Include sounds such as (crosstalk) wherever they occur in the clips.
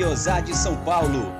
Guiosá de São Paulo.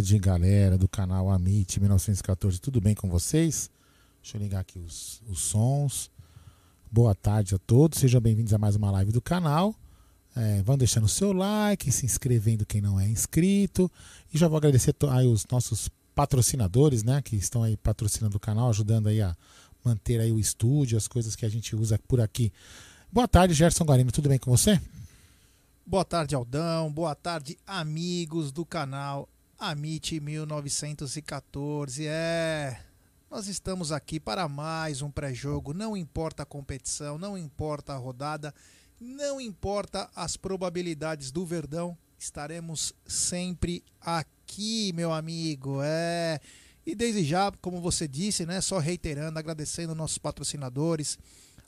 Tarde, galera do canal Amit 1914. Tudo bem com vocês? Deixa eu ligar aqui os, os sons. Boa tarde a todos. Sejam bem-vindos a mais uma live do canal. É, vão deixando o seu like, se inscrevendo quem não é inscrito. E já vou agradecer aí os nossos patrocinadores, né? Que estão aí patrocinando o canal, ajudando aí a manter aí o estúdio, as coisas que a gente usa por aqui. Boa tarde, Gerson Guarino. Tudo bem com você? Boa tarde, Aldão. Boa tarde, amigos do canal Amit 1914. É, nós estamos aqui para mais um pré-jogo. Não importa a competição, não importa a rodada, não importa as probabilidades do Verdão, estaremos sempre aqui, meu amigo. É. E desde já, como você disse, né, só reiterando, agradecendo nossos patrocinadores,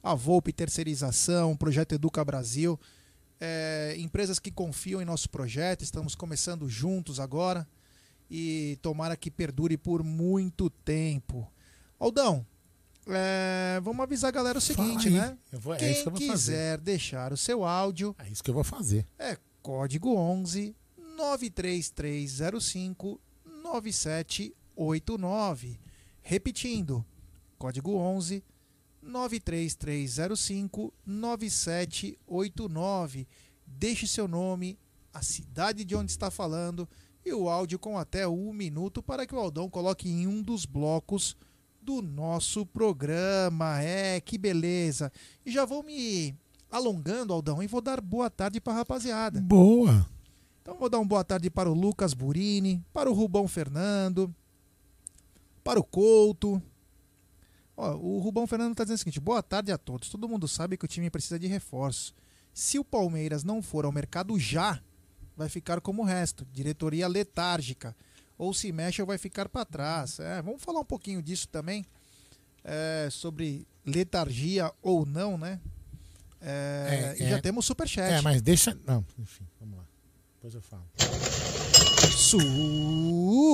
a Volpe Terceirização, o Projeto Educa Brasil é, empresas que confiam em nosso projeto, estamos começando juntos agora e tomara que perdure por muito tempo. Aldão, é, vamos avisar a galera o seguinte, né? Vou, é Quem que quiser fazer. deixar o seu áudio. É isso que eu vou fazer. É código 11 93305 9789. Repetindo, código 11 93305 9789. Deixe seu nome, a cidade de onde está falando e o áudio com até um minuto para que o Aldão coloque em um dos blocos do nosso programa. É, que beleza! E já vou me alongando, Aldão, e vou dar boa tarde para a rapaziada. Boa! Então vou dar uma boa tarde para o Lucas Burini, para o Rubão Fernando, para o Couto, Ó, o Rubão Fernando está dizendo o seguinte: boa tarde a todos. Todo mundo sabe que o time precisa de reforço. Se o Palmeiras não for ao mercado já, vai ficar como o resto diretoria letárgica. Ou se mexe ou vai ficar para trás. É, vamos falar um pouquinho disso também. É, sobre letargia ou não, né? É, É, e já é. temos superchat. É, mas deixa. Não, enfim, vamos lá. Depois eu falo.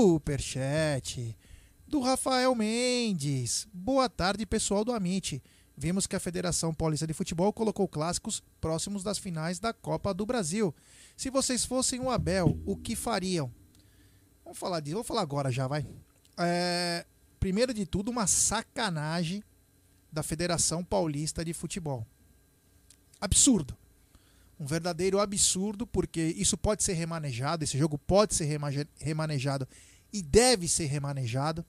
Superchat do Rafael Mendes. Boa tarde, pessoal do Amit. Vimos que a Federação Paulista de Futebol colocou clássicos próximos das finais da Copa do Brasil. Se vocês fossem o Abel, o que fariam? Vamos falar disso, vou falar agora já, vai. É, primeiro de tudo, uma sacanagem da Federação Paulista de Futebol. Absurdo. Um verdadeiro absurdo, porque isso pode ser remanejado, esse jogo pode ser remanejado e deve ser remanejado,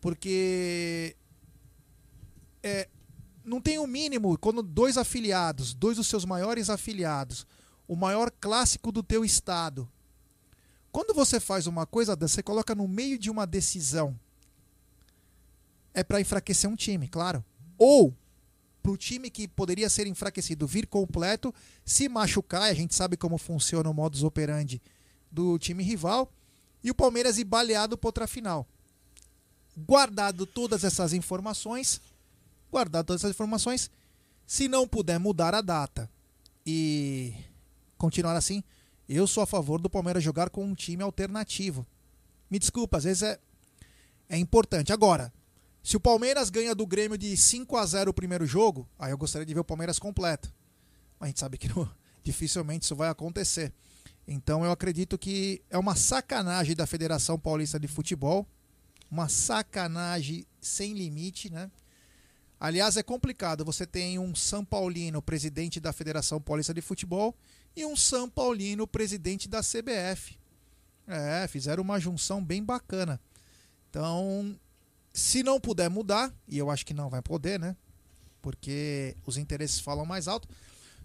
porque é, não tem o um mínimo quando dois afiliados, dois dos seus maiores afiliados, o maior clássico do teu estado, quando você faz uma coisa dessa, você coloca no meio de uma decisão, é para enfraquecer um time, claro, ou para o time que poderia ser enfraquecido vir completo, se machucar, a gente sabe como funciona o modus operandi do time rival, e o Palmeiras ir baleado para outra final. Guardado todas essas informações, guardado todas essas informações, se não puder mudar a data e continuar assim, eu sou a favor do Palmeiras jogar com um time alternativo. Me desculpa, às vezes é, é importante. Agora, se o Palmeiras ganha do Grêmio de 5 a 0 o primeiro jogo, aí eu gostaria de ver o Palmeiras completo. Mas a gente sabe que (laughs) não, dificilmente isso vai acontecer. Então eu acredito que é uma sacanagem da Federação Paulista de Futebol, uma sacanagem sem limite, né? Aliás, é complicado. Você tem um São Paulino, presidente da Federação Paulista de Futebol, e um São Paulino, presidente da CBF. É, fizeram uma junção bem bacana. Então, se não puder mudar, e eu acho que não vai poder, né? Porque os interesses falam mais alto.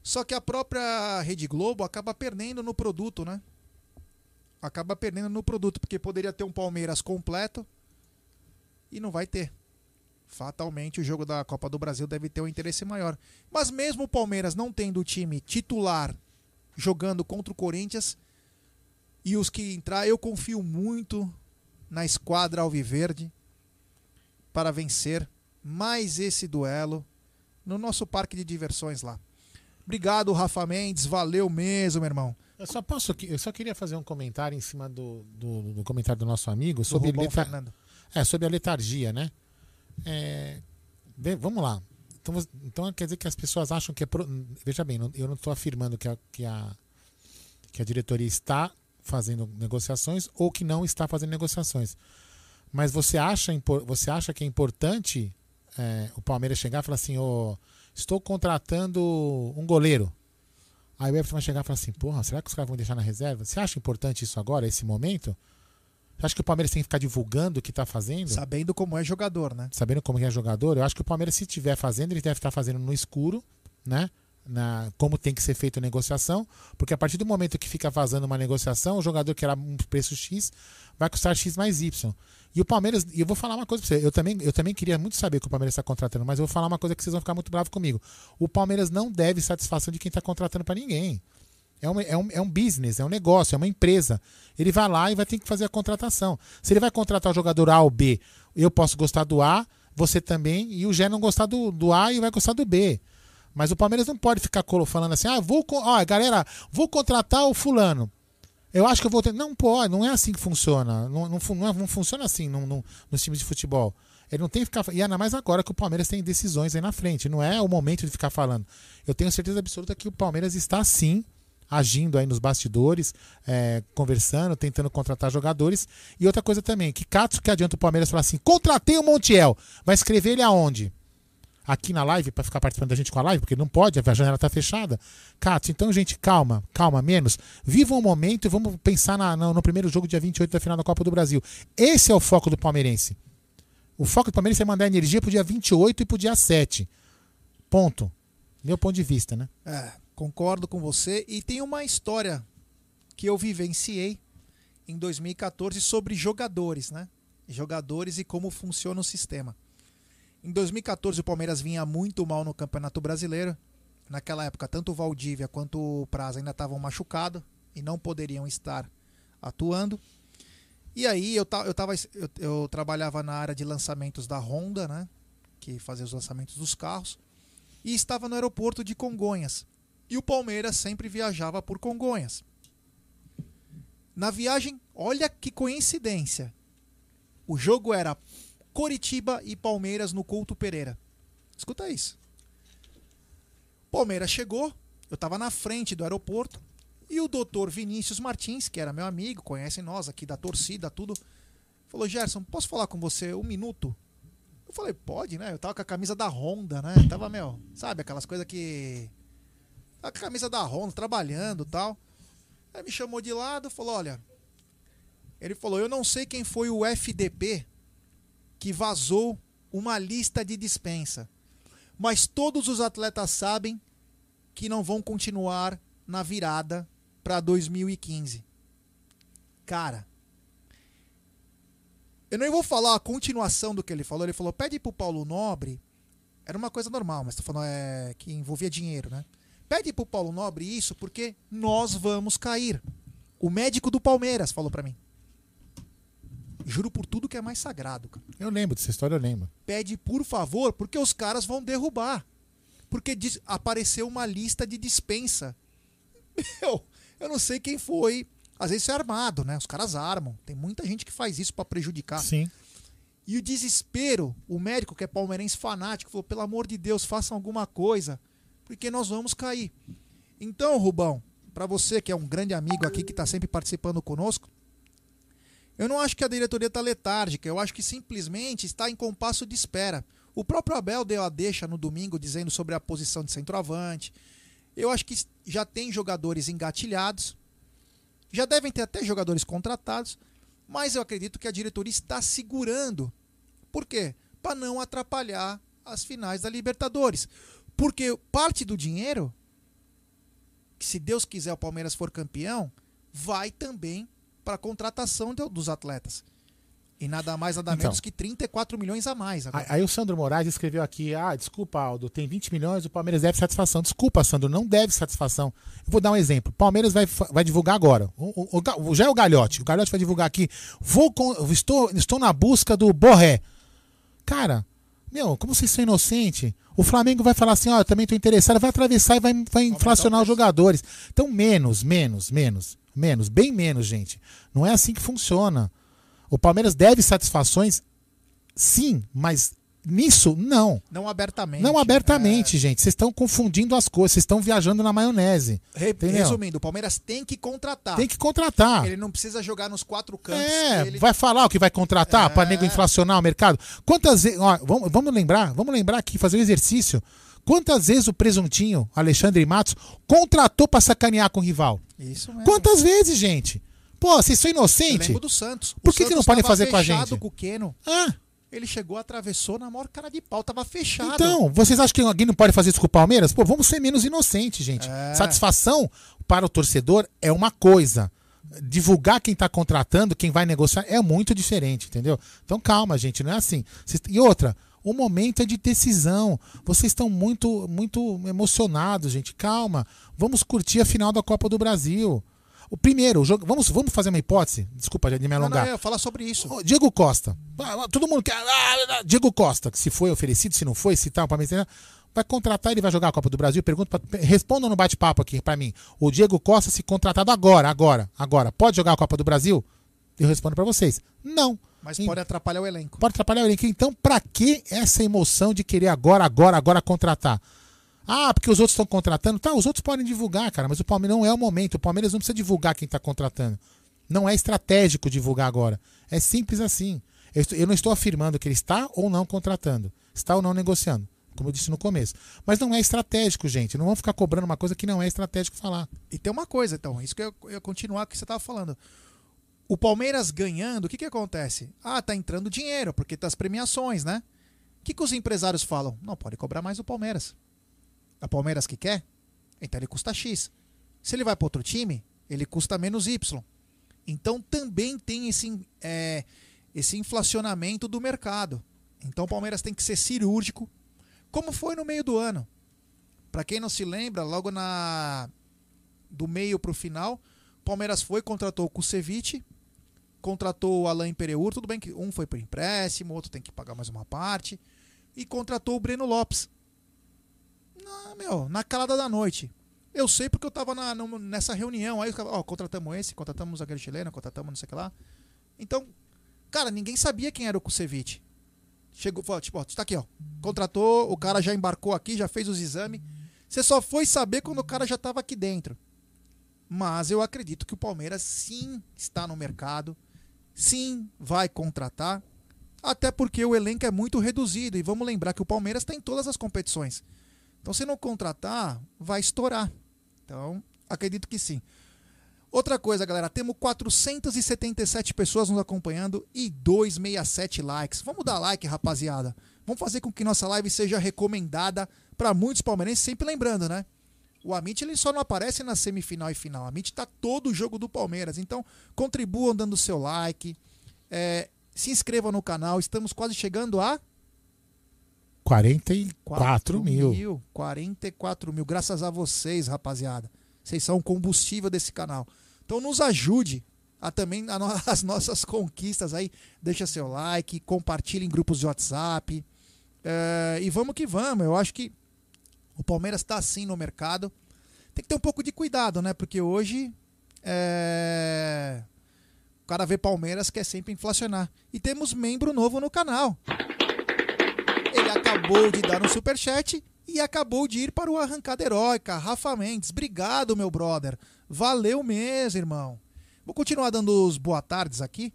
Só que a própria Rede Globo acaba perdendo no produto, né? Acaba perdendo no produto, porque poderia ter um Palmeiras completo e não vai ter. Fatalmente o jogo da Copa do Brasil deve ter um interesse maior. Mas mesmo o Palmeiras não tendo o time titular jogando contra o Corinthians e os que entrar, eu confio muito na esquadra Alviverde para vencer mais esse duelo no nosso parque de diversões lá. Obrigado, Rafa Mendes. Valeu mesmo, meu irmão. Eu só posso, eu só queria fazer um comentário em cima do, do, do comentário do nosso amigo sobre, letar... é, sobre a letargia, né? É... vamos lá. Então, então quer dizer que as pessoas acham que é. Pro... Veja bem, eu não estou afirmando que a, que, a, que a diretoria está fazendo negociações ou que não está fazendo negociações. Mas você acha, você acha que é importante é, o Palmeiras chegar e falar assim, oh, estou contratando um goleiro. Aí o Everton vai chegar e falar assim, porra, será que os caras vão deixar na reserva? Você acha importante isso agora, esse momento? Você acha que o Palmeiras tem que ficar divulgando o que está fazendo? Sabendo como é jogador, né? Sabendo como é jogador, eu acho que o Palmeiras, se estiver fazendo, ele deve estar fazendo no escuro, né? Na, como tem que ser feita a negociação, porque a partir do momento que fica vazando uma negociação, o jogador que era um preço X vai custar X mais Y. E o Palmeiras, e eu vou falar uma coisa pra você, eu também, eu também queria muito saber que o Palmeiras está contratando, mas eu vou falar uma coisa que vocês vão ficar muito bravos comigo. O Palmeiras não deve satisfação de quem está contratando para ninguém. É, uma, é, um, é um business, é um negócio, é uma empresa. Ele vai lá e vai ter que fazer a contratação. Se ele vai contratar o jogador A ou B, eu posso gostar do A, você também, e o Gé não gostar do, do A e vai gostar do B. Mas o Palmeiras não pode ficar falando assim, ah, vou, ó, galera, vou contratar o fulano. Eu acho que eu vou ter. Não pode, não é assim que funciona. Não, não, não, é, não funciona assim no, no, nos times de futebol. Ele não tem que ficar. E ainda mais agora que o Palmeiras tem decisões aí na frente. Não é o momento de ficar falando. Eu tenho certeza absoluta que o Palmeiras está sim agindo aí nos bastidores, é, conversando, tentando contratar jogadores. E outra coisa também, que caso que adianta o Palmeiras falar assim: contratei o Montiel. Vai escrever ele aonde? aqui na live para ficar participando da gente com a live, porque não pode, a janela está fechada. Cato, então, gente, calma, calma, menos. Viva um momento e vamos pensar na, no, no, primeiro jogo, dia 28 da final da Copa do Brasil. Esse é o foco do palmeirense. O foco do palmeirense é mandar energia pro dia 28 e pro dia 7. Ponto. Meu ponto de vista, né? É, concordo com você. E tem uma história que eu vivenciei em 2014 sobre jogadores, né? Jogadores e como funciona o sistema. Em 2014 o Palmeiras vinha muito mal no Campeonato Brasileiro. Naquela época, tanto o Valdívia quanto o Praza ainda estavam machucados e não poderiam estar atuando. E aí eu, eu, tava, eu, eu trabalhava na área de lançamentos da Honda, né? Que fazia os lançamentos dos carros. E estava no aeroporto de Congonhas. E o Palmeiras sempre viajava por Congonhas. Na viagem, olha que coincidência. O jogo era Coritiba e Palmeiras no Couto Pereira. Escuta isso. Palmeiras chegou, eu estava na frente do aeroporto e o doutor Vinícius Martins, que era meu amigo, conhece nós aqui da torcida, tudo, falou: Gerson, posso falar com você um minuto? Eu falei: pode, né? Eu tava com a camisa da Honda, né? Tava, meu, sabe, aquelas coisas que. A camisa da Honda, trabalhando tal. Aí me chamou de lado falou: olha. Ele falou: eu não sei quem foi o FDP que vazou uma lista de dispensa. Mas todos os atletas sabem que não vão continuar na virada para 2015. Cara, eu nem vou falar a continuação do que ele falou. Ele falou: pede pro Paulo Nobre. Era uma coisa normal, mas tô falando é, que envolvia dinheiro, né? Pede pro Paulo Nobre isso porque nós vamos cair. O médico do Palmeiras falou para mim. Juro por tudo que é mais sagrado, cara. Eu lembro dessa história, eu lembro. Pede por favor, porque os caras vão derrubar. Porque diz- apareceu uma lista de dispensa. (laughs) Meu, eu não sei quem foi. Às vezes isso é armado, né? Os caras armam. Tem muita gente que faz isso pra prejudicar. Sim. E o desespero, o médico que é palmeirense fanático, falou: pelo amor de Deus, façam alguma coisa, porque nós vamos cair. Então, Rubão, pra você que é um grande amigo aqui que tá sempre participando conosco, eu não acho que a diretoria tá letárgica, eu acho que simplesmente está em compasso de espera. O próprio Abel deu a deixa no domingo dizendo sobre a posição de centroavante. Eu acho que já tem jogadores engatilhados, já devem ter até jogadores contratados, mas eu acredito que a diretoria está segurando. Por quê? Para não atrapalhar as finais da Libertadores. Porque parte do dinheiro, que se Deus quiser o Palmeiras for campeão, vai também para a contratação de- dos atletas. E nada mais, nada Então. menos que 34 milhões a mais. Agora. Aí o Sandro Moraes escreveu aqui: ah, desculpa, Aldo, tem 20 milhões, o Palmeiras deve satisfação. Desculpa, Sandro, não deve satisfação. Eu vou dar um exemplo. O Palmeiras vai, vai divulgar agora. O, o- o- já é o Galhote. O Galhote vai divulgar aqui. Vou com- estou, estou na busca do Borré. Cara, meu, como vocês são inocentes? O Flamengo vai falar assim: ó, eu também estou interessado, vai atravessar e vai, vai inflacionar os jogadores. Então, menos, menos, menos, menos, bem menos, gente. Não é assim que funciona. O Palmeiras deve satisfações, sim, mas nisso, não. Não abertamente. Não abertamente, gente. Vocês estão confundindo as coisas, vocês estão viajando na maionese. É, re- Entendeu? resumindo, o Palmeiras tem que contratar. Tem que contratar. Ele não precisa jogar nos quatro cantos. É, ele- vai falar o que vai contratar É. para nego inflacionar o mercado? Quantas vezes. vamos, vamos lembrar, vamos lembrar aqui, fazer um exercício. Quantas vezes o presuntinho, Alexandre Matos, contratou para sacanear com o rival? Isso mesmo. Quantas vezes, gente? Pô, vocês são Eu inocentes? lembro do Santos. Por O que que Santos não podem fazer com a gente? com o Keno. Ah, Ele chegou, atravessou na maior cara de pau, tava fechado. Então, vocês acham que alguém não pode fazer isso com o Palmeiras? Pô, vamos ser menos inocentes, gente. É. Satisfação para o torcedor é uma coisa. Divulgar quem está contratando, quem vai negociar, é muito diferente, entendeu? Então calma, gente, não é assim. E outra, o momento é de decisão. Vocês estão muito, muito emocionados, gente. Calma. Vamos curtir a final da Copa do Brasil. O primeiro, o jogo, vamos, vamos fazer uma hipótese? Desculpa de me não, não, alongar. eu ia falar sobre isso. Diego Costa. Ah, Todo mundo quer. ah, ah, Diego Costa, que se foi oferecido, se não foi, se tal, para mim. Vai contratar, ele vai jogar a Copa do Brasil? Pergunta pra, respondam no bate-papo aqui pra mim. O Diego Costa, se contratado agora, agora, agora, pode jogar a Copa do Brasil? Eu respondo pra vocês. Não. Mas pode atrapalhar o elenco. Pode atrapalhar o elenco. Então, pra que essa emoção de querer agora, agora, agora contratar? Ah, porque os outros estão contratando. Tá, os outros podem divulgar, cara, mas o Palmeiras não é o momento. O Palmeiras não precisa divulgar quem está contratando. Não é estratégico divulgar agora. É simples assim. Eu, eu não estou afirmando que ele está ou não contratando. Está ou não negociando. Como eu disse no começo. Mas não é estratégico, gente. Não vamos ficar cobrando uma coisa que não é estratégico falar. E tem uma coisa, então, isso que eu eu continuar com o que você estava falando. O Palmeiras ganhando, o que, que acontece? Ah, tá entrando dinheiro, porque tá as premiações, né? O que, que os empresários falam? Não, pode cobrar mais o Palmeiras. O Palmeiras que quer? Então ele custa X. Se ele vai para outro time, ele custa menos Y. Então também tem esse, é, esse inflacionamento do mercado. Então o Palmeiras tem que ser cirúrgico, como foi no meio do ano. Para quem não se lembra, logo na do meio para o final, Palmeiras foi contratou o Kusevich, contratou o Alain Pereur, tudo bem que um foi por empréstimo, outro tem que pagar mais uma parte, e contratou o Breno Lopes. Na, meu, na calada da noite. Eu sei porque eu tava na, nessa reunião. Aí ó, contratamos esse, contratamos o zagueiro chileno, contratamos não sei o que lá. Então, cara, ninguém sabia quem era o Kusevich. Chegou, falou, tipo, ó, tá aqui, ó. Contratou, o cara já embarcou aqui, já fez os exames. Você só foi saber quando o cara já tava aqui dentro. Mas eu acredito que o Palmeiras sim está no mercado, sim vai contratar, até porque o elenco é muito reduzido. E vamos lembrar que o Palmeiras tem todas as competições. Então, se não contratar, vai estourar. Então, acredito que sim. Outra coisa, galera, temos 477 pessoas nos acompanhando e 267 likes. Vamos dar like, rapaziada. Vamos fazer com que nossa live seja recomendada para muitos palmeirenses, sempre lembrando, né? O Amit ele só não aparece na semifinal e final. O Amit tá todo o jogo do Palmeiras. Então, contribuam dando seu like. é, se inscreva no canal. Estamos quase chegando a 44 mil. 44 mil. Graças a vocês, rapaziada. Vocês são o combustível desse canal. Então nos ajude a também a no- (laughs) as nossas conquistas aí. Deixa seu like, compartilhe em grupos de WhatsApp. É, e vamos que vamos. Eu acho que o Palmeiras está assim no mercado. Tem que ter um pouco de cuidado, né? Porque hoje é, o cara vê Palmeiras quer sempre inflacionar. E temos membro novo no canal. Acabou de dar um superchat e acabou de ir para o Arrancada Heróica. Rafa Mendes, obrigado, meu brother. Valeu mesmo, irmão. Vou continuar dando os boa tardes aqui.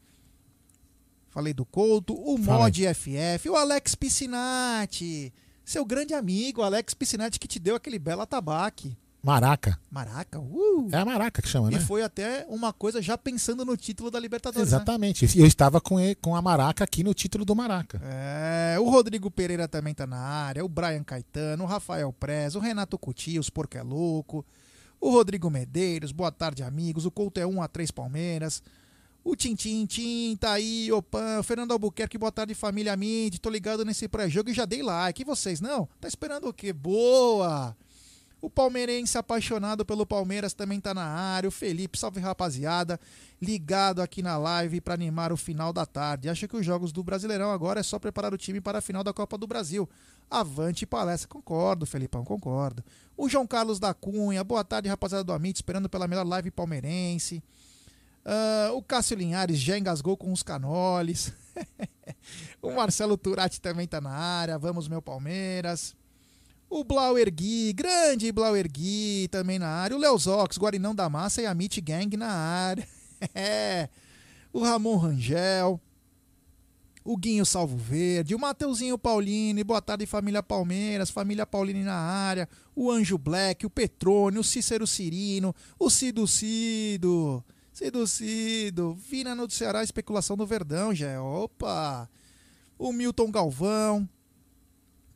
Falei do Couto, o Fala Mod FF, o Alex Piscinati. Seu grande amigo, Alex Piscinati, que te deu aquele belo atabaque. Maraca. Maraca, uh! É a Maraca que chama, E né? foi até uma coisa já pensando no título da Libertadores. né? Exatamente. E eu estava com, ele- com a Maraca aqui no título do Maraca. É, o Rodrigo Pereira também tá na área, o Brian Caetano, o Rafael Prez, o Renato Coutinho, os Porco é Louco, o Rodrigo Medeiros, boa tarde, amigos, o Couto é 1 a 3 Palmeiras, o Tintim, Tim, tá aí, Opan, o Fernando Albuquerque, boa tarde, família Mid, tô ligado nesse pré-jogo e já dei like, e vocês, não? Tá esperando o quê? Boa! O palmeirense apaixonado pelo Palmeiras também tá na área. O Felipe, salve rapaziada, ligado aqui na live para animar o final da tarde. Acho que os jogos do Brasileirão agora é só preparar o time para a final da Copa do Brasil. Avante palestra, concordo, Felipão, concordo. O João Carlos da Cunha, boa tarde, rapaziada do Amit, esperando pela melhor live palmeirense. Ah, o Cássio Linhares já engasgou com os canoles. (laughs) o Marcelo Turati também tá na área. Vamos, meu Palmeiras. O Blauer Gui, grande Blauer Gui, também na área. O Léo Zox, Guarinão da Massa e a Meet Gang na área. (laughs) É. O Ramon Rangel. O Guinho Salvo Verde. O Mateuzinho Paulini. Boa tarde, família Palmeiras. Família Paulini na área. O Anjo Black. O Petrone. O Cícero Cirino. O Cido Cido. Cido Cido. Vina no Ceará, especulação do Verdão, já. Opa! O Milton Galvão.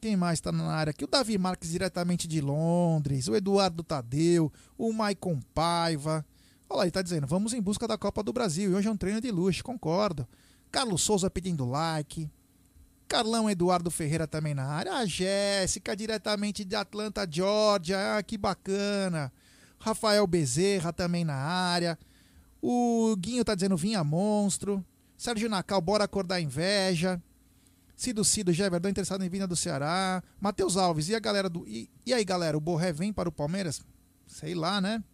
Quem mais está na área aqui? O Davi Marques, diretamente de Londres. O Eduardo Tadeu. O Maicon Paiva. Olha lá, ele tá dizendo: vamos em busca da Copa do Brasil. E hoje é um treino de luxo, concordo. Carlos Souza pedindo like. Carlão Eduardo Ferreira também na área. A Jéssica, diretamente de Atlanta, Georgia. Ah, que bacana. Rafael Bezerra também na área. O Guinho tá dizendo vinha monstro. Sérgio Nacal, bora acordar inveja. Cido Cido, Jeverdão interessado em vinda do Ceará. Matheus Alves, e a galera do. E, e aí, galera, o Borré vem para o Palmeiras? Sei lá, né?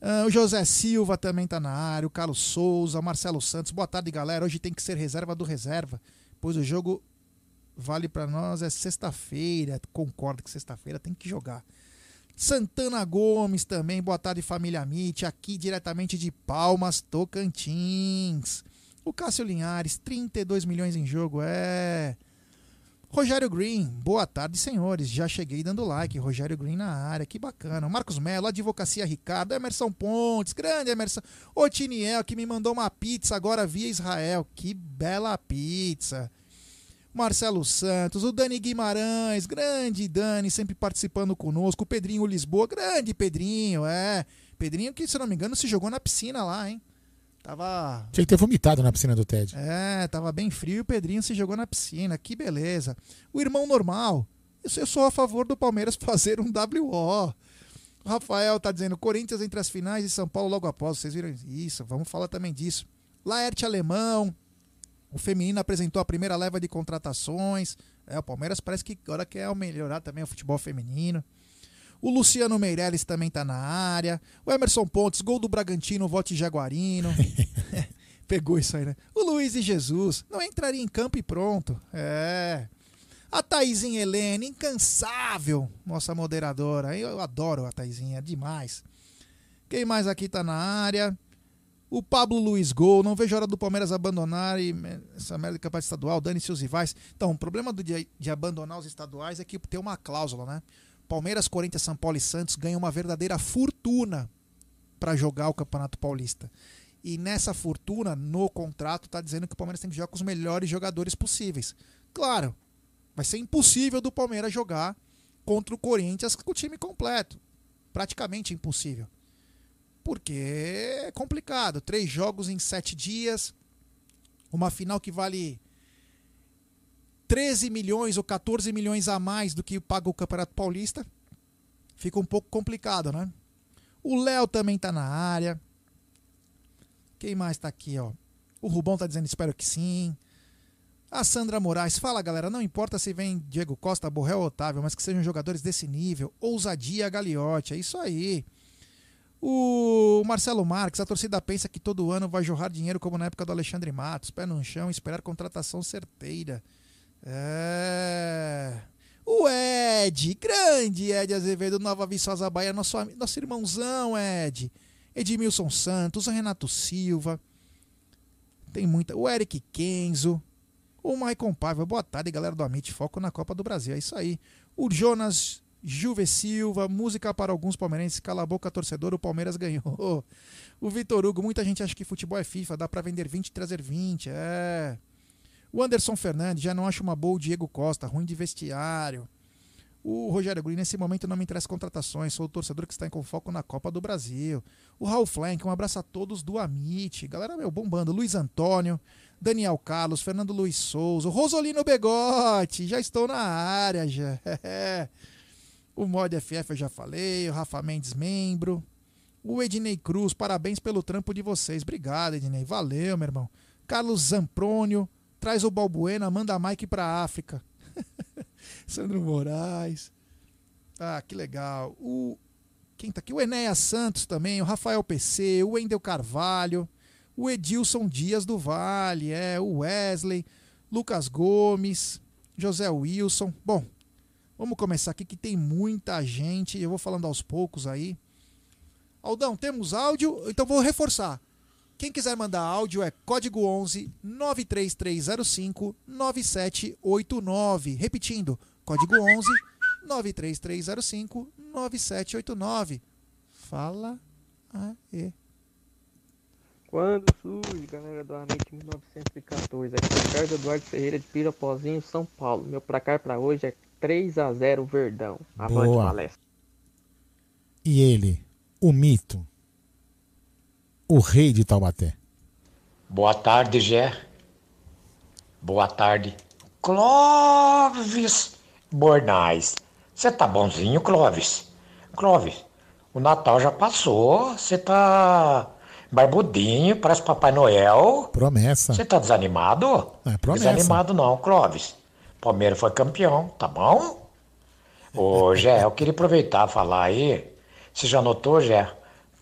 Ah, o José Silva também tá na área. O Carlos Souza, Marcelo Santos. Boa tarde, galera. Hoje tem que ser reserva do reserva. Pois o jogo vale para nós é sexta-feira. Concordo que sexta-feira tem que jogar. Santana Gomes também, boa tarde família Amit, aqui diretamente de Palmas, Tocantins. O Cássio Linhares, 32 milhões em jogo, é. Rogério Green, boa tarde senhores, já cheguei dando like, Rogério Green na área, que bacana. Marcos Mello, Advocacia Ricardo, Emerson Pontes, grande Emerson. Otiniel, que me mandou uma pizza agora via Israel, que bela pizza. Marcelo Santos, o Dani Guimarães, grande Dani, sempre participando conosco. O Pedrinho Lisboa, grande Pedrinho, é. Pedrinho que, se não me engano, se jogou na piscina lá, hein? Tava. Tinha que ter vomitado na piscina do Ted. É, tava bem frio e o Pedrinho se jogou na piscina, que beleza. O irmão normal, isso eu sou a favor do Palmeiras (laughs) fazer um WO. O Rafael tá dizendo Corinthians entre as finais e São Paulo logo após. Vocês viram isso? Vamos falar também disso. Laerte Alemão, o feminino apresentou a primeira leva de contratações. É, o Palmeiras parece que agora quer melhorar também o futebol feminino. O Luciano Meirelles também tá na área. O Emerson Pontes, gol do Bragantino, vote Jaguarino. (laughs) Pegou isso aí, né? O Luiz e Jesus, não entraria em campo e pronto. É. A Taizinha Helena, incansável, nossa moderadora. Eu adoro a Taizinha, demais. Quem mais aqui tá na área? O Pablo Luiz Gol, não vejo a hora do Palmeiras abandonar e essa merda de campeonato estadual, dane seus rivais. Então, o problema do, de, de abandonar os estaduais é que tem uma cláusula, né? Palmeiras, Corinthians, São Paulo e Santos ganham uma verdadeira fortuna para jogar o Campeonato Paulista. E nessa fortuna, no contrato, está dizendo que o Palmeiras tem que jogar com os melhores jogadores possíveis. Claro, vai ser impossível do Palmeiras jogar contra o Corinthians com o time completo. Praticamente impossível. Porque é complicado. Três jogos em sete dias. Uma final que vale 13 milhões ou 14 milhões a mais do que paga o Campeonato Paulista. Fica um pouco complicado, né? O Léo também tá na área. Quem mais tá aqui, ó? O Rubão tá dizendo espero que sim. A Sandra Moraes, fala galera, não importa se vem Diego Costa, Borrell ou Otávio, mas que sejam jogadores desse nível. Ousadia Gagliotti, é isso aí. O Marcelo Marques, a torcida pensa que todo ano vai jorrar dinheiro como na época do Alexandre Matos, pé no chão, esperar contratação certeira. É. O Ed, grande Ed Azevedo, Nova Viçosa Bahia, nosso, nosso irmãozão Ed. Edmilson Santos, Renato Silva. Tem muita. O Eric Kenzo. O Maicon Paiva. Boa tarde, galera do Amit. Foco na Copa do Brasil. É isso aí. O Jonas Juve Silva. Música para alguns palmeirenses. Cala a boca, torcedor. O Palmeiras ganhou. (laughs) O Vitor Hugo. Muita gente acha que futebol é FIFA. Dá para vender 20 e trazer 20. É. O Anderson Fernandes. Já não acho uma boa o Diego Costa. Ruim de vestiário. O Rogério Green, nesse momento não me interessa contratações, sou o torcedor que está com foco na Copa do Brasil. O Raul Flank, um abraço a todos do Amit. Galera, meu, bombando. Luiz Antônio, Daniel Carlos, Fernando Luiz Souza, Rosolino Begote, já estou na área, (laughs) já. o Mod FF eu já falei, o Rafa Mendes, membro. O Ednei Cruz, parabéns pelo trampo de vocês. Obrigado, Ednei. Valeu, meu irmão. Carlos Zamprônio, traz o Balbuena, manda Mike pra África. (laughs) Sandro Moraes. Ah, que legal. O quem tá aqui? O Enéas Santos também, o Rafael PC, o Wendel Carvalho, o Edilson Dias do Vale, é, o Wesley, Lucas Gomes, José Wilson. Bom, vamos começar aqui que tem muita gente, eu vou falando aos poucos aí. Aldão, temos áudio, então vou reforçar. Quem quiser mandar áudio é código 11 93305 9789. Repetindo, código 11 93305 9789. Fala aí. Quando surge, galera do Amit 1914, aqui é Ricardo Eduardo Ferreira de Pirapozinho, São Paulo. Meu placar para hoje é 3 a 0 Verdão. Avante Boa. palestra. E ele, o mito, o rei de Taubaté. Boa tarde, Gé. Boa tarde. Clóvis Bornais. Você tá bonzinho, Clóvis? Clóvis, o Natal já passou. Você tá barbudinho, parece Papai Noel. Promessa. Você tá desanimado? É promessa. Desanimado não, Clóvis. Palmeiras foi campeão, tá bom? Ô, Gé, eu queria aproveitar e falar aí. Você já notou, Gé?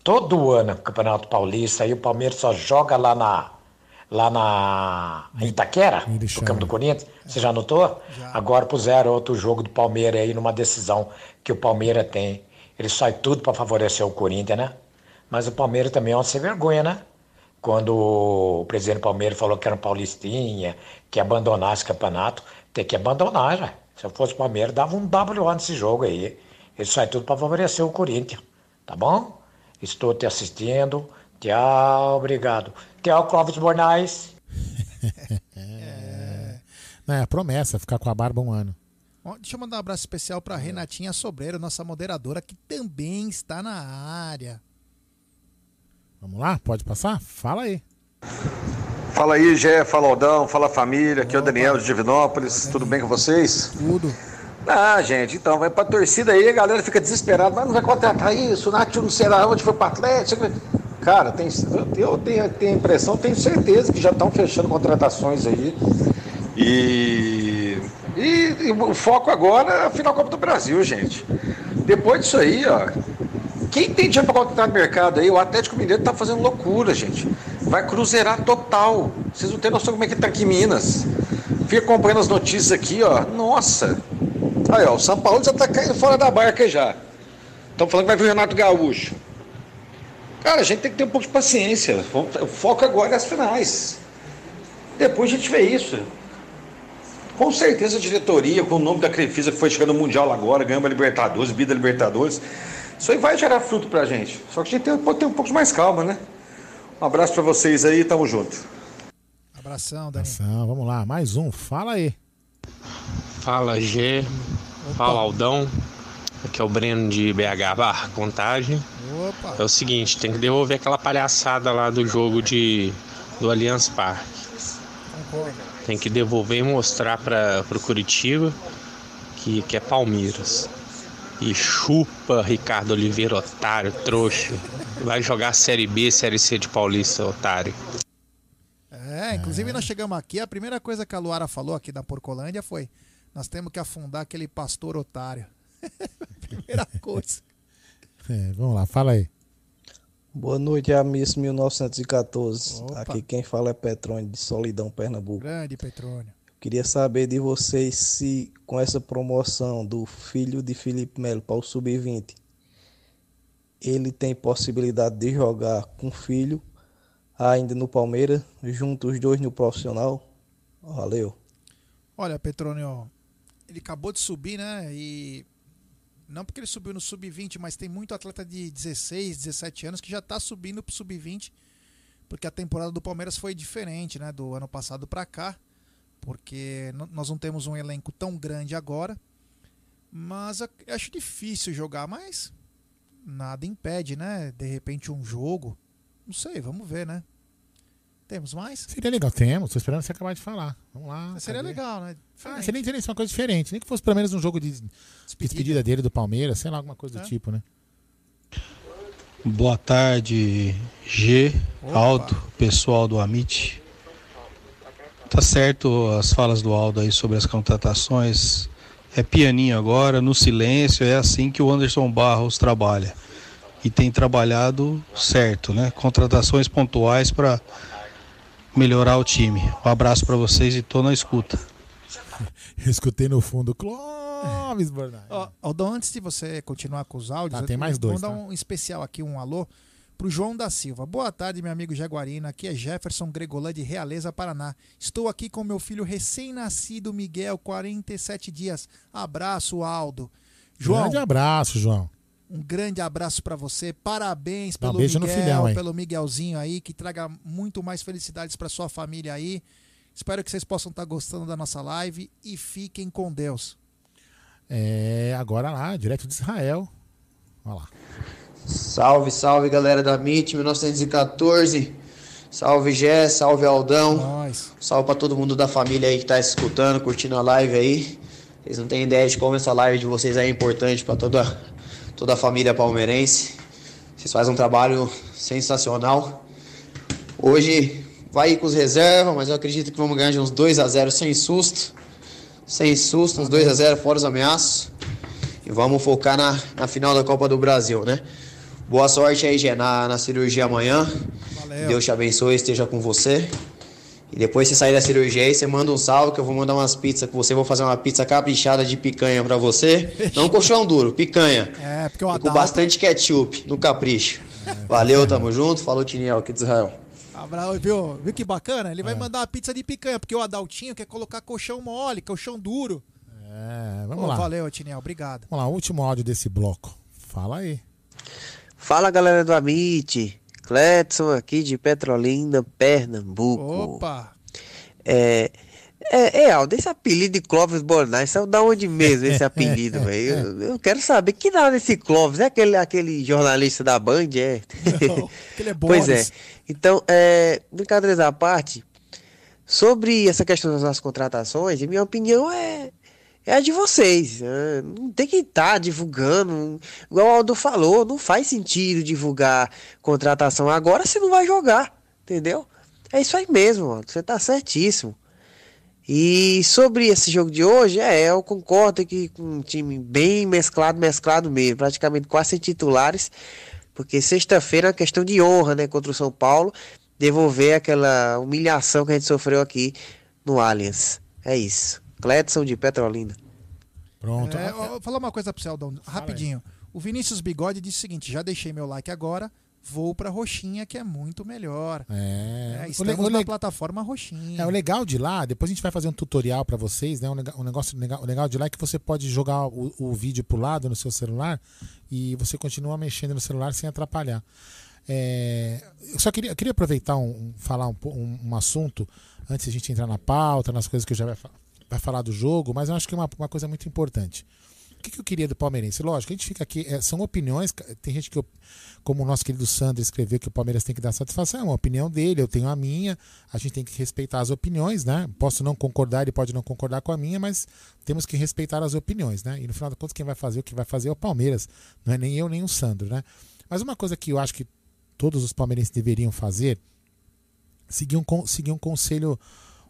Todo ano, Campeonato Paulista, aí o Palmeiras só joga lá na. Lá na Itaquera, no campo do Corinthians. Você já notou? Agora puseram outro jogo do Palmeiras aí numa decisão que o Palmeiras tem. Ele sai tudo para favorecer o Corinthians, né? Mas o Palmeiras também é uma sem vergonha, né? Quando o presidente do Palmeiras falou que era um paulistinha, que ia abandonar esse campeonato, tem que abandonar, já. Se eu fosse o Palmeiras, dava um WO nesse jogo aí. Ele sai tudo para favorecer o Corinthians, tá bom? Estou te assistindo. Tchau, obrigado. Tchau, Clóvis Bornais. (laughs) Não, é promessa, ficar com a barba um ano. Deixa eu mandar um abraço especial para Renatinha Sobreiro, nossa moderadora, que também está na área. Vamos lá? Pode passar? Fala aí. Fala aí, Gé, fala Aldão, fala família, aqui é o Daniel de Divinópolis, tudo bem com vocês? Tudo. Ah, gente, então, vai pra torcida aí, a galera fica desesperada, mas não vai contratar isso, o Nath não sei lá onde foi pro Atlético. Cara, tem, eu tenho, tenho a impressão, tenho certeza que já estão fechando contratações aí. E, e, e o foco agora é a final Copa do Brasil, gente. Depois disso aí, ó. Quem tem dinheiro para contratar no mercado aí, o Atlético Mineiro tá fazendo loucura, gente. Vai cruzeirar total. Vocês não têm noção como é que tá aqui em Minas. Fica comprando as notícias aqui, ó. Nossa. Aí, ó, o São Paulo já tá caindo fora da barca já. Estão falando que vai vir o Renato Gaúcho. Cara, a gente tem que ter um pouco de paciência. O foco agora é as finais. Depois a gente vê isso. Com certeza a diretoria, com o nome da Crefisa que foi chegando no Mundial agora, ganhando a Libertadores, Bida Libertadores, isso aí vai gerar fruto pra gente. Só que a gente tem, pode ter um pouco mais calma, né? Um abraço para vocês aí, tamo junto. Abração, Dani. Abração, vamos lá, mais um, fala aí. Fala G, Opa. fala Aldão, aqui é o Breno de BH Bar, Contagem. Opa. É o seguinte, tem que devolver aquela palhaçada lá do jogo de do Allianz Parque. Tem que devolver e mostrar para o Curitiba que, que é Palmeiras. E chupa Ricardo Oliveira, otário, trouxa. Vai jogar Série B, Série C de Paulista, otário. É, inclusive nós chegamos aqui, a primeira coisa que a Luara falou aqui da Porcolândia foi: nós temos que afundar aquele pastor otário. (laughs) primeira coisa. É, vamos lá, fala aí. Boa noite, a Miss 1914. Opa. Aqui quem fala é Petrônio, de Solidão, Pernambuco. Grande Petrônio. Queria saber de vocês se com essa promoção do filho de Felipe Melo para o Sub-20, ele tem possibilidade de jogar com o filho ainda no Palmeiras, junto os dois no profissional. Valeu. Olha, Petrônio, ele acabou de subir, né? E não porque ele subiu no sub-20, mas tem muito atleta de 16, 17 anos que já está subindo para o sub-20, porque a temporada do Palmeiras foi diferente, né, do ano passado para cá, porque nós não temos um elenco tão grande agora. Mas eu acho difícil jogar, mas nada impede, né? De repente um jogo, não sei, vamos ver, né? Temos mais? Seria legal, temos. Tô esperando você acabar de falar. Vamos lá. Seria cadê? legal, né? Ah, seria interessante, uma coisa diferente. Nem que fosse pelo menos um jogo de despedida, despedida dele do Palmeiras, sei lá, alguma coisa é. do tipo, né? Boa tarde, G, Opa. Aldo, pessoal do Amit. Tá certo as falas do Aldo aí sobre as contratações. É pianinho agora, no silêncio, é assim que o Anderson Barros trabalha. E tem trabalhado certo, né? Contratações pontuais para melhorar o time. Um abraço para vocês e tô na escuta. Eu escutei no fundo, Clóvis Bernardo. Ó, Aldão, antes de você continuar com os áudios, tá, tem mais dois. Vamos tá? dar um especial aqui, um alô pro João da Silva. Boa tarde, meu amigo Jaguarina. Aqui é Jefferson Gregolã de Realeza, Paraná. Estou aqui com meu filho recém-nascido, Miguel, 47 dias. Abraço, Aldo. João. Grande abraço, João. Um grande abraço para você. Parabéns pelo um beijo Miguel, no filhão, pelo Miguelzinho aí, que traga muito mais felicidades para sua família aí. Espero que vocês possam estar tá gostando da nossa live e fiquem com Deus. É, agora lá, direto de Israel. Olha lá. Salve, salve galera da MIT 1914. Salve Gé, salve Aldão. Nós. Salve para todo mundo da família aí que tá escutando, curtindo a live aí. Vocês não têm ideia de como essa live de vocês é importante para toda toda a família palmeirense. Vocês fazem um trabalho sensacional. Hoje vai ir com os reservas, mas eu acredito que vamos ganhar de uns 2 a 0 sem susto. Sem susto, uns 2 a 0 fora os ameaços. E vamos focar na, na final da Copa do Brasil, né? Boa sorte aí, Gê, na, na cirurgia amanhã. Valeu. Deus te abençoe, esteja com você. E depois você sair da cirurgia aí, você manda um salve que eu vou mandar umas pizzas com você. Vou fazer uma pizza caprichada de picanha para você. Não colchão duro, picanha. É, porque eu adoro. Com bastante ketchup, no capricho. É. Valeu, tamo junto. Falou, Tiniel, aqui de Israel. Abraço, viu? Viu que bacana? Ele vai é. mandar uma pizza de picanha, porque o Adaltinho quer colocar colchão mole, colchão duro. É, vamos lá. Valeu, Tiniel, obrigado. Vamos lá, último áudio desse bloco. Fala aí. Fala, galera do Amit. Cletson aqui de Petrolina, Pernambuco. Opa! É, é, é, Aldo, esse apelido de Clóvis Bornais saiu da onde mesmo esse apelido, (laughs) velho? Eu, eu, quero saber, que dá desse Clóvis? É aquele, aquele jornalista da Band, é? (laughs) Não, ele é (laughs) pois é. Então, é, brincadeiras à parte, sobre essa questão das contratações, minha opinião é, é a de vocês. Né? Não tem que estar tá divulgando. Igual o Aldo falou, não faz sentido divulgar contratação agora se não vai jogar, entendeu? É isso aí mesmo, você tá certíssimo. E sobre esse jogo de hoje, é, eu concordo que com um time bem mesclado, mesclado mesmo, praticamente quase sem titulares, porque sexta-feira é uma questão de honra, né, contra o São Paulo, devolver aquela humilhação que a gente sofreu aqui no Allianz. É isso. Cledson de Petrolina. Pronto. É, vou falar uma coisa pro você, Aldão, rapidinho. O Vinícius Bigode disse o seguinte: já deixei meu like agora, vou pra Roxinha, que é muito melhor. É. É, O estamos le- o na le- plataforma Roxinha. É, o legal de lá, depois a gente vai fazer um tutorial pra vocês, né? Um, um negócio legal, o legal de lá é que você pode jogar o, o vídeo pro lado no seu celular e você continua mexendo no celular sem atrapalhar. É, eu só queria, eu queria aproveitar um, um- falar um, um, um assunto antes de a gente entrar na pauta, nas coisas que eu já vai, fa- vai falar do jogo, mas eu acho que é uma, uma coisa muito importante. O que, que eu queria do palmeirense? Lógico, a gente fica aqui, é, são opiniões, tem gente que, eu- como o nosso querido Sandro escreveu, que o Palmeiras tem que dar satisfação, é uma opinião dele, eu tenho a minha, a gente tem que respeitar as opiniões, né? Posso não concordar, ele pode não concordar com a minha, mas temos que respeitar as opiniões, né? E no final das contas, quem vai fazer o que vai fazer é o Palmeiras, não é nem eu nem o Sandro, né? Mas uma coisa que eu acho que todos os palmeirenses deveriam fazer, seguir um, seguir um conselho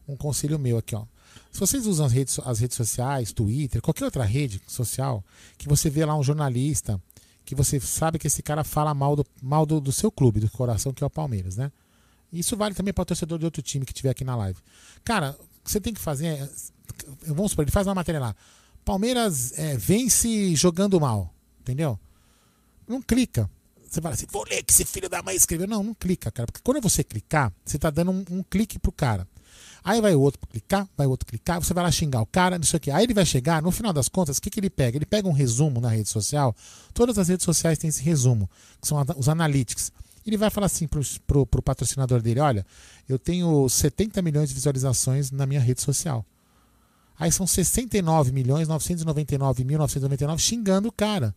um conselho meu aqui, ó. Se vocês usam as redes, as redes sociais, Twitter, qualquer outra rede social, que você vê lá um jornalista, que você sabe que esse cara fala mal do, mal do, do seu clube, do coração, que é o Palmeiras, né? Isso vale também para torcedor de outro time que estiver aqui na live. Cara, o que você tem que fazer é. Vamos supor, ele faz uma matéria lá. Palmeiras é, vence jogando mal. Entendeu? Não clica. Você fala assim, vou ler que esse filho da mãe escreveu. Não, não clica, cara. Porque quando você clicar, você tá dando um, um clique pro cara. Aí vai o outro clicar, vai o outro clicar, você vai lá xingar o cara, não sei o que. Aí ele vai chegar, no final das contas, o que, que ele pega? Ele pega um resumo na rede social. Todas as redes sociais têm esse resumo, que são os analytics. Ele vai falar assim pro, pro, pro patrocinador dele: olha, eu tenho 70 milhões de visualizações na minha rede social. Aí são 69 milhões 999 mil 999 xingando o cara.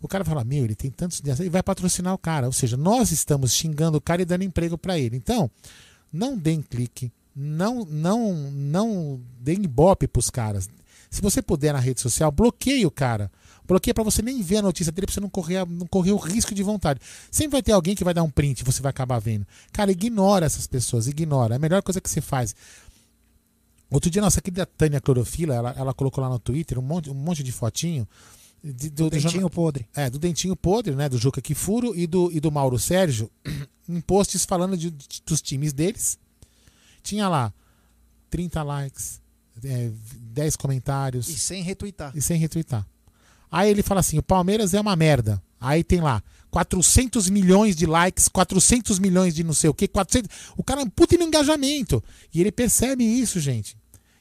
O cara fala, meu, ele tem tantos dias, e vai patrocinar o cara. Ou seja, nós estamos xingando o cara e dando emprego para ele. Então, não deem clique, não, não, não deem ibope pros caras. Se você puder na rede social, bloqueie o cara. Bloqueia para você nem ver a notícia dele, pra você não correr, não correr o risco de vontade. Sempre vai ter alguém que vai dar um print e você vai acabar vendo. Cara, ignora essas pessoas, ignora. É a melhor coisa que você faz. Outro dia, nossa querida Tânia Clorofila, ela, ela colocou lá no Twitter um monte, um monte de fotinho. de- Do dentinho jornal- podre. É, do Dentinho Podre, né? Do Juca Kifuro e do, e do Mauro Sérgio, (clears throat) em posts falando de- de- dos times deles. Tinha lá 30 likes, é, 10 comentários. E sem retweetar. E sem retweetar. Aí ele fala assim: o Palmeiras é uma merda. Aí tem lá 400 milhões de likes, 400 milhões de não sei o que, 400. O cara é um puta no engajamento. E ele percebe isso, gente.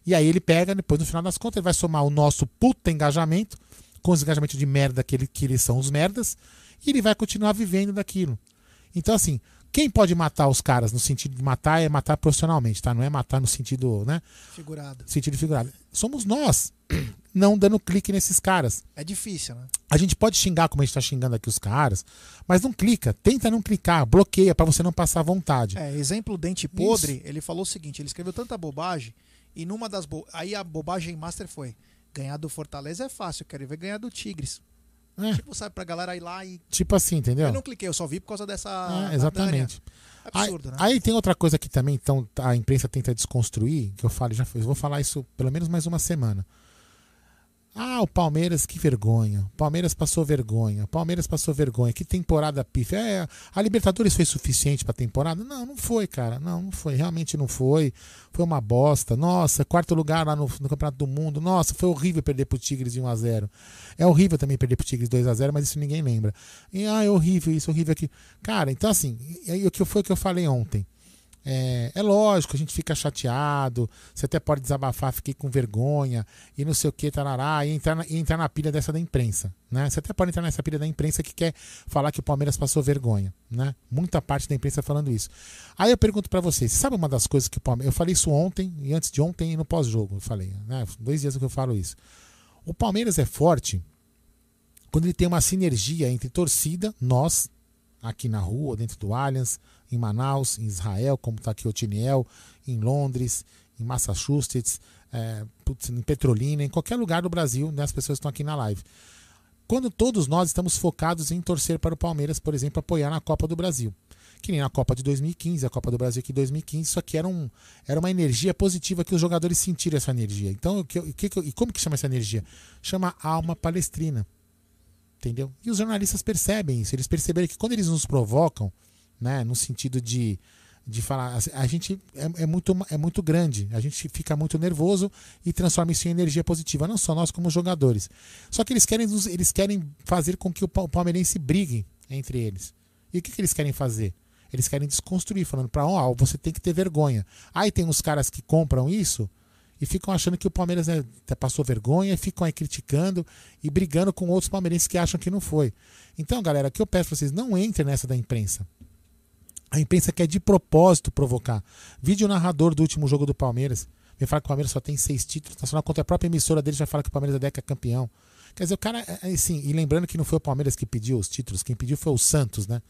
E aí ele pega, depois no final das contas, ele vai somar o nosso puta engajamento com os engajamentos de merda que, ele, que eles são os merdas, e ele vai continuar vivendo daquilo. Então, assim, quem pode matar os caras no sentido de matar é matar profissionalmente, tá? Não é matar no sentido, né? Figurado. Sentido figurado. Somos nós, (clears throat) não dando clique nesses caras. É difícil, né? A gente pode xingar como a gente tá xingando aqui os caras, mas não clica, tenta não clicar, bloqueia pra você não passar vontade. É, exemplo dente podre, ele falou o seguinte, ele escreveu tanta bobagem e numa das bo... aí a bobagem master foi ganhar do Fortaleza é fácil, quero ver ganhar do Tigres. É. Tipo, sabe, pra galera ir lá e Tipo assim, entendeu? eu não cliquei, eu só vi por causa dessa É, exatamente. Absurdo, aí, né? aí tem outra coisa que também então, a imprensa tenta desconstruir, que eu falo, já eu vou falar isso pelo menos mais uma semana. Ah, o Palmeiras, que vergonha. O Palmeiras passou vergonha. O Palmeiras passou vergonha. Que temporada pífia. É, a Libertadores foi suficiente pra temporada? Não, não foi, cara. Não, não foi. Realmente não foi. Foi uma bosta. Nossa, quarto lugar lá no, no Campeonato do Mundo. Nossa, foi horrível perder pro Tigres de 1x0. É horrível também perder pro Tigres 2x0, mas isso ninguém lembra. E, ah, é horrível isso, horrível aqui. Cara, então assim, o que foi o que eu falei ontem? É, é lógico, a gente fica chateado, você até pode desabafar, fiquei com vergonha, e não sei o que, tarará, e entrar, na, e entrar na pilha dessa da imprensa. Né? Você até pode entrar nessa pilha da imprensa que quer falar que o Palmeiras passou vergonha. Né? Muita parte da imprensa falando isso. Aí eu pergunto pra vocês, sabe uma das coisas que o Palmeiras. Eu falei isso ontem, e antes de ontem e no pós-jogo, eu falei, né? Dois dias que eu falo isso. O Palmeiras é forte quando ele tem uma sinergia entre torcida, nós, aqui na rua, dentro do Allianz, em Manaus, em Israel, como está aqui o Tiniel, em Londres, em Massachusetts, é, putz, em Petrolina, em qualquer lugar do Brasil, né, as pessoas estão aqui na live. Quando todos nós estamos focados em torcer para o Palmeiras, por exemplo, apoiar na Copa do Brasil. Que nem a Copa de 2015, a Copa do Brasil aqui de 2015, só que era, um, era uma energia positiva que os jogadores sentiram essa energia. Então, o que, que, e como que chama essa energia? Chama alma palestrina. Entendeu? E os jornalistas percebem isso. Eles perceberam que quando eles nos provocam, né, no sentido de, de falar, a gente é, é, muito, é muito grande, a gente fica muito nervoso e transforma isso em energia positiva, não só nós como jogadores. Só que eles querem, eles querem fazer com que o palmeirense brigue entre eles. E o que, que eles querem fazer? Eles querem desconstruir, falando para ó, oh, você tem que ter vergonha. Aí tem uns caras que compram isso e ficam achando que o Palmeiras né, passou vergonha e ficam aí criticando e brigando com outros palmeirenses que acham que não foi. Então, galera, o que eu peço pra vocês, não entrem nessa da imprensa. A imprensa quer de propósito provocar. Vídeo narrador do último jogo do Palmeiras. Me fala que o Palmeiras só tem seis títulos. Nacional contra a própria emissora deles vai falar que o Palmeiras é década campeão. Quer dizer, o cara, é, é, assim, e lembrando que não foi o Palmeiras que pediu os títulos, quem pediu foi o Santos, né?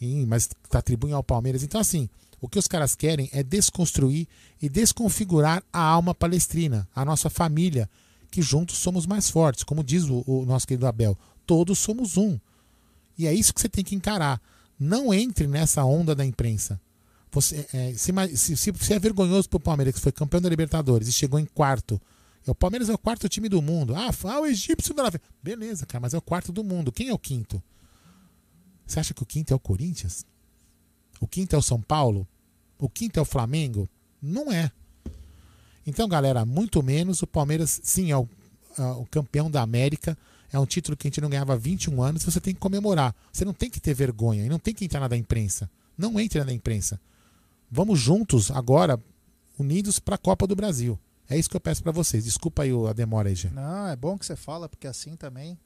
E, mas tá atribuem ao Palmeiras. Então, assim, o que os caras querem é desconstruir e desconfigurar a alma palestrina, a nossa família, que juntos somos mais fortes. Como diz o, o nosso querido Abel, todos somos um. E é isso que você tem que encarar. Não entre nessa onda da imprensa. Você, é, se, se, se, é vergonhoso pro Palmeiras, que foi campeão da Libertadores e chegou em quarto o Palmeiras é o quarto time do mundo. Ah, ah o egípcio da Beleza, cara, mas é o quarto do mundo. Quem é o quinto? Você acha que o quinto é o Corinthians? O quinto é o São Paulo? O quinto é o Flamengo? Não é. Então, galera, muito menos o Palmeiras, sim, é o, é o campeão da América. É um título que a gente não ganhava há 21 anos. Você tem que comemorar. Você não tem que ter vergonha e não tem que entrar na imprensa. Não entre na imprensa. Vamos juntos agora, unidos para a Copa do Brasil. É isso que eu peço para vocês. Desculpa aí a demora aí, Gê. Não, é bom que você fala, porque assim também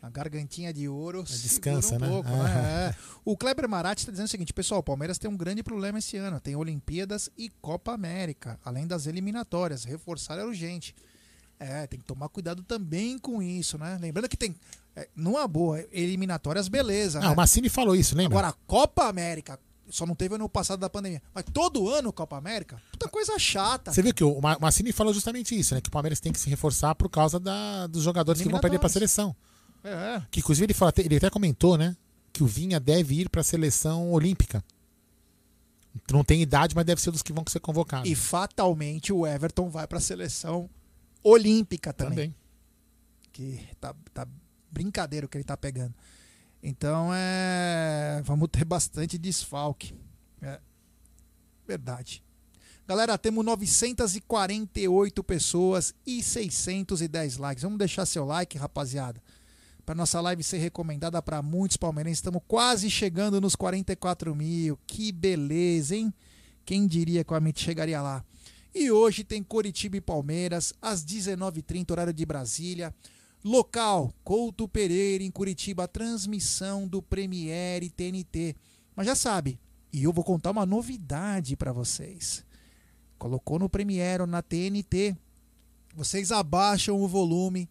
a gargantinha de ouro é, descansa, um né? Pouco, ah. né? É. O Kleber Maratti está dizendo o seguinte, pessoal, o Palmeiras tem um grande problema esse ano. Tem Olimpíadas e Copa América, além das eliminatórias. Reforçar é urgente. É, tem que tomar cuidado também com isso, né? Lembrando que tem, é, numa boa, eliminatórias, beleza. Não, né? o Massini falou isso, lembra? Agora, Copa América, só não teve ano passado da pandemia. Mas todo ano Copa América, puta coisa chata. Você viu que o Massini falou justamente isso, né? Que o Palmeiras tem que se reforçar por causa da, dos jogadores que vão perder para a seleção. É. Que inclusive ele, fala, ele até comentou, né? Que o Vinha deve ir para a seleção olímpica. Não tem idade, mas deve ser dos que vão ser convocados. E fatalmente o Everton vai para a seleção olímpica também. também. Que tá, tá brincadeira o que ele tá pegando. Então é. Vamos ter bastante desfalque. É. Verdade. Galera, temos 948 pessoas e 610 likes. Vamos deixar seu like, rapaziada. Para nossa live ser recomendada para muitos palmeirenses. Estamos quase chegando nos 44 mil. Que beleza, hein? Quem diria que o Amit chegaria lá? E hoje tem Coritiba e Palmeiras, às 19h30, horário de Brasília. Local, Couto Pereira, em Curitiba, transmissão do Premiere TNT. Mas já sabe, e eu vou contar uma novidade para vocês. Colocou no Premiere ou na TNT, vocês abaixam o volume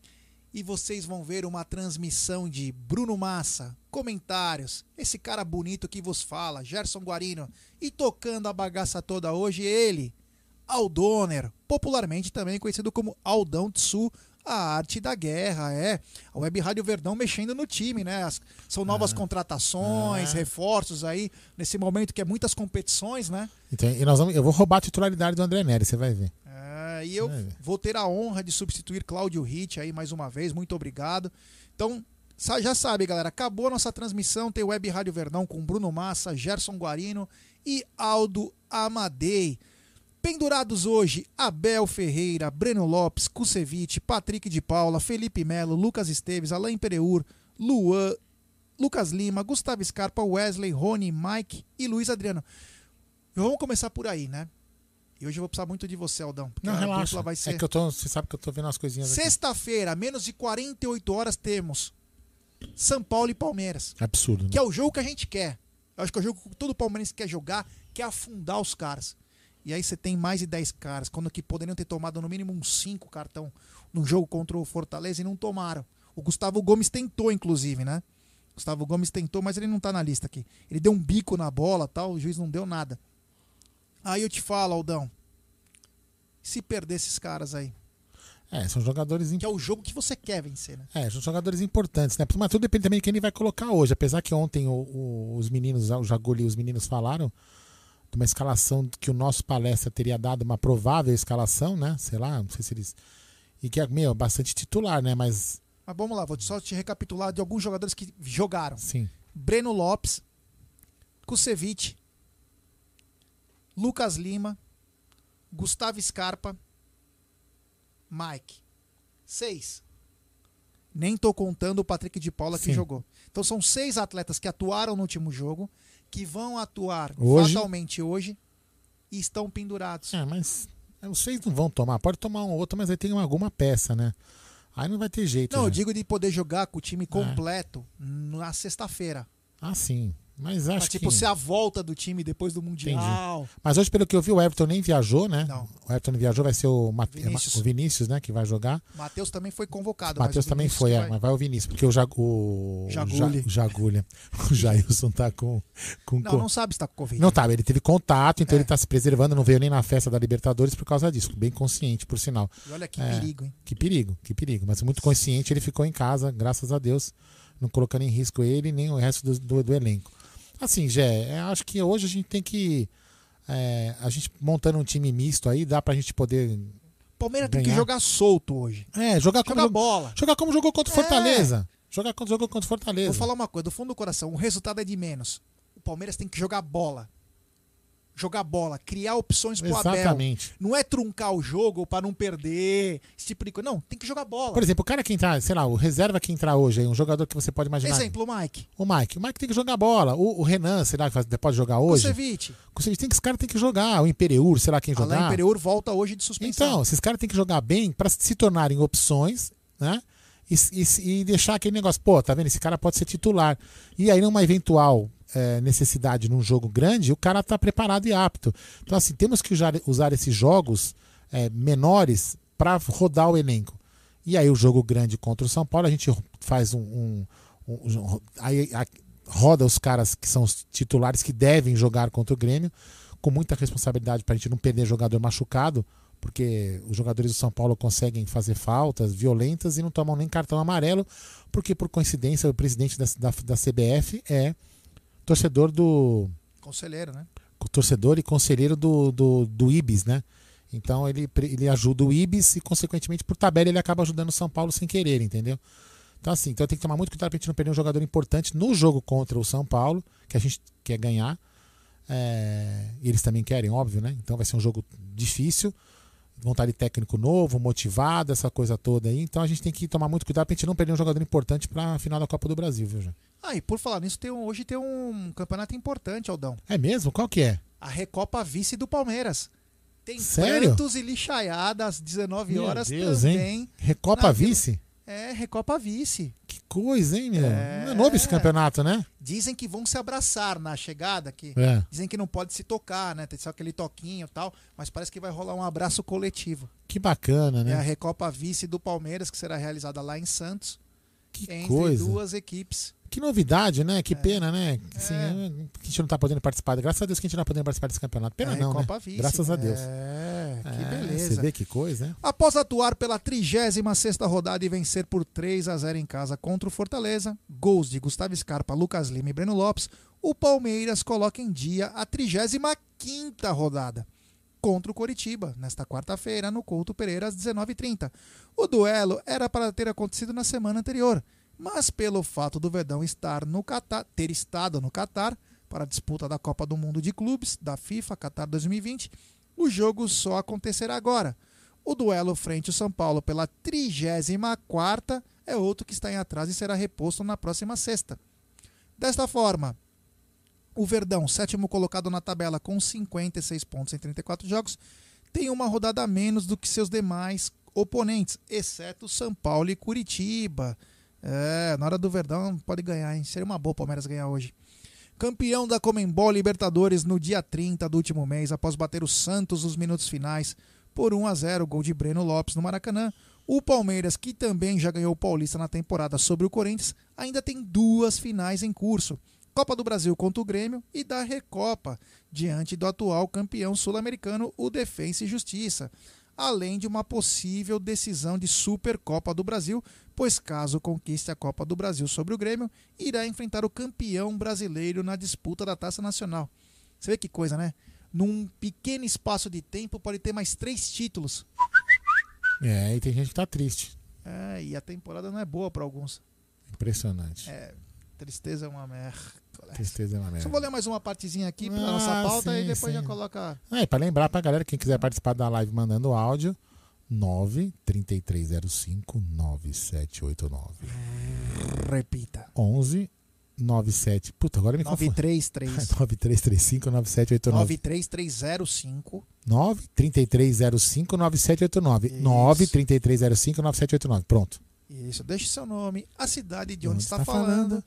e vocês vão ver uma transmissão de Bruno Massa, comentários, esse cara bonito que vos fala, Gerson Guarino, e tocando a bagaça toda hoje, ele, Aldoner, popularmente também conhecido como Aldão Tsu, a arte da guerra, é. A Web Rádio Verdão mexendo no time, né? As, são novas ah, contratações, ah. reforços aí, nesse momento que é muitas competições, né? Então, e nós vamos, eu vou roubar a titularidade do André Nery, você vai ver. É, e eu vou ter a honra de substituir Cláudio Ritt aí mais uma vez, muito obrigado. Então, já sabe, galera, acabou a nossa transmissão, tem Web Rádio Verdão com Bruno Massa, Gerson Guarino e Aldo Amadei. Pendurados hoje, Abel Ferreira, Breno Lopes, Kusevich, Patrick de Paula, Felipe Melo, Lucas Esteves, Alain Pereur, Luan, Lucas Lima, Gustavo Scarpa, Wesley, Rony, Mike e Luiz Adriano. Vamos começar por aí, né? E hoje eu vou precisar muito de você, Aldão. Não, relaxa. Vai ser... É que eu tô, você sabe que eu tô vendo as coisinhas Sexta-feira, menos de 48 horas, temos São Paulo e Palmeiras. Absurdo. Né? Que é o jogo que a gente quer. Eu acho que é o jogo que todo palmeirense quer jogar, quer afundar os caras. E aí você tem mais de 10 caras, quando que poderiam ter tomado no mínimo uns 5 cartão no jogo contra o Fortaleza e não tomaram. O Gustavo Gomes tentou, inclusive, né? Gustavo Gomes tentou, mas ele não tá na lista aqui. Ele deu um bico na bola tal, o juiz não deu nada. Aí eu te falo, Aldão. Se perder esses caras aí. É, são jogadores Que é o jogo que você quer vencer, né? É, são jogadores importantes, né? Mas tudo depende também de quem ele vai colocar hoje. Apesar que ontem o- o- os meninos, o Jaguli e os meninos falaram de uma escalação que o nosso palestra teria dado, uma provável escalação, né? Sei lá, não sei se eles. E que é, meu, bastante titular, né? Mas, Mas vamos lá, vou só te recapitular de alguns jogadores que jogaram. sim. Breno Lopes, Kusevich, Lucas Lima, Gustavo Scarpa, Mike. Seis. Nem tô contando o Patrick de Paula que Sim. jogou. Então são seis atletas que atuaram no último jogo, que vão atuar Hoje? fatalmente hoje e estão pendurados. É, mas os seis não vão tomar. Pode tomar um ou outro, mas aí tem alguma peça, né? Aí não vai ter jeito. Não, eu né? digo de poder jogar com o time completo na sexta-feira. Ah, sim. Mas acho Mas, tipo, que. ser a volta do time depois do Entendi. Mundial. Mas hoje, pelo que eu vi, o Everton nem viajou, né? Não. O Everton viajou, vai ser o, Mate- Vinícius. o Vinícius, né? Que vai jogar. Matheus também foi convocado. Matheus também Vinícius foi, é, vai- mas vai o Vinícius, porque o, Jag, o Jagulha. Ja- o Jagulha. (laughs) O Jailson tá com. com Não, não sabe se tá com Covid. Não tá, ele teve contato, então É. ele tá se preservando, não veio nem na festa da Libertadores por causa disso. Bem consciente, por sinal. E olha que É, perigo, hein? Que perigo, que perigo. Mas muito consciente, ele ficou em casa, graças a Deus, não colocando em risco ele nem o resto do, do, do elenco. Assim, Gé, é, acho que hoje a gente tem que. é, a gente montando um time misto aí, dá pra gente poder. Palmeiras tem que ganhar. jogar solto hoje. É, jogar como, jog- bola. jogar como jogou contra o É. Fortaleza. Jogar como jogou contra o Fortaleza. Vou falar uma coisa, do fundo do coração, o resultado é de menos. O Palmeiras tem que jogar bola. Jogar bola, criar opções pro Abel. Exatamente. Não é truncar o jogo pra não perder, esse tipo de coisa. Não, tem que jogar bola. Por exemplo, o cara que entrar, sei lá, o reserva que entrar hoje, aí, um jogador que você pode imaginar. Exemplo, o Mike. O Mike. O Mike tem que jogar bola. O, o Renan, sei lá, que pode jogar hoje. Kusevich. Kusevich tem que esse cara tem que jogar. O Imperiur, sei lá quem jogar. Alain Imperiur volta hoje de suspensão. Então, esses caras têm que jogar bem para se tornarem opções, né? E, e- e deixar aquele negócio, pô, tá vendo? Esse cara pode ser titular. E aí, numa eventual eh, necessidade num jogo grande, o cara tá preparado e apto. Então, assim, temos que usar, usar esses jogos eh, menores para rodar o elenco. E aí, o jogo grande contra o São Paulo, a gente faz um. um- um- um- aí a- roda os caras que são os titulares que devem jogar contra o Grêmio, com muita responsabilidade para a gente não perder jogador machucado, porque os jogadores do São Paulo conseguem fazer faltas violentas e não tomam nem cartão amarelo, porque por coincidência o presidente da, da, da CBF é torcedor do Conselheiro, né? torcedor e conselheiro do, do, do Ibis, né? Então ele, ele ajuda o Ibis e, consequentemente, por tabela, ele acaba ajudando o São Paulo sem querer, entendeu? Então, assim, então tem que tomar muito cuidado pra gente não perder um jogador importante no jogo contra o São Paulo, que a gente quer ganhar. É, e eles também querem, óbvio, né? Então vai ser um jogo difícil. Ali técnico novo, motivado, essa coisa toda aí. Então a gente tem que tomar muito cuidado pra gente não perder um jogador importante pra final da Copa do Brasil, viu, João? Ah, e por falar nisso, tem um- hoje tem um campeonato importante, Aldão. É mesmo? Qual que é? A Recopa Vice do Palmeiras. Tem Sério? Santos e Lixaiada às 19 Meu horas Deus, também. hein? Recopa na Vila- Vice? É, Recopa Vice. Que coisa, hein, meu? Não é novo esse campeonato, né? Dizem que vão se abraçar na chegada, que É. dizem que não pode se tocar, né? Tem só aquele toquinho e tal, mas parece que vai rolar um abraço coletivo. Que bacana, É a né? Recopa Vice do Palmeiras, que será realizada lá em Santos. entre coisa. duas equipes. Que novidade, né? Que pena, né? Assim, é, que a gente não tá podendo participar. Graças a Deus que a gente não tá podendo participar desse campeonato. Pena É, não, Copa né? Vice. Graças a Deus. É, que É, beleza. Você vê que coisa, né? Após atuar pela 36ª rodada e vencer por 3 a 0 em casa contra o Fortaleza, gols de Gustavo Scarpa, Lucas Lima e Breno Lopes, o Palmeiras coloca em dia a 35ª rodada contra o Coritiba, nesta quarta-feira, no Couto Pereira, às 19h30. O duelo era para ter acontecido na semana anterior, mas pelo fato do Verdão estar no Catar, ter estado no Catar para a disputa da Copa do Mundo de Clubes da FIFA Qatar 2020, o jogo só acontecerá agora. O duelo frente ao São Paulo pela 34ª é outro que está em atraso e será reposto na próxima sexta. Desta forma, o Verdão, sétimo colocado na tabela com 56 pontos em 34 jogos, tem uma rodada a menos do que seus demais oponentes, exceto São Paulo e Curitiba. É, na hora do Verdão pode ganhar, hein? Seria uma boa o Palmeiras ganhar hoje. Campeão da Comembol Libertadores no dia 30 do último mês, após bater o Santos nos minutos finais por 1 a 0, gol de Breno Lopes no Maracanã. O Palmeiras, que também já ganhou o Paulista na temporada sobre o Corinthians, ainda tem duas finais em curso. Copa do Brasil contra o Grêmio e da Recopa, diante do atual campeão sul-americano, o Defensa e Justiça. Além de uma possível decisão de Supercopa do Brasil, pois caso conquiste a Copa do Brasil sobre o Grêmio, irá enfrentar o campeão brasileiro na disputa da Taça Nacional. Você vê que coisa, né? Num pequeno espaço de tempo pode ter mais três títulos. É, e tem gente que tá triste. É, e a temporada não é boa para alguns. Impressionante. É, tristeza é uma merda. Tristeza é uma merda. Só vou ler mais uma partezinha aqui pra Ah, nossa pauta e sim, depois já sim. coloca. É, para lembrar pra galera, quem quiser participar da live mandando áudio, 9 3305 9789. Repita. 11 97. Puta, agora me confundi. 933. 9335 9789. 93305 9 3305 9789. 9 3305 9789. Pronto. Isso, deixe seu nome, a cidade de onde, Onde está, está falando, falando.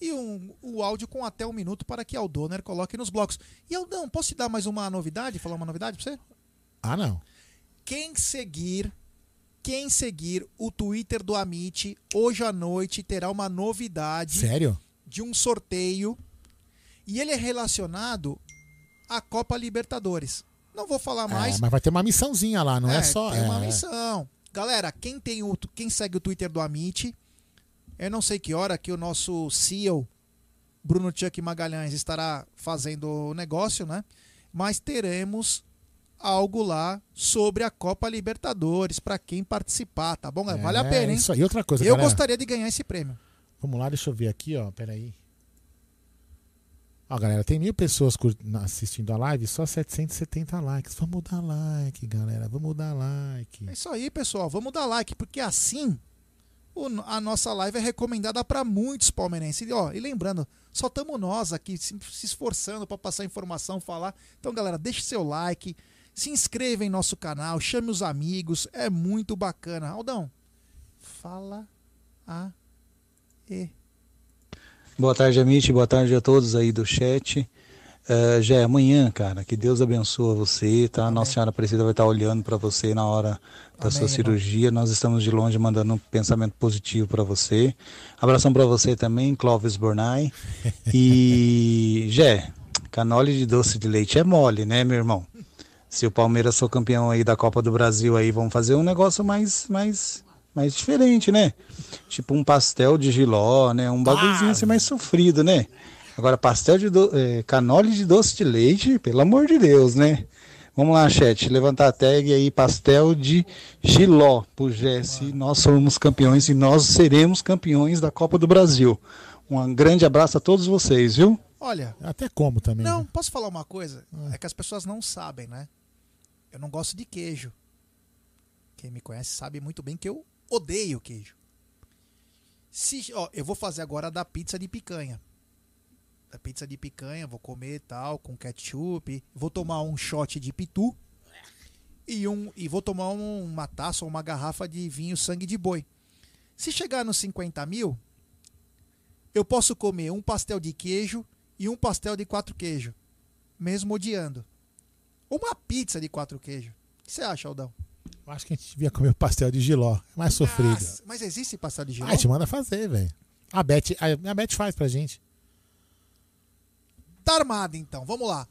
E um, o áudio com até um minuto para que Aldoner coloque nos blocos. E Aldão, posso te dar mais uma novidade? Falar uma novidade para você? Ah, não. Quem seguir, quem seguir o Twitter do Amit, hoje à noite terá uma novidade. Sério? De um sorteio. E ele é relacionado à Copa Libertadores. Não vou falar mais. É, mas vai ter uma missãozinha lá, não é, só. Tem uma é. missão. Galera, quem, tem o, quem segue o Twitter do Amit, eu não sei que hora que o nosso CEO, Bruno Chuck Magalhães, estará fazendo o negócio, né? Mas teremos algo lá sobre a Copa Libertadores para quem participar, tá bom? Vale a É, pena, hein? isso aí. Outra coisa, Eu galera. gostaria de ganhar esse prêmio. Vamos lá, deixa eu ver aqui, ó. Peraí. Ó, galera, tem mil pessoas assistindo a live, só 770 likes. Vamos dar like, galera. Vamos dar like. É isso aí, pessoal. Vamos dar like, porque assim o- a nossa live é recomendada para muitos palmeirenses. E, ó, e lembrando, só estamos nós aqui se, se esforçando para passar informação, falar. Então, galera, deixe seu like, se inscreva em nosso canal, chame os amigos, é muito bacana. Aldão, fala a e. Boa tarde, Amit. Boa tarde a todos aí do chat. Eh, já é amanhã, cara. Que Deus abençoe você, tá? Nossa Senhora Aparecida vai estar olhando para você na hora da sua irmão. cirurgia. Nós estamos de longe mandando um pensamento positivo para você. Abração para você também, Clóvis Bornai. (laughs) E, Jé, canole de doce de leite é mole, né, meu irmão? Se o Palmeiras for campeão aí da Copa do Brasil aí, vamos fazer um negócio mais, mais, mais diferente, né? Tipo um pastel de giló, né? Um bagulhozinho assim mais sofrido, né? Agora, pastel de do... eh, canole de doce de leite, pelo amor de Deus, né? Vamos lá, chat, levantar a tag aí, pastel de giló pro Jesse. Nós somos campeões e nós seremos campeões da Copa do Brasil. Um grande abraço a todos vocês, viu? Olha. Até como também. Não, né? posso falar uma coisa? É que as pessoas não sabem, né? Eu não gosto de queijo. Quem me conhece sabe muito bem que eu odeio queijo. Se, ó, eu vou fazer agora da pizza de picanha. Pizza de picanha, vou comer tal, com ketchup. Vou tomar um shot de pitu. E, um, e vou tomar um- uma taça ou uma garrafa de vinho sangue de boi. Se chegar nos 50 mil, eu posso comer um pastel de queijo e um pastel de quatro queijo, mesmo odiando. Uma pizza de quatro queijo. O que você acha, Aldão? Eu acho que a gente devia comer pastel de giló. É mais sofrido. Nossa, mas existe pastel de giló? Ah, a gente manda fazer, velho. A Beth, a, a Beth faz pra gente. Tá armado, então. Vamos lá.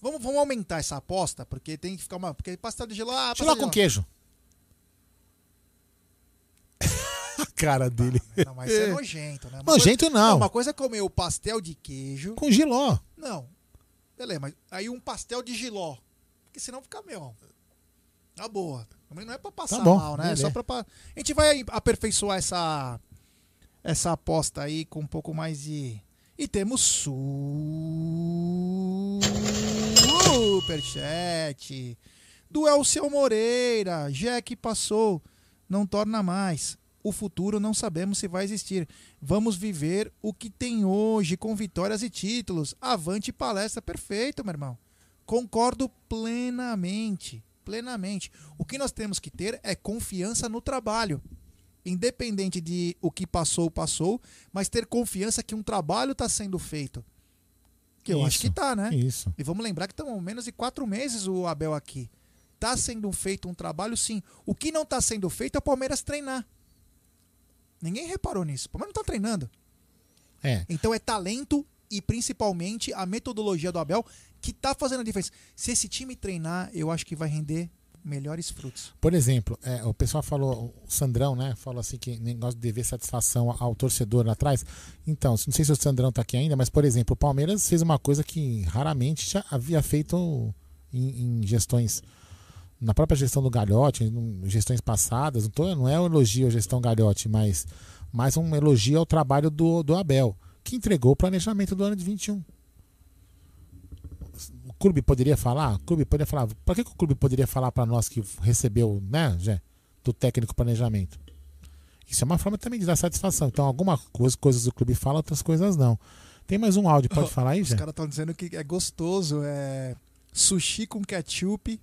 Vamos, vamos aumentar essa aposta, porque tem que ficar uma. Porque pastel de giló. Ah, de com queijo. (laughs) a cara dele. Não, mas isso é nojento, né? Uma Nojento coisa- não. Uma coisa é comer o pastel de queijo. Com giló. Não. Beleza, mas aí um pastel de giló. Porque senão fica meu. Na boa. Também não é pra passar Tá bom, mal, né? É. Só pra, pra- A gente vai aperfeiçoar essa, essa aposta aí com um pouco mais de. E temos superchat do Elcio Moreira. Jack passou, não torna mais. O futuro não sabemos se vai existir. Vamos viver o que tem hoje com vitórias e títulos. Avante palestra, perfeito, meu irmão. Concordo plenamente, plenamente. O que nós temos que ter é confiança no trabalho. Independente de o que passou, passou, mas ter confiança que um trabalho está sendo feito. Que eu acho Isso, que tá, né? isso. E vamos lembrar que estamos menos de quatro meses o Abel aqui. Tá sendo feito um trabalho, sim. O que não está sendo feito é o Palmeiras treinar. Ninguém reparou nisso. O Palmeiras não está treinando. É. Então é talento e principalmente a metodologia do Abel que tá fazendo a diferença. Se esse time treinar, eu acho que vai render melhores frutos. Por exemplo, é, o pessoal falou, o Sandrão, né? Falou assim que negócio de dever satisfação ao torcedor lá atrás. Então, não sei se o Sandrão tá aqui ainda, mas, por exemplo, o Palmeiras fez uma coisa que raramente já havia feito em, em gestões. Na própria gestão do Galhote, em gestões passadas, não, tô, não é um elogio à gestão Galhote, mas mais um elogio ao trabalho do, do Abel, que entregou o planejamento do ano de 21 clube poderia falar? O clube poderia falar. Para que, que, o clube poderia falar para nós que recebeu, né, Jé, do técnico planejamento? Isso é uma forma também de dar satisfação. Então, algumas coisa, coisas do clube fala, outras coisas não. Tem mais um áudio, pode oh, falar aí? Os caras estão dizendo que é gostoso, é sushi com ketchup,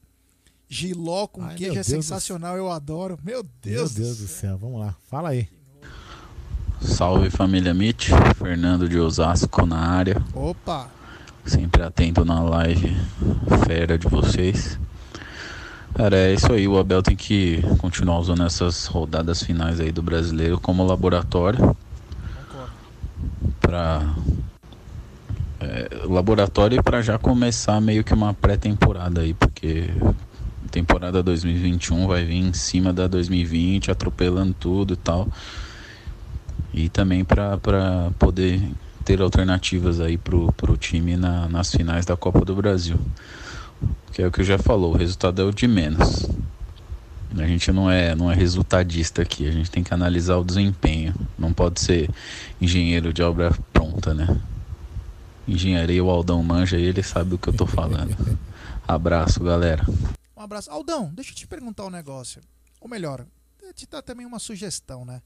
giló com Ai, queijo é sensacional, eu adoro. Meu Deus, meu Deus do céu. Vamos lá, fala aí. Salve família Mitch, Fernando de Osasco na área. Opa! Sempre atento na live fera de vocês. Cara, é isso aí, o Abel tem que continuar usando essas rodadas finais aí do brasileiro como laboratório. Para é, laboratório para já começar meio que uma pré-temporada aí, porque temporada 2021 vai vir em cima da 2020, atropelando tudo e tal. E também para poder ter alternativas aí pro, pro time na, nas finais da Copa do Brasil. Que é o que eu já falou, o resultado é o de menos. A gente não é, não é resultadista aqui, a gente tem que analisar o desempenho. Não pode ser engenheiro de obra pronta, né? Engenharia, o Aldão manja e ele sabe do que eu tô falando. Abraço, galera. Um abraço. Aldão, deixa eu te perguntar um negócio. Ou melhor, te dar também uma sugestão, né?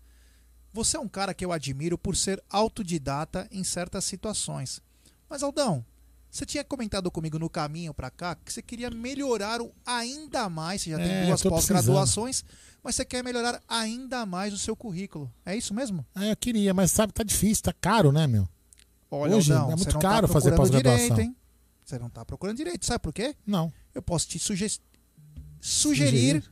Você é um cara que eu admiro por ser autodidata em certas situações. Mas Aldão, você tinha comentado comigo no caminho para cá que você queria melhorar ainda mais, você já é, tem duas pós-graduações, mas você quer melhorar ainda mais o seu currículo. É isso mesmo? É, eu queria, mas sabe, tá difícil, tá caro, né, meu? Olha, Hoje é muito tá caro tá fazer pós-graduação. Você não tá procurando direito, sabe por quê? Não. Eu posso te sugerir, sugerir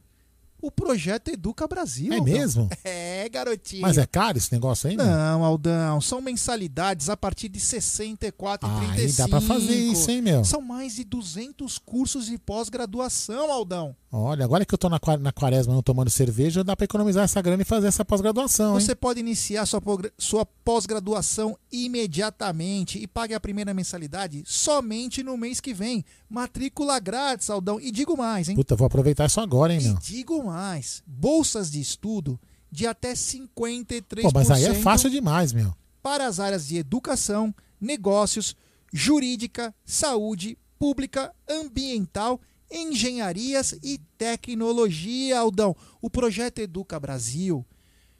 o projeto Educa Brasil. É mesmo? (laughs) É, garotinho. Mas é caro esse negócio aí, Não, Aldão. São mensalidades a partir de R$ 64,35. Aí dá pra fazer isso, hein, meu? São mais de 200 cursos de pós-graduação, Aldão. Olha, agora que eu tô na, na quaresma não tomando cerveja, dá para economizar essa grana e fazer essa pós-graduação. Você pode iniciar sua, sua pós-graduação imediatamente e pague a primeira mensalidade somente no mês que vem. Matrícula grátis, Aldão. E digo mais, hein? Puta, vou aproveitar isso agora, hein, meu? E digo mais. Bolsas de estudo de até 53%. Pô, mas aí é fácil demais, meu. Para as áreas de educação, negócios, jurídica, saúde, pública, ambiental engenharias e tecnologia, Aldão. O projeto Educa Brasil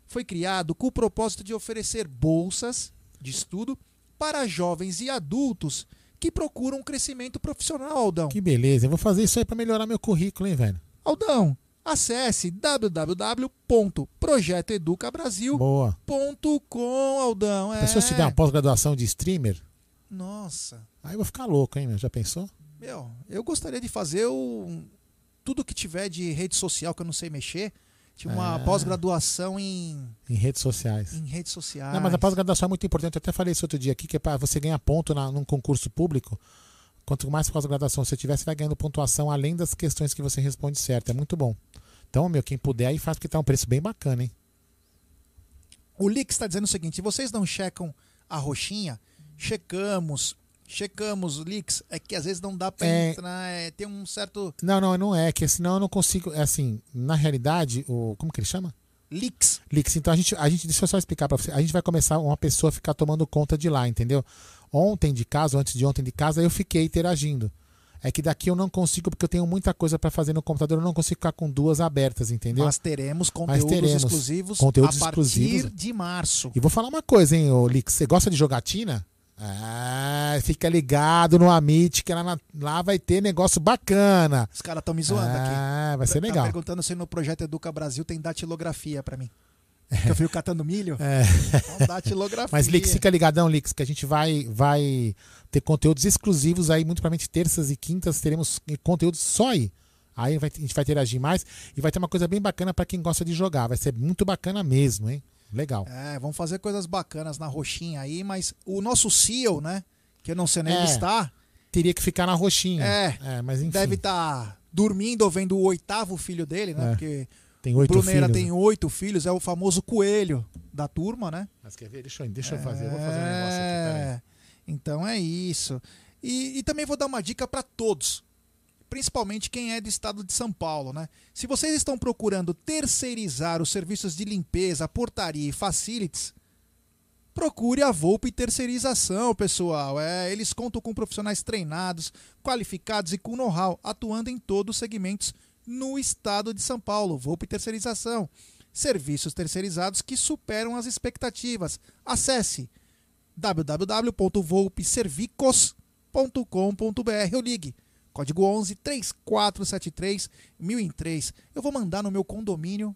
foi criado com o propósito de oferecer bolsas de estudo para jovens e adultos que procuram um crescimento profissional, Aldão. Que beleza, eu vou fazer isso aí para melhorar meu currículo, hein, velho? Aldão, acesse www.projetoeducabrasil.com, Aldão. É. Se eu tiver uma pós-graduação de streamer? Nossa. Aí eu vou ficar louco, hein, meu? Já pensou? Meu, eu gostaria de fazer o, tudo que tiver de rede social que eu não sei mexer. Tinha uma é. pós-graduação em. Em redes sociais. Em redes sociais. Não, mas a pós-graduação é muito importante. Eu até falei isso outro dia aqui, que é para você ganhar ponto na, num concurso público. Quanto mais pós-graduação você tiver, você vai ganhando pontuação além das questões que você responde certo. É muito bom. Então, meu, quem puder aí faz, porque tá um preço bem bacana, hein? O Lix está dizendo o seguinte: vocês não checam a roxinha? Checamos checamos leaks, é que às vezes não dá para é... entrar, é, tem um certo. Não, não, não é, que senão eu não consigo. É assim, na realidade, o. Como que ele chama? Leaks. Leaks. Então a gente, a gente, deixa eu só explicar para você. A gente vai começar uma pessoa a ficar tomando conta de lá, entendeu? Ontem de casa, ou antes de ontem de casa, eu fiquei interagindo. É que daqui eu não consigo, porque eu tenho muita coisa para fazer no computador, eu não consigo ficar com duas abertas, entendeu? Mas teremos conteúdos Mas teremos exclusivos conteúdos a partir exclusivos. de março. E vou falar uma coisa, hein, Lix. Você gosta de jogatina? Ah, fica ligado no Amit que lá, lá vai ter negócio bacana. Os caras estão me zoando ah, aqui. Ah, vai ser tá legal. perguntando se no projeto Educa Brasil tem datilografia para mim. Que eu fico catando milho. É. Então. Mas Lix, fica ligadão, Lix, que a gente vai, vai ter conteúdos exclusivos aí, muito provavelmente terças e quintas teremos conteúdos só aí. Aí a gente vai interagir mais e vai ter uma coisa bem bacana para quem gosta de jogar. Vai ser muito bacana mesmo, hein? Legal. É, vamos fazer coisas bacanas na roxinha aí, mas o nosso CEO, né? Que eu não sei nem é, está. Teria que ficar na roxinha. É, é mas enfim. Deve estar tá dormindo ou vendo o oitavo filho dele, né? É. Porque Tem o oito Bruneira filhos, tem oito filhos, é o famoso coelho da turma, né? Mas quer ver? Deixa eu, deixa eu fazer. Eu vou fazer um negócio aqui, peraí. É, Então é isso. E, e também vou dar uma dica para todos, principalmente quem é do estado de São Paulo, né? Se vocês estão procurando terceirizar os serviços de limpeza, portaria e facilities, procure a Volpe Terceirização, pessoal. É, eles contam com profissionais treinados, qualificados e com know-how, atuando em todos os segmentos no estado de São Paulo. Volpe Terceirização. Serviços terceirizados que superam as expectativas. Acesse www.volpeservicos.com.br ou ligue código 11 3473 1003. Eu vou mandar no meu condomínio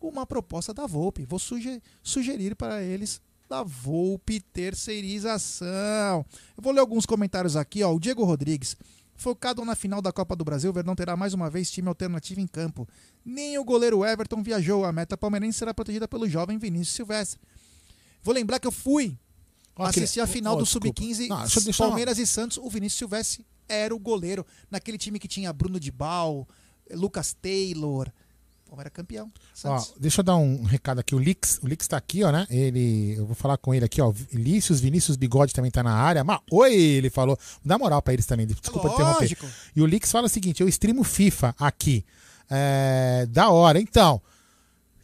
uma proposta da Volpe. Vou suge- sugerir para eles da Volpe Terceirização. Eu vou ler alguns comentários aqui, ó. O Diego Rodrigues. Focado na final da Copa do Brasil, o Verdão terá mais uma vez time alternativo em campo. Nem o goleiro Everton viajou. A meta palmeirense será protegida pelo jovem Vinícius Silvestre. Vou lembrar que eu fui aquele- assistir a final ó, do desculpa. Sub-15 Não, deixa eu deixar uma- Palmeiras e Santos. O Vinícius Silvestre era o goleiro. Naquele time que tinha Bruno de Bal, Lucas Taylor. Palmeiras campeão. Ó, deixa eu dar um recado aqui. O Lix, o Lix tá aqui, ó, né? Ele, eu vou falar com ele aqui, ó. Vinícius, Vinícius Bigode também tá na área. Mas, oi, ele falou. Dá moral pra eles também. Desculpa interromper. Lógico. E o Lix fala o seguinte: eu streamo FIFA aqui. É, da hora. Então,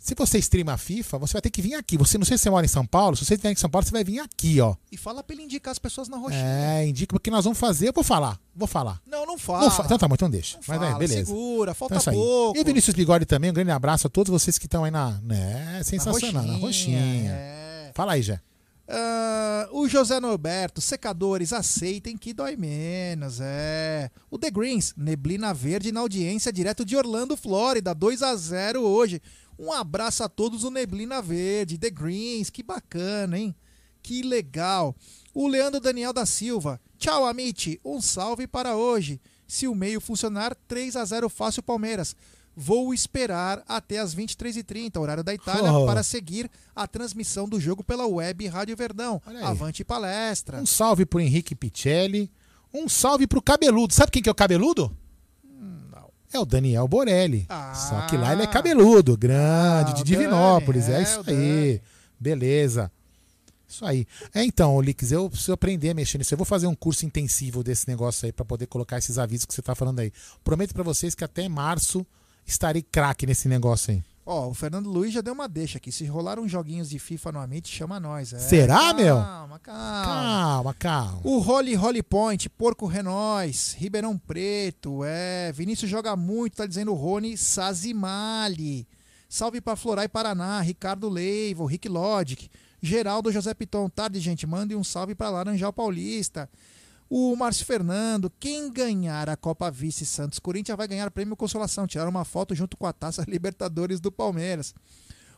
se você streama FIFA, você vai ter que vir aqui. Você não sei se você mora em São Paulo. Se você vier em São Paulo, você vai vir aqui, ó. E fala pra ele indicar as pessoas na roxinha. É, indica o que nós vamos fazer. Eu vou falar. Vou falar. Não, não fala. Fa- Então tá bom, então deixa. Mas fala, é, beleza. segura, falta Então é isso aí. pouco. E o Vinícius Bigode também, um grande abraço a todos vocês que estão aí na. Né, sensacional, na roxinha, roxinha. é. Fala aí, Jé. Ah, o José Norberto, secadores, aceitem que dói menos, é. O The Greens, neblina verde na audiência direto de Orlando, Flórida, 2 a 0 hoje. Um abraço a todos o Neblina Verde, The Greens, que bacana, hein? Que legal. O Leandro Daniel da Silva, tchau, Amit, um salve para hoje. Se o meio funcionar, 3 a 0 fácil Palmeiras. Vou esperar até as 23h30, horário da Itália, Oh. para seguir a transmissão do jogo pela web Rádio Verdão. Avante palestra. Um salve pro Henrique Picelli. Um salve pro Cabeludo. Sabe quem que é o Cabeludo? É o Daniel Borelli. Só que lá ele é cabeludo, grande, Ah, de Divinópolis. Dani, é é, isso aí. Beleza. Isso aí. É, então, Lix, eu preciso aprender a mexer nisso. Eu vou fazer um curso intensivo desse negócio aí pra poder colocar esses avisos que você tá falando aí. Prometo pra vocês que até março estarei craque nesse negócio aí. Ó, o Fernando Luiz já deu uma deixa aqui. Se rolar uns joguinhos de FIFA no Amit, chama nós. É, Será, calma, meu? Calma, calma. Calma, calma. O Holly Holly Point, Porco Renóis, Ribeirão Preto, é. Vinícius joga muito, tá dizendo o Rony Sazimali. Salve pra Florai Paraná, Ricardo Leivo, Rick Logic, Geraldo José Piton. Tarde, gente. Mande um salve pra Laranjal Paulista. O Márcio Fernando, quem ganhar a Copa Vice Santos Corinthians vai ganhar prêmio Consolação. Tiraram uma foto junto com a taça (laughs) Libertadores do Palmeiras.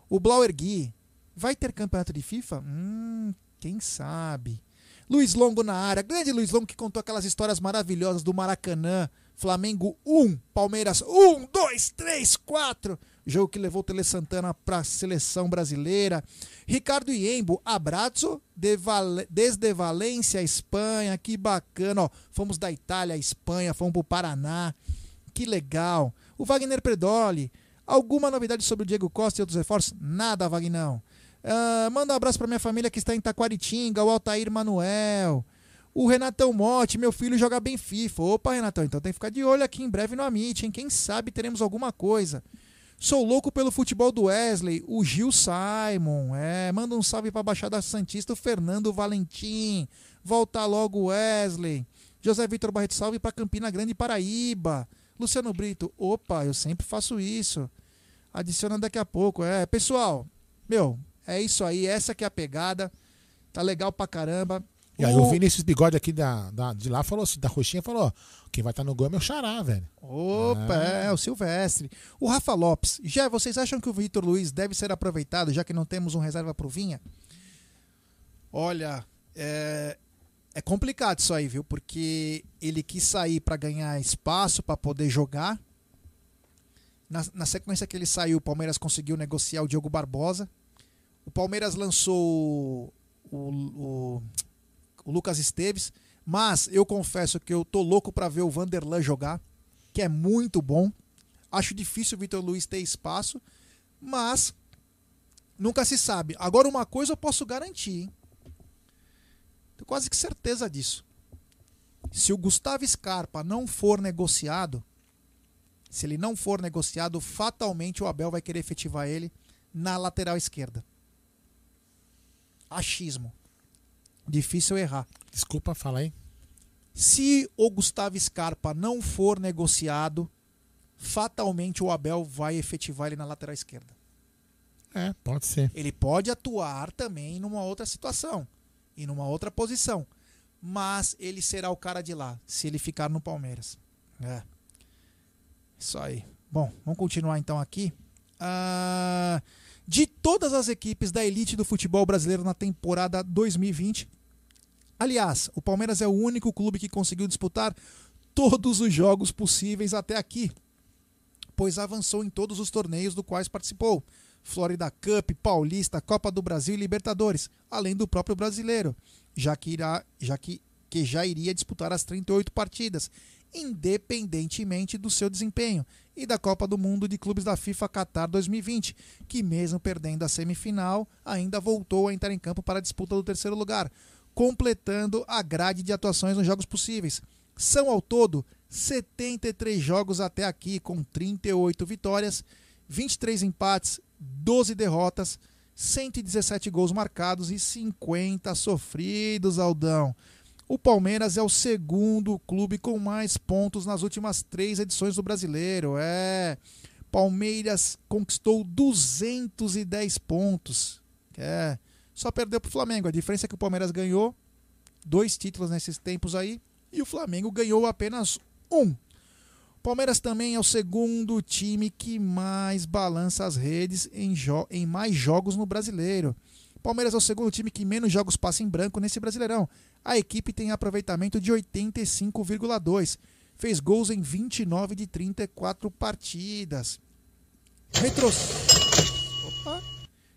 O Blauer Gui, vai ter campeonato de FIFA? Hum, quem sabe. Luiz Longo na área, grande Luiz Longo que contou aquelas histórias maravilhosas do Maracanã. Flamengo 1, Palmeiras 1, 2, 3, 4. Jogo que levou o Tele Santana para a seleção brasileira. Ricardo Iembo, abraço de desde Valência, Espanha. Que bacana, ó. Fomos da Itália à Espanha, fomos pro Paraná. Que legal. O Wagner Predoli, alguma novidade sobre o Diego Costa e outros reforços? Nada, Vagnão. Ah, manda um abraço para minha família que está em Taquaritinga, o Altair Manuel. O Renatão Motti, meu filho joga bem FIFA. Opa, Renatão, então tem que ficar de olho aqui em breve no Amit, hein? Quem sabe teremos alguma coisa. Sou louco pelo futebol do Wesley, o Gil Simon. É, manda um salve pra Baixada Santista, o Fernando Valentim. Volta logo, Wesley. José Vitor Barreto, salve pra Campina Grande, Paraíba. Luciano Brito, opa, eu sempre faço isso. Adiciona daqui a pouco. É, pessoal, meu, é isso aí. Essa que é a pegada. Tá legal pra caramba. E aí o Vinícius Bigode aqui da, da- de lá falou assim, da roxinha falou, ó, quem vai estar no gol é meu xará, velho. Opa, Ah. é, o Silvestre. O Rafa Lopes. Já, vocês acham que o Vitor Luiz deve ser aproveitado, já que não temos um reserva pro Vinha? Olha, é, é complicado isso aí, viu? Porque ele quis sair para ganhar espaço, para poder jogar. Na, na sequência que ele saiu, o Palmeiras conseguiu negociar o Diogo Barbosa. O Palmeiras lançou o, o, o Lucas Esteves. Mas eu confesso que eu tô louco para ver o Vanderlan jogar. que é muito bom. Acho difícil o Vitor Luiz ter espaço, mas nunca se sabe. Agora, uma coisa eu posso garantir, hein? Tenho quase que certeza disso. Se o Gustavo Scarpa não for negociado, se ele não for negociado, fatalmente o Abel vai querer efetivar ele na lateral esquerda. Achismo. Difícil errar. Desculpa, fala aí. Se o Gustavo Scarpa não for negociado, fatalmente o Abel vai efetivar ele na lateral esquerda. É, pode ser. Ele pode atuar também numa outra situação e numa outra posição, mas ele será o cara de lá se ele ficar no Palmeiras. É. Isso aí. Bom, vamos continuar então aqui. Ah, de todas as equipes da elite do futebol brasileiro na temporada 2020, aliás, o Palmeiras é o único clube que conseguiu disputar todos os jogos possíveis até aqui, pois avançou em todos os torneios do quais participou. Florida Cup, Paulista, Copa do Brasil e Libertadores, além do próprio brasileiro, já que, irá, já que, que já iria disputar as 38 partidas, independentemente do seu desempenho, e da Copa do Mundo de Clubes da FIFA Qatar 2020, que mesmo perdendo a semifinal, ainda voltou a entrar em campo para a disputa do terceiro lugar, completando a grade de atuações nos jogos possíveis. São ao todo 73 jogos até aqui, com 38 vitórias, 23 empates, 12 derrotas, 117 gols marcados e 50 sofridos, Aldão. O Palmeiras é o segundo clube com mais pontos nas últimas três edições do Brasileiro. É. Palmeiras conquistou 210 pontos. É. Só perdeu para o Flamengo. A diferença é que o Palmeiras ganhou dois títulos nesses tempos aí e o Flamengo ganhou apenas um. Palmeiras também é o segundo time que mais balança as redes em, em mais jogos no brasileiro. Palmeiras é o segundo time que menos jogos passa em branco nesse Brasileirão. A equipe tem aproveitamento de 85,2. Fez gols em 29 de 34 partidas. Retro... Opa.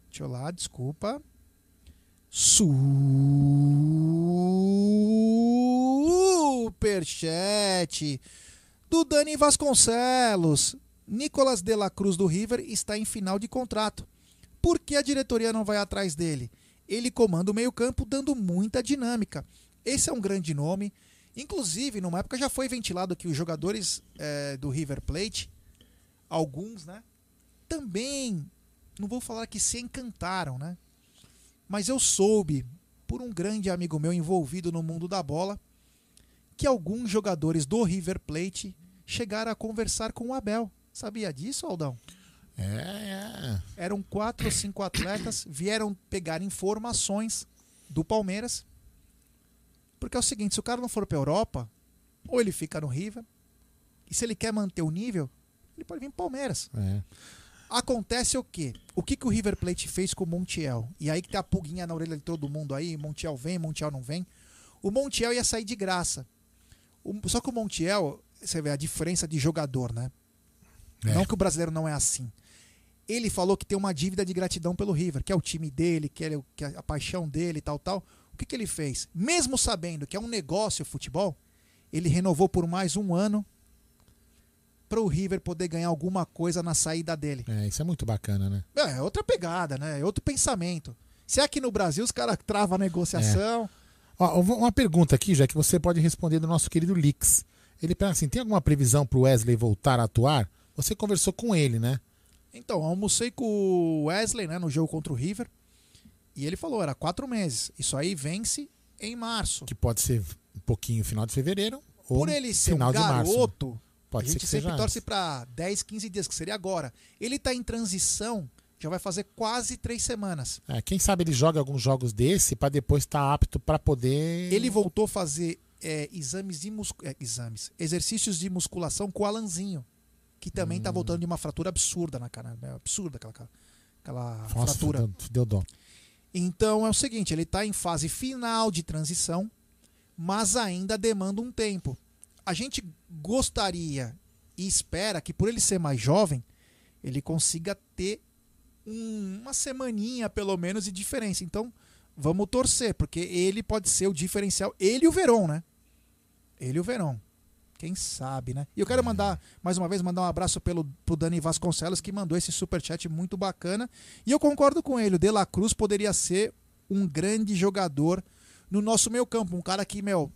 Deixa eu lá, desculpa. Superchat do Dani Vasconcelos. Nicolas de la Cruz do River está em final de contrato. Por que a diretoria não vai atrás dele? Ele comanda o meio-campo, dando muita dinâmica. Esse é um grande nome. Inclusive, numa época já foi ventilado que os jogadores é, do River Plate, alguns, né, também, não vou falar que se encantaram, né? Mas eu soube, por um grande amigo meu envolvido no mundo da bola, que alguns jogadores do River Plate chegaram a conversar com o Abel. Sabia disso, Aldão? É, é. Eram quatro ou cinco atletas, vieram pegar informações do Palmeiras. Porque é o seguinte, se o cara não for para Europa, ou ele fica no River, e se ele quer manter o nível, ele pode vir para Palmeiras. É. Acontece o quê? O que, que o River Plate fez com o Montiel? E aí que tem a pulguinha na orelha de todo mundo aí, Montiel vem, Montiel não vem. O Montiel ia sair de graça. O, só que o Montiel, você vê a diferença de jogador, né? É. Não que o brasileiro não é assim ele falou que tem uma dívida de gratidão pelo River, que é o time dele, que é, que é a paixão dele e tal, tal. O que, que ele fez? Mesmo sabendo que é um negócio o futebol, ele renovou por mais um ano para o River poder ganhar alguma coisa na saída dele. É, isso é muito bacana, né? É, é outra pegada, né? É outro pensamento. Se é aqui no Brasil os caras travam a negociação. É. Ó, uma pergunta aqui, já que você pode responder do nosso querido Lix. Ele pergunta assim: tem alguma previsão para o Wesley voltar a atuar? Você conversou com ele, né? Então, almocei com o Wesley, né, no jogo contra o River. E ele falou, era quatro meses. Isso aí vence em março. Que pode ser um pouquinho final de fevereiro. Ou Por ele ser final um garoto, de março, pode a gente sempre torce para 10, 15 dias, que seria agora. Ele está em transição, já vai fazer quase três semanas. É, quem sabe ele joga alguns jogos desse para depois estar tá apto para poder. Ele voltou a fazer é, exames de mus... É, exames, exercícios de musculação com o Alanzinho que também está hum. voltando de uma fratura absurda na cara. Né? Absurda aquela, aquela Nossa, fratura. Deu, deu dó. Então é o seguinte, ele está em fase final de transição, mas ainda demanda um tempo. A gente gostaria e espera que por ele ser mais jovem, ele consiga ter um, uma semaninha pelo menos de diferença. Então vamos torcer, porque ele pode ser o diferencial. Ele e o Verón, né? Ele e o Verón. Quem sabe, né? E eu quero mandar, mais uma vez, mandar um abraço pelo, pro Dani Vasconcelos, que mandou esse superchat muito bacana. E eu concordo com ele, o De La Cruz poderia ser um grande jogador no nosso meio campo. Um cara que, meu,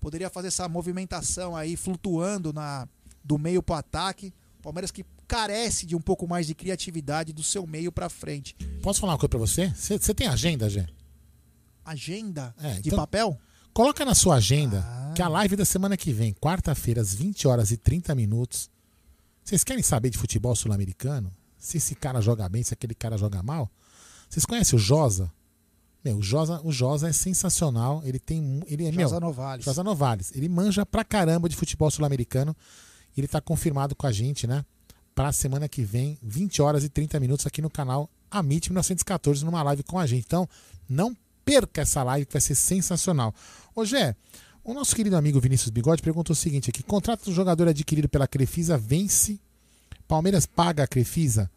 poderia fazer essa movimentação aí, flutuando na, do meio pro ataque. Palmeiras que carece de um pouco mais de criatividade do seu meio para frente. Posso falar uma coisa pra você? Você você tem agenda, Gê? Agenda É, de então- papel? Coloca na sua agenda Ah. que a live da semana que vem, quarta-feira, às 20 horas e 30 minutos. Vocês querem saber de futebol sul-americano? Se esse cara joga bem, se aquele cara joga mal? Vocês conhecem o Josa? Meu, o Josa, o Josa é sensacional. Ele tem. Ele é, Josa meu, Novales. Josa Novales. Ele manja pra caramba de futebol sul-americano. Ele tá confirmado com a gente, né? Pra semana que vem, 20 horas e 30 minutos aqui no canal Amit 1914, numa live com a gente. Então, não perca essa live que vai ser sensacional. Ô Gé, o nosso querido amigo Vinícius Bigode perguntou o seguinte aqui: contrato do jogador adquirido pela Crefisa vence. Palmeiras paga a Crefisa?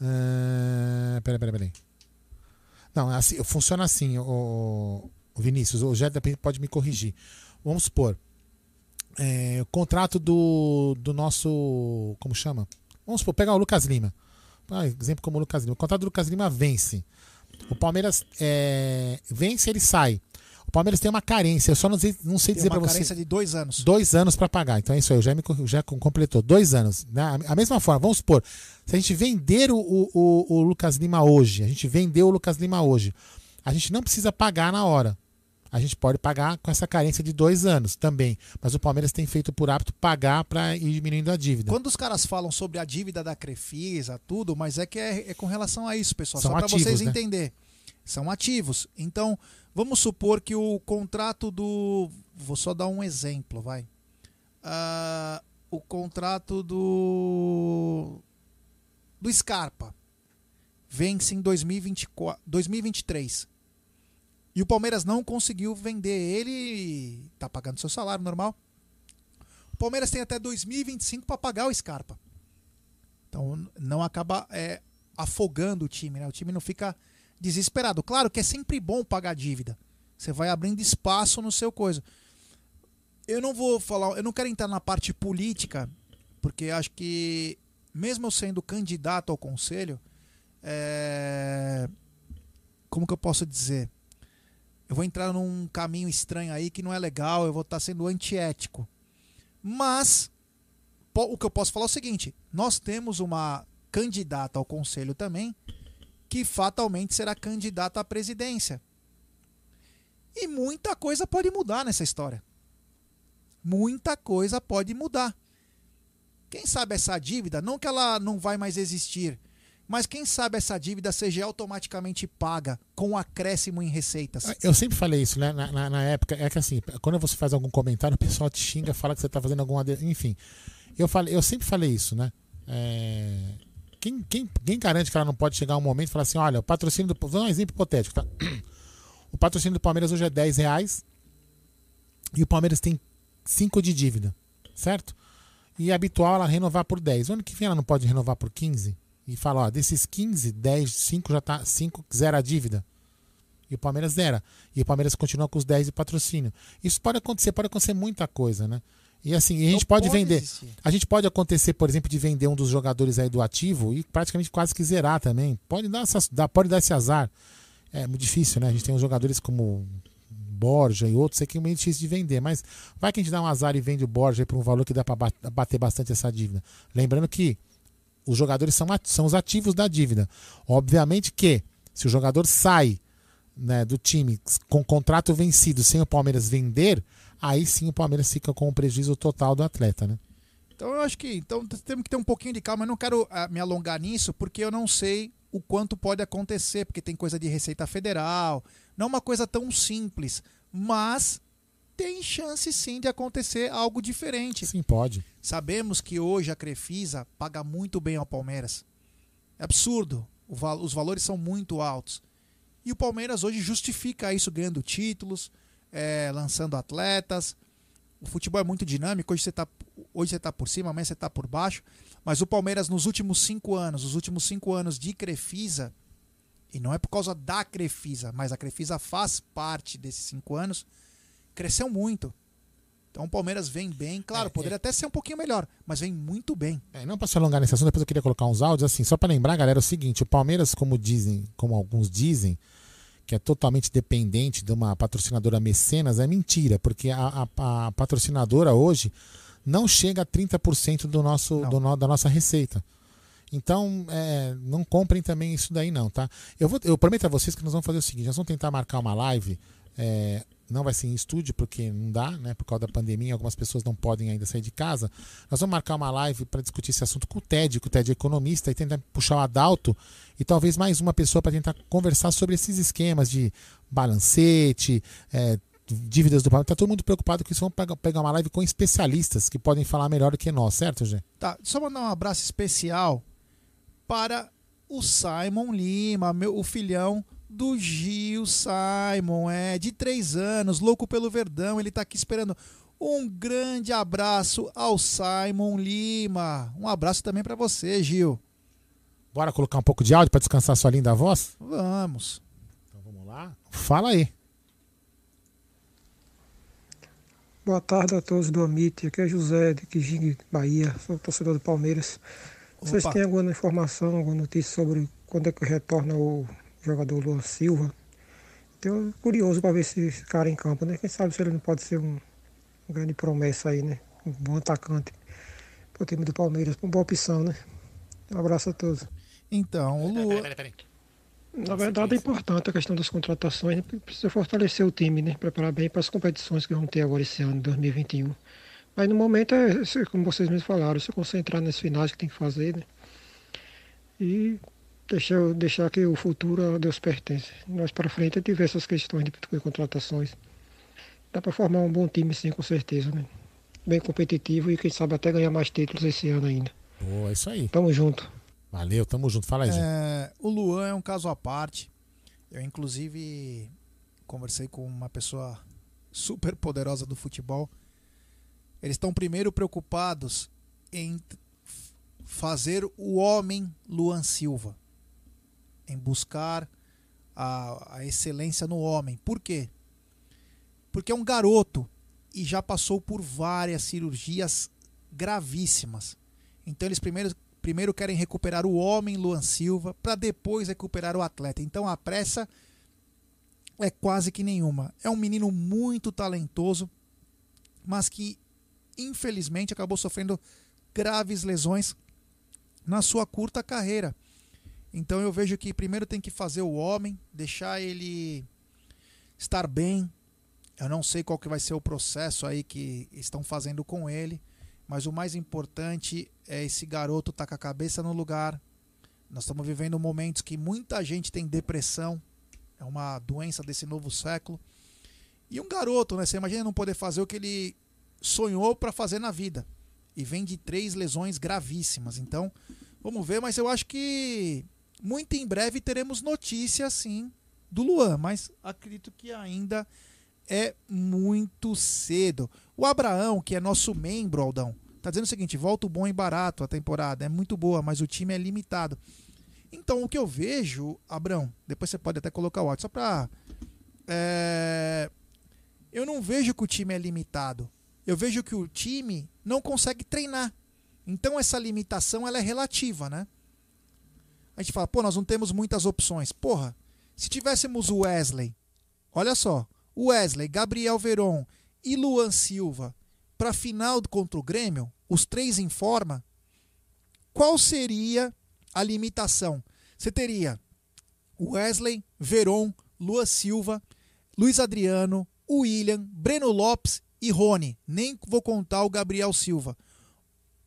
Uh, peraí, peraí, peraí. Não, é assim, funciona assim, o, o Vinícius. O Gé pode me corrigir. Vamos supor. é, o contrato do, do nosso. Como chama? Vamos supor, pegar o Lucas Lima. Ah, exemplo como o Lucas Lima. O contrato do Lucas Lima vence. O Palmeiras é, vence, ele sai. O Palmeiras tem uma carência. Eu só não sei, não sei dizer uma para você. carência de dois anos. Dois anos para pagar. Então é isso aí. O já, me, corri- já completou. Dois anos. né? A mesma forma, vamos supor. Se a gente vender o, o, o- Lucas Lima hoje, a gente vendeu o Lucas Lima hoje, a gente não precisa pagar na hora. A gente pode pagar com essa carência de dois anos também. Mas o Palmeiras tem feito por hábito pagar para ir diminuindo a dívida. Quando os caras falam sobre a dívida da Crefisa, tudo, mas é que é, é com relação a isso, pessoal. São Só para vocês né? entenderem. São ativos. Então, vamos supor que o contrato do. Vou só dar um exemplo, vai. Ah, o contrato do. Do Scarpa vence em 2024, 2023. E o Palmeiras não conseguiu vender ele. Tá pagando seu salário normal. O Palmeiras tem até 2025 para pagar o Scarpa. Então não acaba é, afogando o time, né? O time não fica desesperado. Claro que é sempre bom pagar dívida. Você vai abrindo espaço no seu coisa. Eu não vou falar, eu não quero entrar na parte política, porque acho que mesmo eu sendo candidato ao conselho, é, como que eu posso dizer? Eu vou entrar num caminho estranho aí que não é legal, eu vou estar sendo antiético. Mas o que eu posso falar é o seguinte: nós temos uma candidata ao conselho também, que fatalmente será candidata à presidência. E muita coisa pode mudar nessa história. Muita coisa pode mudar. Quem sabe essa dívida, não que ela não vai mais existir, mas quem sabe essa dívida seja automaticamente paga com acréscimo em receitas. Eu sempre falei isso, né? Na, na- na época, é que assim, quando você faz algum comentário, o pessoal te xinga, fala que você tá fazendo alguma. Enfim. Eu, falei, eu sempre falei isso, né? É, Quem, quem, quem garante que ela não pode chegar um momento e falar assim: olha, o patrocínio do. Vou um exemplo hipotético, tá? (clears throat) O patrocínio do Palmeiras hoje é 10 reais e o Palmeiras tem 5 de dívida, certo? E é habitual ela renovar por 10. O ano que vem ela não pode renovar por 15 e fala: ó, desses 15, 10, 5 já tá. 5 zera a dívida. E o Palmeiras zera. E o Palmeiras continua com os 10 de patrocínio. Isso pode acontecer, pode acontecer muita coisa, né? E assim, e a gente pode, pode vender. existir. A gente pode acontecer, por exemplo, de vender um dos jogadores aí do ativo e praticamente quase que zerar também. Pode dar, essas, dá- pode dar esse azar. É muito difícil, né? A gente tem uns jogadores como Borja e outros, sei que é meio difícil de vender, mas vai que a gente dá um azar e vende o Borja por um valor que dá para bater bastante essa dívida. Lembrando que os jogadores são, são os ativos da dívida. Obviamente que se o jogador sai né, do time com contrato vencido sem o Palmeiras vender, aí sim o Palmeiras fica com o prejuízo total do atleta, né? Então eu acho que então temos que ter um pouquinho de calma. Eu não quero ah, me alongar nisso porque eu não sei o quanto pode acontecer, porque tem coisa de Receita Federal, não é uma coisa tão simples, mas tem chance sim de acontecer algo diferente. Sim, pode. Sabemos que hoje a Crefisa paga muito bem ao Palmeiras. É absurdo. Val- os valores são muito altos. E o Palmeiras hoje justifica isso ganhando títulos, é, lançando atletas. O futebol é muito dinâmico. Hoje você está hoje você tá por cima, amanhã você está por baixo. Mas o Palmeiras, nos últimos cinco anos, os últimos cinco anos de Crefisa, e não é por causa da Crefisa, mas a Crefisa faz parte desses cinco anos, cresceu muito. Então o Palmeiras vem bem, claro, poderia até ser um pouquinho melhor, mas vem muito bem. É, não para se alongar nesse assunto, depois eu queria colocar uns áudios assim, só para lembrar, galera, é o seguinte, o Palmeiras, como dizem, como alguns dizem, que é totalmente dependente de uma patrocinadora mecenas, é mentira, porque a, a, a patrocinadora hoje não chega a 30% do nosso, do no, da nossa receita. Então, é, não comprem também isso daí não, tá? Eu, vou, eu prometo a vocês que nós vamos fazer o seguinte, nós vamos tentar marcar uma live é, não vai ser em estúdio porque não dá, né? Por causa da pandemia, algumas pessoas não podem ainda sair de casa. Nós vamos marcar uma live para discutir esse assunto com o Ted, que o Ted é economista, e tentar puxar o Adalto e talvez mais uma pessoa para tentar conversar sobre esses esquemas de balancete, é, dívidas do Palmeiras. Tá todo mundo preocupado com isso. Vamos pegar uma live com especialistas que podem falar melhor do que nós, certo, Gê? Tá, só mandar um abraço especial para o Simon Lima, meu, o filhão do Gil Simon, é de três anos, louco pelo Verdão, ele tá aqui esperando. Um grande abraço ao Simon Lima. Um abraço também para você, Gil. Bora colocar um pouco de áudio para descansar sua linda voz? Vamos. Então vamos lá. Fala aí. Boa tarde a todos do Amit. Aqui é José de Quijingue, Bahia. Sou torcedor do Palmeiras. Vocês têm alguma informação, alguma notícia sobre quando é que retorna o jogador Luan Silva. Então, curioso para ver se esse cara em campo, né? Quem sabe se ele não pode ser um, um grande promessa aí, né? Um bom atacante para o time do Palmeiras, uma boa opção, né? Um abraço a todos. Então, o Luan. Na verdade é importante a questão das contratações, né? precisa fortalecer o time, né? Preparar bem para as competições que vão ter agora esse ano, 2021. Mas no momento é, como vocês mesmos falaram, se concentrar nas finais que tem que fazer, né? E deixar, deixar que o futuro a Deus pertence. Nós para frente tiver essas questões de, de contratações. Dá para formar um bom time sim, com certeza, né? Bem competitivo e quem sabe até ganhar mais títulos esse ano ainda. Boa, é isso aí. Tamo junto. Valeu, tamo junto. Fala aí, é, O Luan é um caso à parte. Eu, inclusive, conversei com uma pessoa super poderosa do futebol. Eles estão primeiro preocupados em fazer o homem Luan Silva em buscar a, a excelência no homem. Por quê? Porque é um garoto e já passou por várias cirurgias gravíssimas. Então eles primeiro, primeiro querem recuperar o homem Luan Silva para depois recuperar o atleta. Então a pressa é quase que nenhuma. É um menino muito talentoso, mas que infelizmente acabou sofrendo graves lesões na sua curta carreira. Então eu vejo que primeiro tem que fazer o homem, deixar ele estar bem. Eu não sei qual que vai ser o processo aí que estão fazendo com ele, mas o mais importante é esse garoto estar tá com a cabeça no lugar. Nós estamos vivendo momentos que muita gente tem depressão, é uma doença desse novo século. E um garoto, né? Você imagina não poder fazer o que ele sonhou para fazer na vida. E vem de três lesões gravíssimas. Então, vamos ver, mas eu acho que muito em breve teremos notícia, sim, do Luan, mas acredito que ainda é muito cedo. O Abraão, que é nosso membro, Aldão, tá dizendo o seguinte: volta o bom e barato a temporada, é muito boa, mas o time é limitado. Então, o que eu vejo, Abraão, depois você pode até colocar o áudio, só pra. É, eu não vejo que o time é limitado. Eu vejo que o time não consegue treinar. Então, essa limitação ela é relativa, né? A gente fala, pô, nós não temos muitas opções. Porra, se tivéssemos o Wesley, olha só, Wesley, Gabriel Veron e Luan Silva para final contra o Grêmio, os três em forma, qual seria a limitação? Você teria Wesley, Veron, Luan Silva, Luiz Adriano, William, Breno Lopes e Rony. Nem vou contar o Gabriel Silva.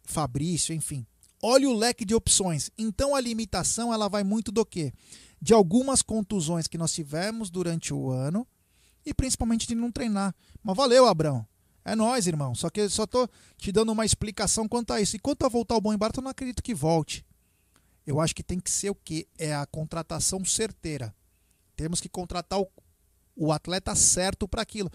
Fabrício, enfim. Olha o leque de opções. Então a limitação ela vai muito do quê? De algumas contusões que nós tivemos durante o ano e principalmente de não treinar. Mas valeu, Abrão. É nós, irmão. Só que só tô te dando uma explicação quanto a isso. E quanto a voltar ao bom embarato, eu não acredito que volte. Eu acho que tem que ser o quê? É a contratação certeira. Temos que contratar o, o atleta certo para aquilo.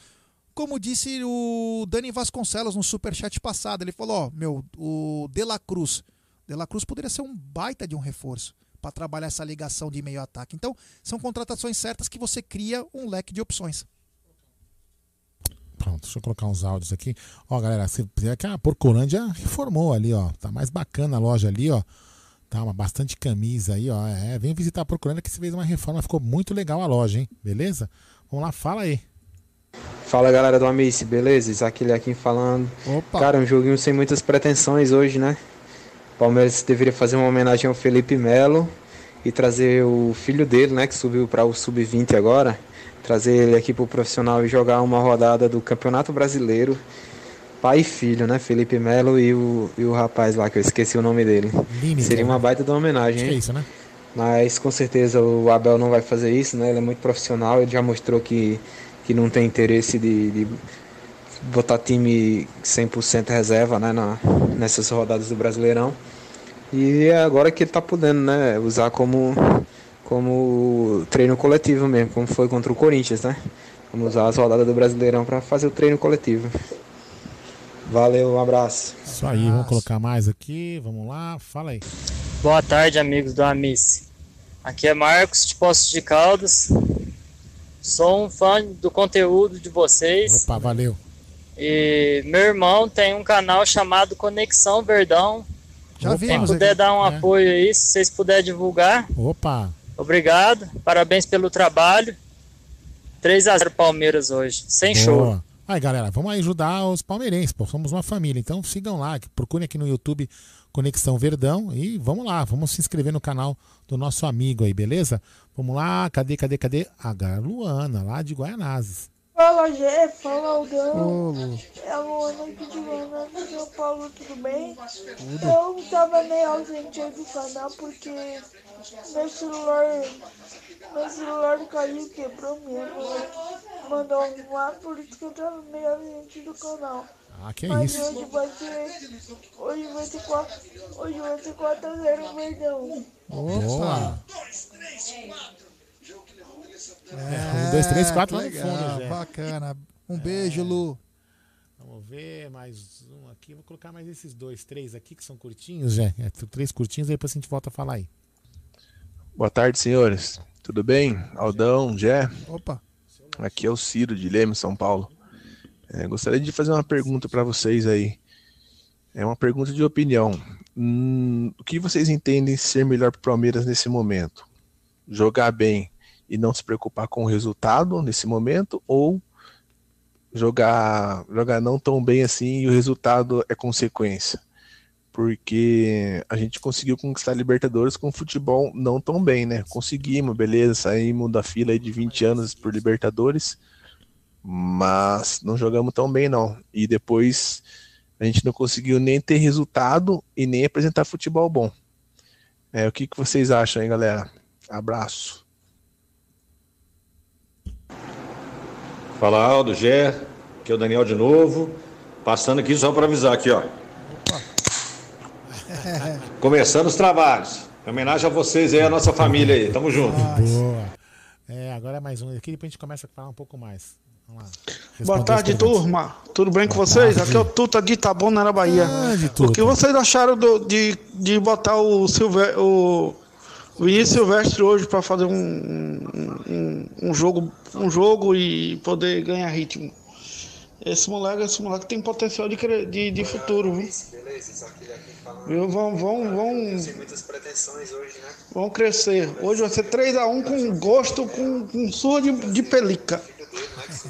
Como disse o Dani Vasconcelos no superchat passado, ele falou: Ó, meu, o De La Cruz de La Cruz poderia ser um baita de um reforço para trabalhar essa ligação de meio ataque. Então, são contratações certas que você cria um leque de opções. Pronto. deixa eu colocar uns áudios aqui. Ó, galera, você vê que a Porcolândia reformou ali, ó. Tá mais bacana a loja ali, ó. Tá uma bastante camisa aí, ó. É, vem visitar a Porcolândia que você fez uma reforma, ficou muito legal a loja, hein? Beleza? Vamos lá, fala aí. Fala galera do Amice, beleza? Isaac aqui falando. Opa. Cara, um joguinho sem muitas pretensões hoje, né? O Palmeiras deveria fazer uma homenagem ao Felipe Melo e trazer o filho dele, né? Que subiu para o Sub-20 agora. Trazer ele aqui pro profissional e jogar uma rodada do Campeonato Brasileiro. Pai e filho, né? Felipe Melo e o, e o rapaz lá, que eu esqueci o nome dele. Seria uma baita de uma homenagem, Acho hein? é isso, né? Mas com certeza o Abel não vai fazer isso, né? Ele é muito profissional, ele já mostrou que, que não tem interesse de, de botar time 100% reserva né? Na, nessas rodadas do Brasileirão. E agora que ele tá podendo, né? Usar como, como treino coletivo mesmo, como foi contra o Corinthians, né? Vamos usar as rodadas do Brasileirão para fazer o treino coletivo. Valeu, um abraço. Isso aí, vamos colocar mais aqui. Vamos lá, fala aí. Boa tarde, amigos do Amice. Aqui é Marcos de Poços de Caldas. Sou um fã do conteúdo de vocês. Opa, valeu. E meu irmão tem um canal chamado Conexão Verdão. Já Quem vimos puder aqui. dar um É. apoio aí, se vocês puderem divulgar. Opa, Obrigado. Parabéns pelo trabalho. 3 a 0 Palmeiras hoje. Sem show. Boa. Aí, galera, vamos aí ajudar os palmeirenses, pô. Somos uma família. Então sigam lá, procurem aqui no YouTube Conexão Verdão e vamos lá, vamos se inscrever no canal do nosso amigo aí, beleza? Vamos lá, cadê, cadê, cadê? A Luana, lá de Guaianazes. Fala Gé, fala Aldão. É a Luana aqui de Guaraná, São Paulo, tudo bem? Eu tava meio ausente aí do canal porque meu celular, meu celular caiu, quebrou mesmo. Mandou arrumar, por isso que eu tava meio ausente do canal. Ah, que Mas isso. hoje vai ser. Hoje vai ser 4, hoje vai ser 4 a 0 Verdão. Boa. É, um, dois, três, quatro lá no fundo, Gé. Bacana. Um (laughs) beijo, Lu. Vamos ver, mais um aqui. Vou colocar mais esses dois, três aqui que são curtinhos, já. É, três curtinhos, aí depois a gente volta a falar aí. Boa tarde, senhores. Tudo bem? Aldão, Jé? Opa. Aqui é o Ciro de Leme, São Paulo. É, gostaria de fazer uma pergunta para vocês aí. É uma pergunta de opinião. Hum, o que vocês entendem ser melhor para o Palmeiras nesse momento? Jogar bem e não se preocupar com o resultado nesse momento ou jogar jogar não tão bem assim e o resultado é consequência? Porque a gente conseguiu conquistar Libertadores com futebol não tão bem, né? Conseguimos, beleza, saímos da fila de 20 anos por Libertadores, mas não jogamos tão bem não. E depois a gente não conseguiu nem ter resultado e nem apresentar futebol bom. É, o que, que vocês acham aí, galera? Abraço. Fala Aldo, Gé, aqui é o Daniel de novo. Passando aqui só para avisar aqui, ó. Começando os trabalhos. Em homenagem a vocês aí, a nossa família aí. Tamo junto. Boa. É, agora é mais um aqui, depois a gente começa a falar um pouco mais. Vamos lá. Boa tarde, turma. Tudo bem com Boa vocês? tarde. Aqui é o Tuta de Itabuna, na Bahia. O que vocês acharam do- de, de botar o, Silve, o Vinícius Silvestre hoje para fazer um, um, um jogo, um jogo e poder ganhar ritmo? Esse moleque, esse moleque tem potencial de, de, de futuro, viu? Viu? Vão, vão, vão, né? vão crescer. Hoje vai ser 3x1 com gosto, com, com surra de, de pelica.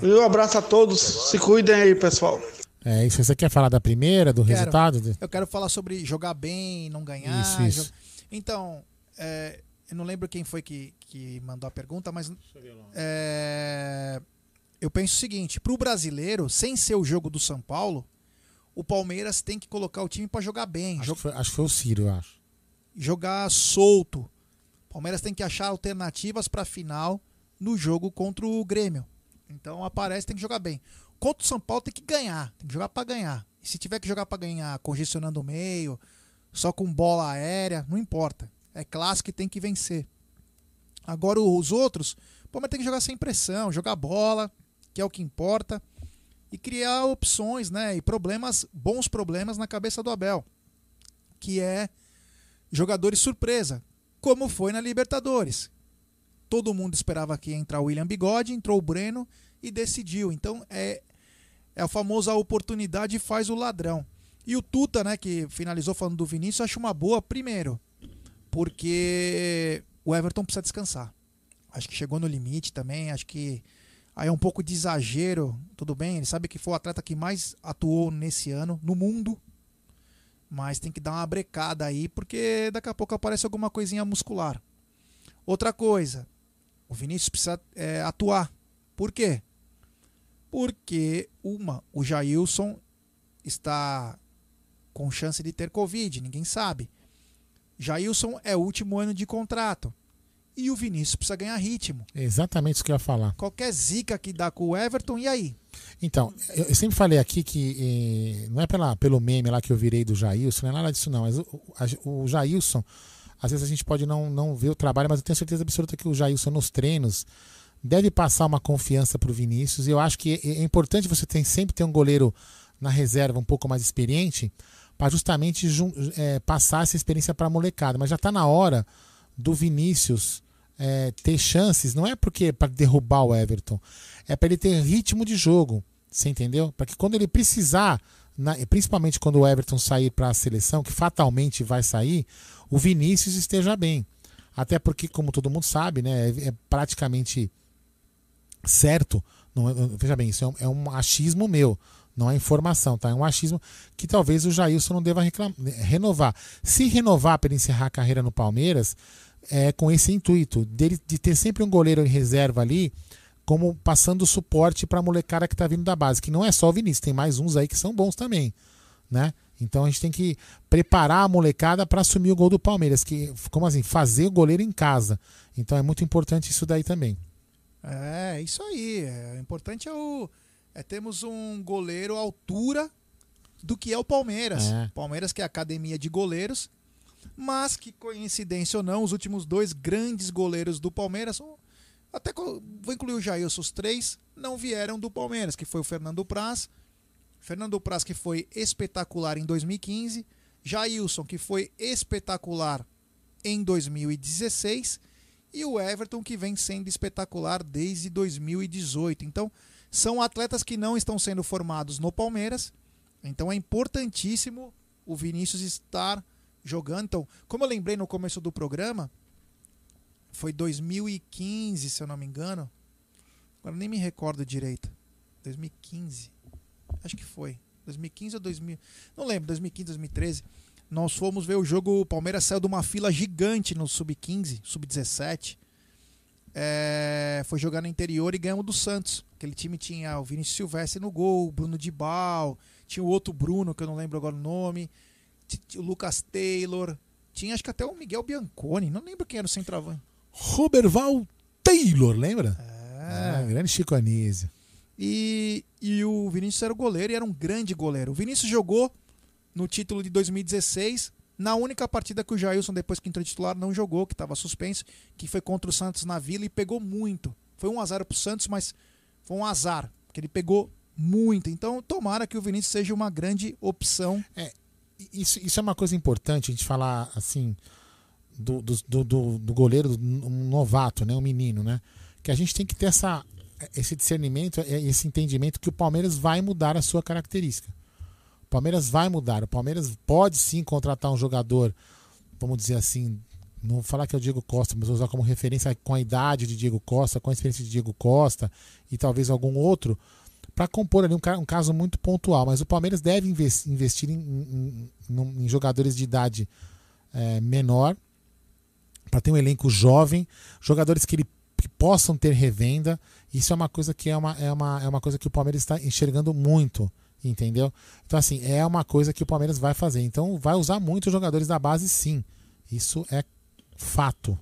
Viu? Um abraço a todos. Se cuidem aí, pessoal. É isso. Você quer falar da primeira, do Quero. resultado? Eu quero falar sobre jogar bem, não ganhar. Isso, isso. Então, é, eu não lembro quem foi que, que mandou a pergunta, mas é, eu penso o seguinte: para o brasileiro, sem ser o jogo do São Paulo, o Palmeiras tem que colocar o time para jogar bem, Acho jo- que, foi, acho que foi o Ciro, eu acho. jogar solto. O Palmeiras tem que achar alternativas para a final no jogo contra o Grêmio. Então aparece, tem que jogar bem. Contra o São Paulo tem que ganhar, tem que jogar para ganhar. E se tiver que jogar para ganhar congestionando o meio, só com bola aérea, não importa. É clássico e tem que vencer. Agora os outros, o Palmeiras tem que jogar sem pressão, jogar bola, que é o que importa, e criar opções, né? E problemas, bons problemas na cabeça do Abel, que é jogadores surpresa, como foi na Libertadores. Todo mundo esperava que ia entrar o William Bigode, entrou o Breno e decidiu. Então é É a oportunidade faz o ladrão. E o Tuta, né, que finalizou falando do Vinícius, acho uma boa, primeiro, porque o Everton precisa descansar. Acho que chegou no limite também, acho que aí é um pouco de exagero, tudo bem, ele sabe que foi o atleta que mais atuou nesse ano no mundo, mas tem que dar uma brecada aí, porque daqui a pouco aparece alguma coisinha muscular. Outra coisa, o Vinícius precisa é, atuar. Por quê? Porque, uma, o Jailson está com chance de ter Covid, ninguém sabe. Jailson é o último ano de contrato. E o Vinícius precisa ganhar ritmo. É exatamente isso que eu ia falar. Qualquer zica que dá com o Everton, e aí? Então, eu, sempre falei aqui que eh, não é pela, pelo meme lá que eu virei do Jailson, não é nada disso não. Mas o, a, o Jailson, às vezes a gente pode não, não ver o trabalho, mas eu tenho certeza absoluta que o Jailson nos treinos deve passar uma confiança para o Vinícius. E eu acho que é, é importante você ter, sempre ter um goleiro na reserva um pouco mais experiente para justamente é, passar essa experiência para a molecada. Mas já está na hora do Vinícius é, ter chances, não é porque para derrubar o Everton, é para ele ter ritmo de jogo, você entendeu? Para que quando ele precisar, na, principalmente quando o Everton sair para a seleção, que fatalmente vai sair, o Vinícius esteja bem. Até porque, como todo mundo sabe, né, é, é praticamente certo. Não, é, veja bem, isso é um, é um achismo meu. Não é informação, tá? É um achismo que talvez o Jailson não deva reclamar, renovar. Se renovar para encerrar a carreira no Palmeiras, é com esse intuito dele, de ter sempre um goleiro em reserva ali, como passando suporte para a molecada que está vindo da base, que não é só o Vinícius, tem mais uns aí que são bons também, né? Então a gente tem que preparar a molecada para assumir o gol do Palmeiras, que como assim, fazer o goleiro em casa. Então é muito importante isso daí também. É, isso aí. É, o importante é o é termos um goleiro à altura do que é o Palmeiras. É. Palmeiras que é a academia de goleiros, mas que coincidência ou não, os últimos dois grandes goleiros do Palmeiras, até vou incluir o Jailson, os três não vieram do Palmeiras, que foi o Fernando Praz, Fernando Praz que foi espetacular em 2015, Jailson que foi espetacular em 2016 e o Everton que vem sendo espetacular desde 2018. Então, são atletas que não estão sendo formados no Palmeiras. Então é importantíssimo o Vinícius estar jogando. Então, como eu lembrei no começo do programa, foi 2015, se eu não me engano. Agora nem me recordo direito. 2015. Acho que foi. 2015 ou 2000. Não lembro, 2015, 2013. Nós fomos ver o jogo. O Palmeiras saiu de uma fila gigante no Sub-15, Sub-17 é, foi jogar no interior e ganhamos do Santos. Aquele time tinha o Vinícius Silvestre no gol, o Bruno Dibal, tinha o outro Bruno, que eu não lembro agora o nome, o Lucas Taylor, tinha acho que até o Miguel Bianconi, não lembro quem era o centroavante. Roberval Taylor, lembra? É. Ah, grande Chico Anísio. E, e o Vinícius era o goleiro e era um grande goleiro. O Vinícius jogou no título de 2016 na única partida que o Jailson, depois que entrou titular, não jogou, que estava suspenso, que foi contra o Santos na Vila e pegou muito. Foi um azar para o Santos, mas foi um azar, porque ele pegou muito. Então, tomara que o Vinícius seja uma grande opção. É, isso, isso é uma coisa importante a gente falar assim do, do, do, do goleiro, um novato, né, um menino, né? Que a gente tem que ter essa, esse discernimento, esse entendimento que o Palmeiras vai mudar a sua característica. Palmeiras vai mudar. O Palmeiras pode sim contratar um jogador, vamos dizer assim, não vou falar que é o Diego Costa, mas vou usar como referência com a idade de Diego Costa, com a experiência de Diego Costa e talvez algum outro, para compor ali um, um, caso muito pontual. Mas o Palmeiras deve investir em, em, em, jogadores de idade é, menor, para ter um elenco jovem, jogadores que, ele, que possam ter revenda. Isso é uma coisa que é uma, é uma, é uma coisa que o Palmeiras está enxergando muito Entendeu? Então, assim, é uma coisa que o Palmeiras vai fazer. Então, vai usar muito os jogadores da base, sim. Isso é fato.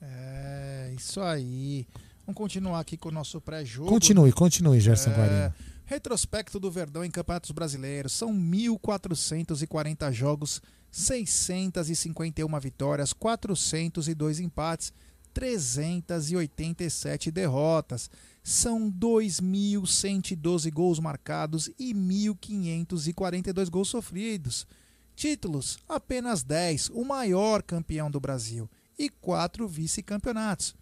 É, isso aí. Vamos continuar aqui com o nosso pré-jogo. Continue, continue, Gerson é, Guarino. Retrospecto do Verdão em Campeonatos Brasileiros. São 1.440 jogos, 651 vitórias, 402 empates, 387 derrotas são 2.112 gols marcados e 1.542 gols sofridos. Títulos: apenas 10, o maior campeão do Brasil, e 4 vice-campeonatos.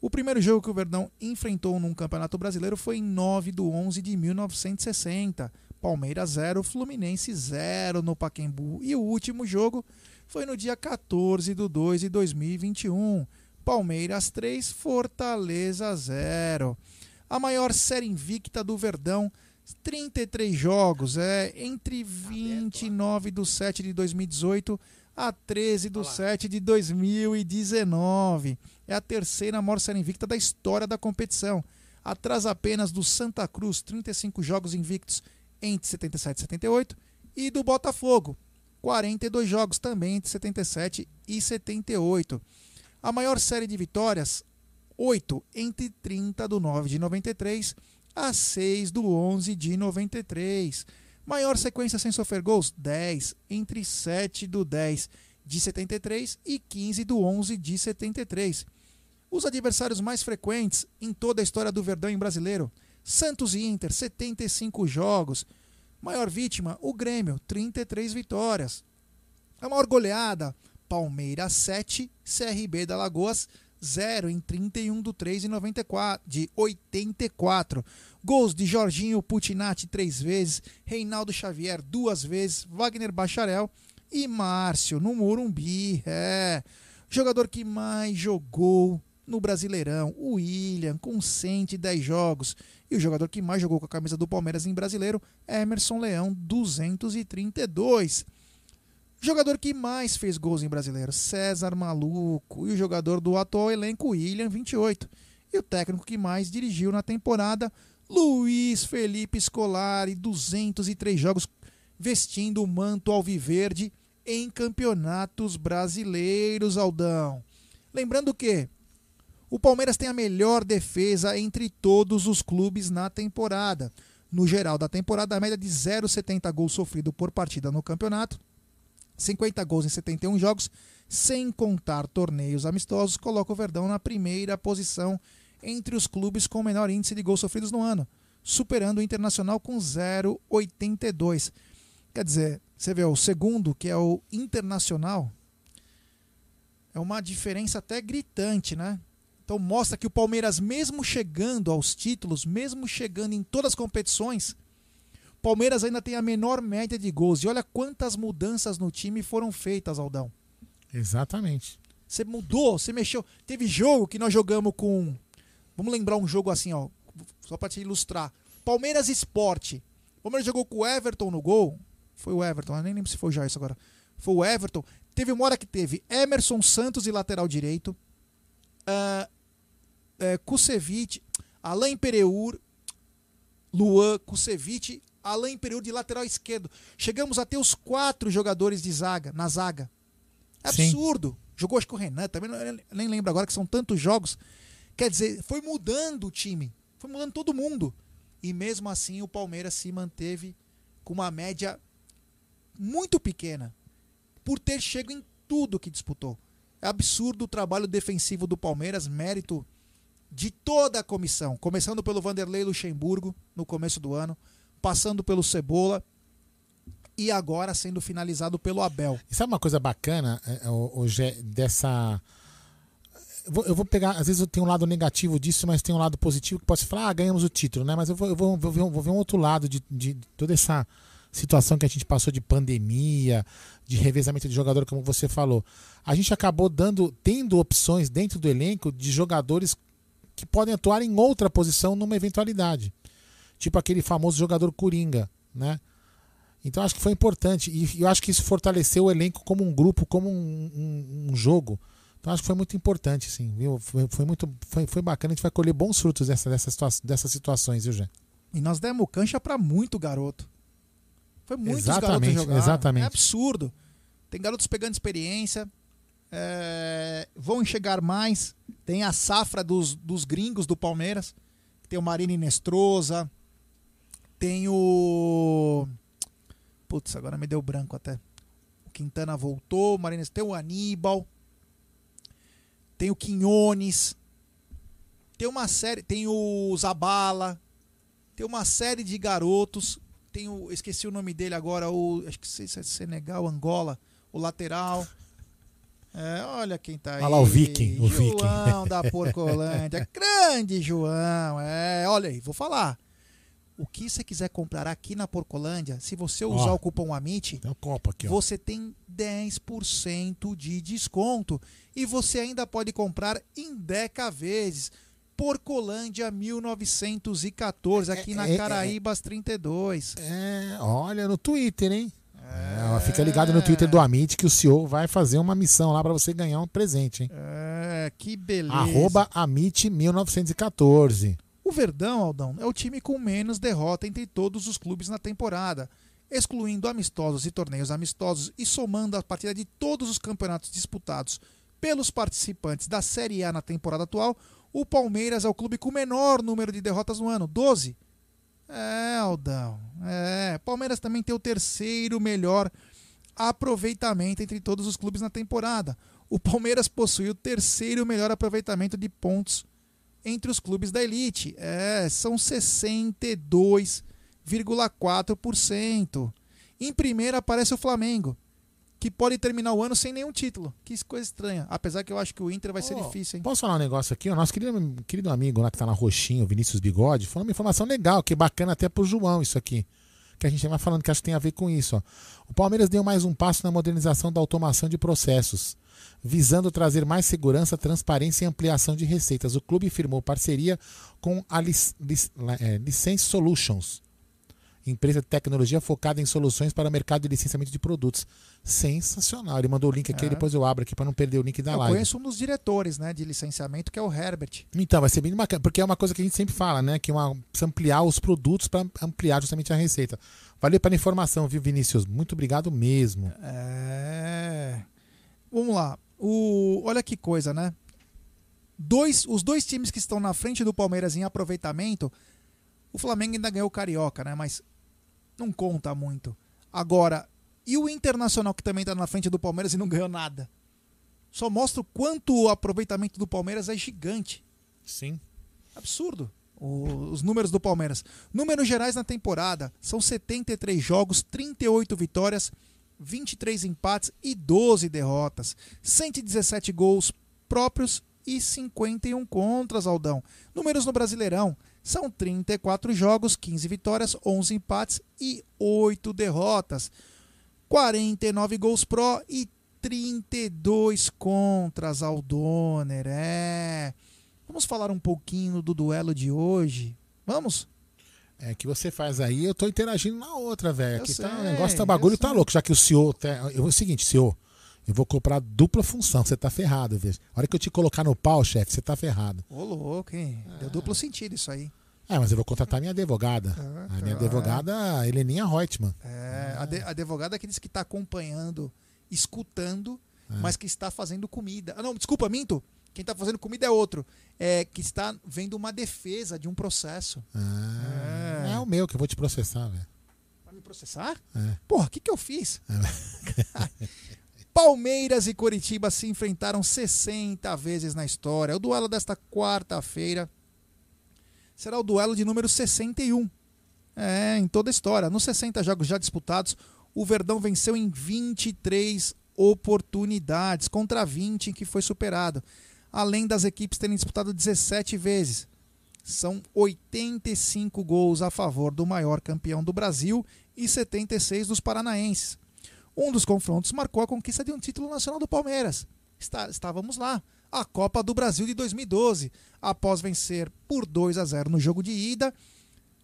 O primeiro jogo que o Verdão enfrentou num Campeonato Brasileiro foi em 9 de 11 de 1960. Palmeiras 0, Fluminense 0 no Pacaembu. E o último jogo foi no dia 14 de 2 de 2021. Palmeiras 3, Fortaleza 0. A maior série invicta do Verdão, 33 jogos, é entre 29 de 7 de 2018 a 13 de 7 de 2019. É a terceira maior série invicta da história da competição. Atrás apenas do Santa Cruz, 35 jogos invictos entre 77 e 78, e do Botafogo, 42 jogos também entre 77 e 78. A maior série de vitórias, 8 entre 30 do 9 de 93 a 6 do 11 de 93. Maior sequência sem sofrer gols, 10 entre 7 do 10 de 73 e 15 do 11 de 73. Os adversários mais frequentes em toda a história do Verdão em brasileiro, Santos e Inter, 75 jogos. Maior vítima, o Grêmio, 33 vitórias. A maior goleada, Palmeiras 7, CRB da Lagoas 0 em 31 do 3 de 94, de 84. Gols de Jorginho Putinati três vezes, Reinaldo Xavier duas vezes, Wagner Bacharel e Márcio no Morumbi. É. Jogador que mais jogou no Brasileirão, o William, com 110 jogos. E o jogador que mais jogou com a camisa do Palmeiras em brasileiro, Emerson Leão, 232. Jogador que mais fez gols em brasileiro, César Maluco. E o jogador do atual elenco, William, 28. E o técnico que mais dirigiu na temporada, Luiz Felipe Scolari, 203 jogos vestindo o manto alviverde em campeonatos brasileiros, Aldão. Lembrando que o Palmeiras tem a melhor defesa entre todos os clubes na temporada. No geral da temporada, a média de 0,70 gols sofrido por partida no campeonato 50 gols em 71 jogos, sem contar torneios amistosos, coloca o Verdão na primeira posição entre os clubes com menor índice de gols sofridos no ano, superando o Internacional com 0,82. Quer dizer, você vê o segundo, que é o Internacional, é uma diferença até gritante, né? Então mostra que o Palmeiras, mesmo chegando aos títulos, mesmo chegando em todas as competições, Palmeiras ainda tem a menor média de gols. E olha quantas mudanças no time foram feitas, Aldão. Exatamente. Você mudou, você mexeu. Teve jogo que nós jogamos com. Vamos lembrar um jogo assim, ó. Só para te ilustrar. Palmeiras Esporte. Palmeiras jogou com o Everton no gol. Foi o Everton, eu nem lembro se foi já isso agora. Foi o Everton. Teve uma hora que teve Emerson Santos e lateral direito. Uh, uh, Kusevich, Alain Pereur, Luan Kusevich, Alain Pereira de lateral esquerdo. Chegamos a ter os quatro jogadores de zaga, na zaga. É absurdo. Sim. Jogou acho que o Renan, também nem lembro agora que são tantos jogos. Quer dizer, foi mudando o time. Foi mudando todo mundo. E mesmo assim o Palmeiras se manteve com uma média muito pequena. Por ter chego em tudo que disputou. É absurdo o trabalho defensivo do Palmeiras, mérito de toda a comissão. Começando pelo Vanderlei Luxemburgo no começo do ano passando pelo Cebola e agora sendo finalizado pelo Abel. E sabe uma coisa bacana hoje é, dessa. Eu vou pegar, às vezes eu tenho um lado negativo disso, mas tem um lado positivo que pode falar, ah, ganhamos o título, né? Mas eu vou, eu vou, vou, ver, um, vou ver um outro lado de, de toda essa situação que a gente passou de pandemia, de revezamento de jogador, como você falou. A gente acabou dando, tendo opções dentro do elenco de jogadores que podem atuar em outra posição numa eventualidade tipo aquele famoso jogador Coringa, né? Então acho que foi importante e eu acho que isso fortaleceu o elenco como um grupo, como um, um, um jogo. Então acho que foi muito importante, sim, viu? Foi, foi, muito, foi, foi bacana. A gente vai colher bons frutos dessa, dessa situa dessas situações, viu, Jé? E nós demos cancha para muito garoto. Foi muitos exatamente, garotos jogar. Exatamente. É absurdo. Tem garotos pegando experiência, é, vão enxergar mais. Tem a safra dos, dos gringos do Palmeiras. Tem o Marini Nestrosa, tem o. Putz, agora me deu branco até. O Quintana voltou, o Marines tem o Aníbal. Tem o Quinhones. Tem uma série. Tem o Zabala. Tem uma série de garotos. Tem o. Esqueci o nome dele agora, o. Acho que sei se é Senegal, Angola. O lateral. É, olha quem tá aí. Olha lá o Viking, o Viking. João da Porcolândia. (laughs) Grande João. É, olha aí, vou falar. O que você quiser comprar aqui na Porcolândia, se você usar Ó, o cupom AMIT, Tem um aqui, você tem 10% de desconto. E você ainda pode comprar em 10 vezes. Porcolândia 1914, aqui na é, é, Caraíbas 32. É, olha no Twitter, hein? É, fica ligado no Twitter do Amit que o CEO vai fazer uma missão lá pra você ganhar um presente, hein? É, que beleza. Arroba Amit 1914. O Verdão, Aldão, é o time com menos derrota entre todos os clubes na temporada. Excluindo amistosos e torneios amistosos e somando a partida de todos os campeonatos disputados pelos participantes da Série A na temporada atual, o Palmeiras é o clube com o menor número de derrotas no ano, 12. É, Aldão. É, Palmeiras também tem o terceiro melhor aproveitamento entre todos os clubes na temporada. O Palmeiras possui o terceiro melhor aproveitamento de pontos entre os clubes da elite. É, são 62,4%. Em primeiro aparece o Flamengo, que pode terminar o ano sem nenhum título. Que coisa estranha. Apesar que eu acho que o Inter vai ser Ó, difícil, hein? Posso falar um negócio aqui? O nosso querido, querido amigo lá que tá na Roxinha, o Vinícius Bigode, falou uma informação legal, que é bacana até pro João isso aqui. Que a gente vai falando que acho que tem a ver com isso. Ó. O Palmeiras deu mais um passo na modernização da automação de processos, visando trazer mais segurança, transparência e ampliação de receitas. O clube firmou parceria com a Lic- Lic- é, License Solutions, empresa de tecnologia focada em soluções para o mercado de licenciamento de produtos. Sensacional. Ele mandou o link aqui, É. depois eu abro aqui para não perder o link da Eu live. conheço um dos diretores né, de licenciamento, que é o Herbert. Então, vai ser bem bacana, porque é uma coisa que a gente sempre fala, né? Que uma, ampliar os produtos para ampliar justamente a receita. Valeu pela informação, viu, Vinícius? Muito obrigado mesmo. É. Vamos lá. O... Olha que coisa, né? Dois, os dois times que estão na frente do Palmeiras em aproveitamento, o Flamengo ainda ganhou o Carioca, né? Mas não conta muito. Agora, e o Internacional que também está na frente do Palmeiras e não ganhou nada? Só mostra o quanto o aproveitamento do Palmeiras é gigante. Sim. Absurdo. O- Os números do Palmeiras. Números gerais na temporada são 73 jogos, 38 vitórias, 23 empates e 12 derrotas. 117 gols próprios e 51 contras, Aldão. Números no Brasileirão são 34 jogos, 15 vitórias, 11 empates e 8 derrotas. 49 gols pró e 32 contras ao. É. Vamos falar um pouquinho do duelo de hoje? Vamos? É que você faz aí, eu tô interagindo na outra, velho. Aqui tá, sei, o negócio tá bagulho tá sei. louco, já que o CEO. Tá, eu, é o seguinte, CEO, eu vou comprar dupla função, você tá ferrado, veja. A hora que eu te colocar no pau, chefe, você tá ferrado. Ô, louco, hein? Deu duplo sentido isso aí. É, mas eu vou contratar minha advogada. a minha ah. advogada, Heleninha Reutemann. É, a, de- a advogada é que diz que está acompanhando, escutando, mas que está fazendo comida. Ah, não, desculpa, minto. Quem está fazendo comida é outro. É que está vendo uma defesa de um processo. Ah, é. o meu que eu vou te processar, velho. Vai me processar? É. Porra, o que, que eu fiz? (laughs) Palmeiras e Coritiba se enfrentaram 60 vezes na história. O duelo desta quarta-feira será o duelo de número 61. É, em toda a história. Nos 60 jogos já disputados, o Verdão venceu em 23 oportunidades, contra 20 em que foi superado. Além das equipes terem disputado 17 vezes. São 85 gols a favor do maior campeão do Brasil e 76 dos paranaenses. Um dos confrontos marcou a conquista de um título nacional do Palmeiras. Está- estávamos lá, a Copa do Brasil de 2012, após vencer por 2 a 0 no jogo de ida,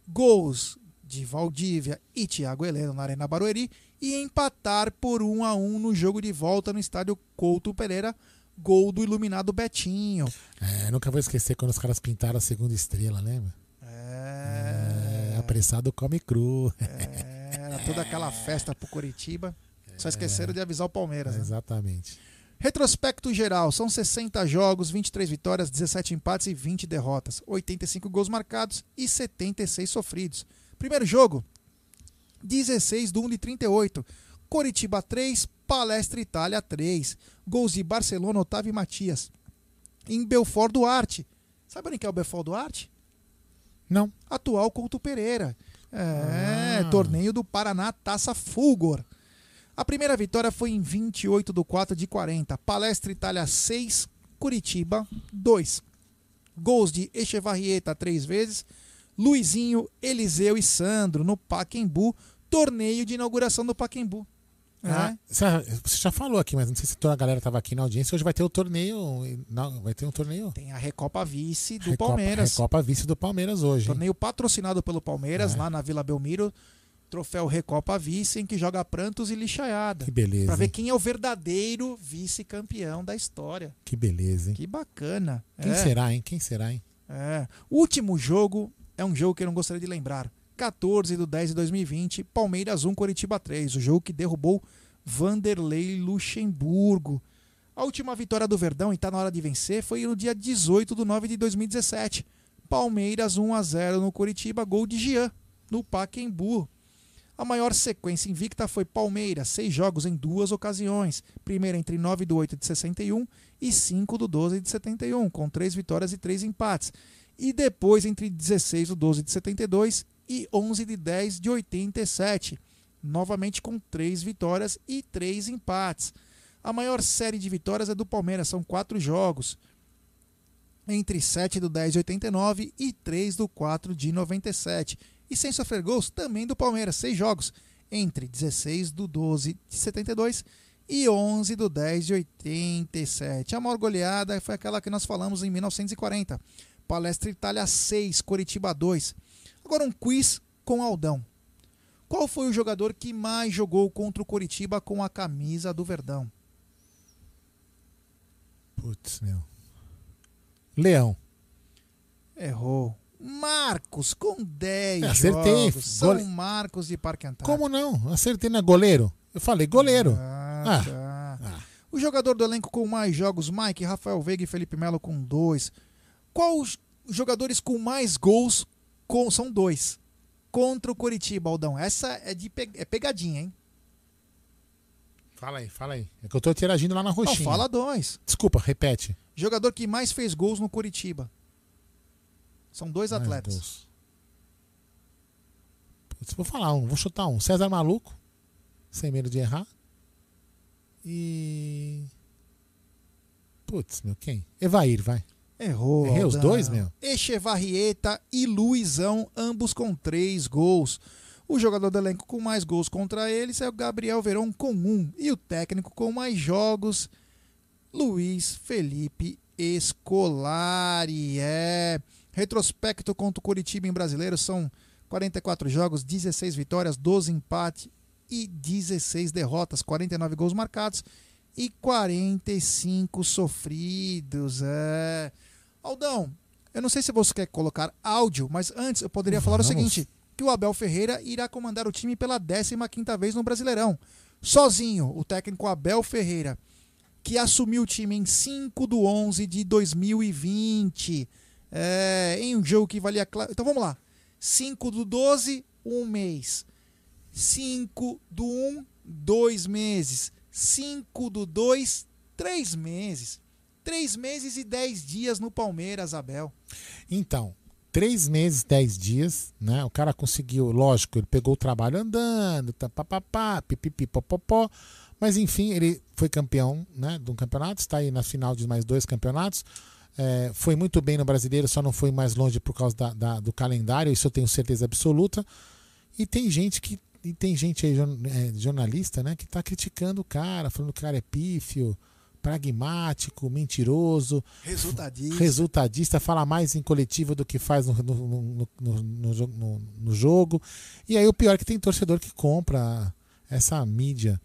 gols de Valdívia e Thiago Heleno na Arena Barueri e empatar por 1 a 1 no jogo de volta no estádio Couto Pereira, gol do iluminado Betinho. É, nunca vou esquecer quando os caras pintaram a segunda estrela, lembra? É. apressado come cru. Era toda aquela festa pro Curitiba. Só esqueceram de avisar o Palmeiras. né? Exatamente. Retrospecto geral, são 60 jogos, 23 vitórias, 17 empates e 20 derrotas, 85 gols marcados e 76 sofridos. Primeiro jogo, 16 do 1 de 38. Coritiba 3, Palestra Itália 3. Gols de Barcelona, Otávio e Matias. Em Belfort Duarte. Sabe onde que é o Belfort Duarte? Não. Atual Couto Pereira. É, Ah. torneio do Paraná Taça Fulgor. A primeira vitória foi em 28 do 4 de 40. Palestra Itália 6, Curitiba 2. Gols de Echevarrieta três vezes, Luizinho, Eliseu e Sandro no Paquembu, torneio de inauguração do Paquembu. Ah, você já falou aqui, mas não sei se toda a galera estava aqui na audiência. Hoje vai ter o torneio. Não, vai ter um torneio. Tem a Recopa Vice do Recopa, Palmeiras. Recopa Vice do Palmeiras hoje. hein? Torneio patrocinado pelo Palmeiras, É. lá na Vila Belmiro. Troféu Recopa Vice, em que joga prantos e lixaiada. Que beleza. Pra ver hein? quem é o verdadeiro vice-campeão da história. Que beleza, hein? Que bacana. Quem É. será, hein? Quem será, hein? É. Último jogo é um jogo que eu não gostaria de lembrar. 14 de 10 de 2020, Palmeiras 1, Coritiba 3. O jogo que derrubou Vanderlei Luxemburgo. A última vitória do Verdão, e tá na hora de vencer, foi no dia 18 de 9 de 2017. Palmeiras 1 a 0 no Coritiba, gol de Jean, no Paquembu. A maior sequência invicta foi Palmeiras, seis jogos em duas ocasiões. Primeira entre 9 do 8 de 61 e 5 do 12 de 71, com três vitórias e três empates. E depois entre 16 do 12 de 72 e 11 de 10 de 87, novamente com três vitórias e três empates. A maior série de vitórias é do Palmeiras, são quatro jogos. Entre 7 do 10 de 89 e 3 do 4 de 97. E sem sofrer gols, também do Palmeiras, seis jogos. Entre 16 do 12 de 72 e 11 do 10 de 87. A maior goleada foi aquela que nós falamos em 1940. Palestra Itália 6, Coritiba 2. Agora um quiz com Aldão. Qual foi o jogador que mais jogou contra o Coritiba com a camisa do Verdão? Putz, meu. Leão. Errou. Marcos, com 10 É, acertei. jogos. São Gole- Marcos de Parque Antártico. Como não? Acertei na goleiro. Eu falei goleiro. Ah, tá. O jogador do elenco com mais jogos, Mike, Rafael Veiga e Felipe Melo com dois. Qual os jogadores com mais gols? Com, são dois. Contra o Coritiba, Aldão. Essa é de pe- é pegadinha, hein? Fala aí, fala aí. É que eu tô interagindo lá na roxinha. Não, fala dois. Desculpa, repete. Jogador que mais fez gols no Coritiba. São dois Mais atletas. Putz, vou falar um, vou chutar um. César Maluco, sem medo de errar. E. Putz, meu, quem? Evair, vai. Errou. Errei os dois, meu? Echevarrieta e Luizão, ambos com três gols. O jogador do elenco com mais gols contra eles é o Gabriel Verón com um. E o técnico com mais jogos, Luiz Felipe Escolari. É. Retrospecto contra o Curitiba em brasileiro são 44 jogos, 16 vitórias, 12 empates e 16 derrotas, 49 gols marcados e 45 sofridos. É. Aldão, eu não sei se você quer colocar áudio, mas antes eu poderia falar o seguinte: que o Abel Ferreira irá comandar o time pela 15 vez no Brasileirão. Sozinho, o técnico Abel Ferreira, que assumiu o time em 5 do 11 de 2020, é, em um jogo que valia. Então vamos lá: 5 do 12, um mês. 5 do 1, dois meses. 5 do 2, três meses. Três meses e dez dias no Palmeiras, Abel. Então, três meses, dez dias, né? O cara conseguiu, lógico, ele pegou o trabalho andando, tá, papapá, pipipi, popopó. Mas enfim, ele foi campeão né, de um campeonato, está aí na final de mais dois campeonatos. É, foi muito bem no brasileiro, só não foi mais longe por causa da- da- do calendário, isso eu tenho certeza absoluta. E tem gente que. E tem gente aí, é, jornalista, né, que tá criticando o cara, falando que o cara é pífio, pragmático, mentiroso. Resultadista. Resultadista, fala mais em coletivo do que faz no, no, no, no- no jo- no- no jogo. E aí o pior é que tem torcedor que compra essa mídia.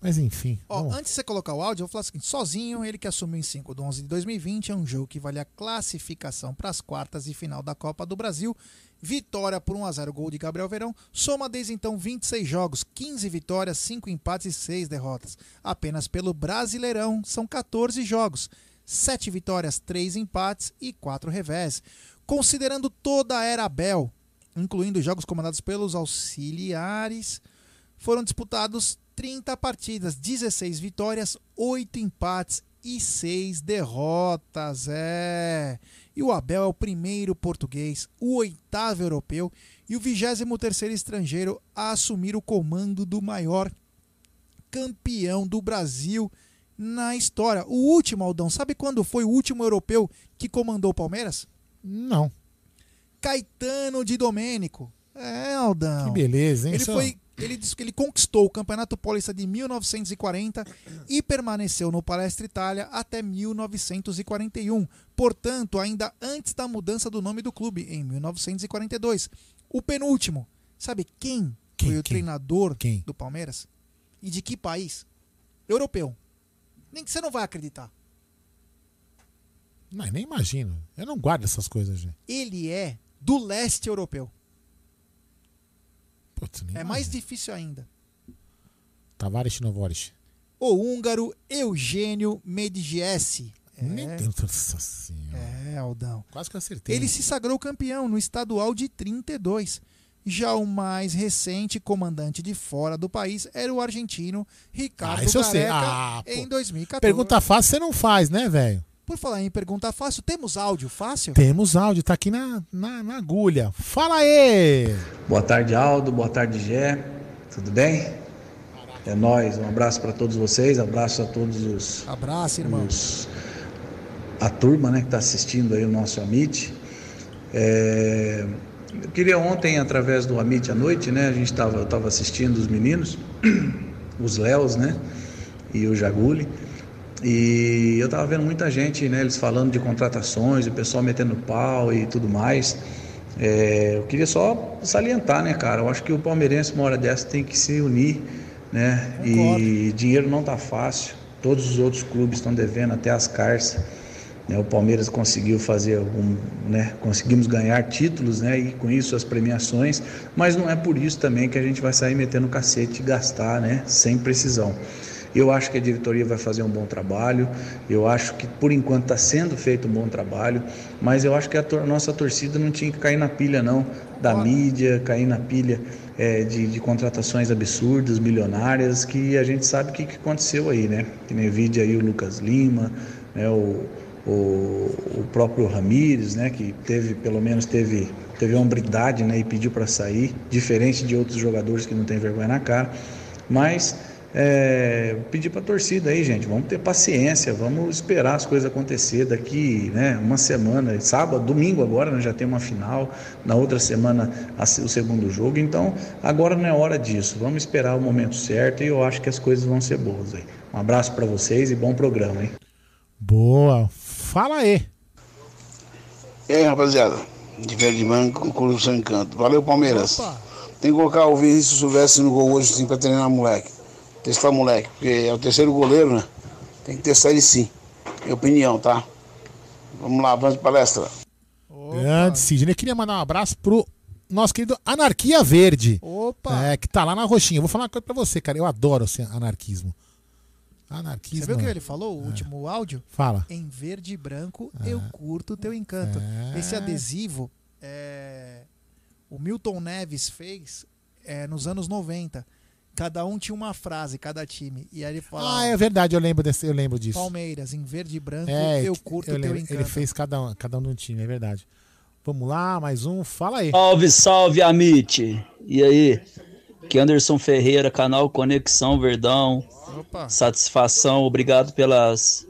Mas enfim. Ó, antes de você colocar o áudio, eu vou falar o seguinte: sozinho, ele que assumiu em 5 de 11 de 2020, é um jogo que vale a classificação para as quartas e final da Copa do Brasil. Vitória por 1x0, gol de Gabriel Verão. Soma desde então 26 jogos, 15 vitórias, 5 empates e 6 derrotas. Apenas pelo Brasileirão são 14 jogos, 7 vitórias, 3 empates e 4 revés. Considerando toda a era Abel, incluindo jogos comandados pelos auxiliares, foram disputados 30 partidas, 16 vitórias, 8 empates e 6 derrotas. É. E o Abel é o primeiro português, o oitavo europeu e o 23º estrangeiro a assumir o comando do maior campeão do Brasil na história. O último, Aldão, sabe quando foi o último europeu que comandou o Palmeiras? Não. Caetano de Domênico. É, Aldão. Que beleza, hein? Ele Só- foi. Ele disse que ele conquistou o Campeonato Paulista de 1940 e permaneceu no Palestra Itália até 1941. Portanto, ainda antes da mudança do nome do clube, em 1942. O penúltimo. Sabe quem, foi o treinador do Palmeiras? E de que país? Europeu. Nem que você não vai acreditar. Não, nem imagino. Eu não guardo essas coisas, gente. Ele é do leste europeu. Putz, É mais difícil ainda. Tavares Novoris. O húngaro Eugênio Medigiesi. Meu É, nossa senhora. é, Aldão. Quase que eu acertei. Ele se sagrou campeão no estadual de 32. Já o mais recente comandante de fora do país era o argentino Ricardo Ah, isso eu sei. Gareca Ah, em 2014. Pergunta fácil você não faz, né, velho? Por falar em pergunta fácil, temos áudio fácil? Temos áudio, tá aqui na, na, na agulha. Fala aí! Boa tarde, Aldo. Boa tarde, Gé. Tudo bem? É nóis. Um abraço para todos vocês. Abraço a todos os. Abraço, irmão. os- a turma né, que está assistindo aí o nosso Amit. É, eu queria ontem, através do Amit à noite, né? A gente estava tava assistindo os meninos, (clears throat) os Léos, né? E o Jaguli. E eu tava vendo muita gente, né? Eles falando de contratações, o pessoal metendo pau e tudo mais. É, eu queria só salientar, né, cara? Eu acho que o palmeirense, uma hora dessa, tem que se unir, né? E dinheiro não tá fácil. Todos os outros clubes estão devendo até as carças. né? O Palmeiras conseguiu fazer algum, né? Conseguimos ganhar títulos, né? E com isso as premiações. Mas não é por isso também que a gente vai sair metendo cacete e gastar, né? Sem precisão. Eu acho que a diretoria vai fazer um bom trabalho. Eu acho que por enquanto está sendo feito um bom trabalho, mas eu acho que a tor- nossa torcida não tinha que cair na pilha não da mídia, cair na pilha eh, de, de contratações absurdas, milionárias, que a gente sabe o que, que aconteceu aí, né? Que nem vídeo aí o Lucas Lima, né? O, o, o próprio Ramires, né? Que teve pelo menos teve teve hombridade, né? E pediu para sair, diferente de outros jogadores que não têm vergonha na cara, mas é, pedir para a torcida aí, gente, vamos ter paciência, vamos esperar as coisas acontecer daqui, né, uma semana, sábado, domingo agora, né, já tem uma final, na outra semana a- o segundo jogo, então agora não é hora disso, vamos esperar o momento certo e eu acho que as coisas vão ser boas aí. Um abraço para vocês e bom programa, hein? Boa. Fala aí. E aí, rapaziada? De Verde Branco, Clube Sem Encanto. Valeu, Palmeiras. Tem que colocar o Vinícius Silvestre no gol hoje, sim, pra treinar moleque. Testar moleque, porque é o terceiro goleiro, né? Tem que testar ele sim. Minha opinião, tá? Vamos lá, vamos de palestra. Grande Sidney. Eu queria mandar um abraço pro nosso querido Anarquia Verde. Opa! É, que tá lá na roxinha. Eu vou falar uma coisa pra você, cara. Eu adoro esse anarquismo. Anarquismo. Você viu o que é- ele falou, o último áudio? Fala. Em verde e branco, eu curto o teu encanto. É. Esse adesivo, é, o Milton Neves fez é, nos anos 90. Cada um tinha uma frase, cada time. E aí ele falava, Ah, é verdade, eu lembro desse, eu lembro disso. Palmeiras, em verde e branco, É, eu que- curto eu o teu lembro. encanto. Ele fez cada um, cada um no time, é verdade. Vamos lá, mais um. Fala aí. Salve, salve, Amit! E aí? Aqui é Anderson Ferreira, canal Conexão Verdão. Satisfação, obrigado pelas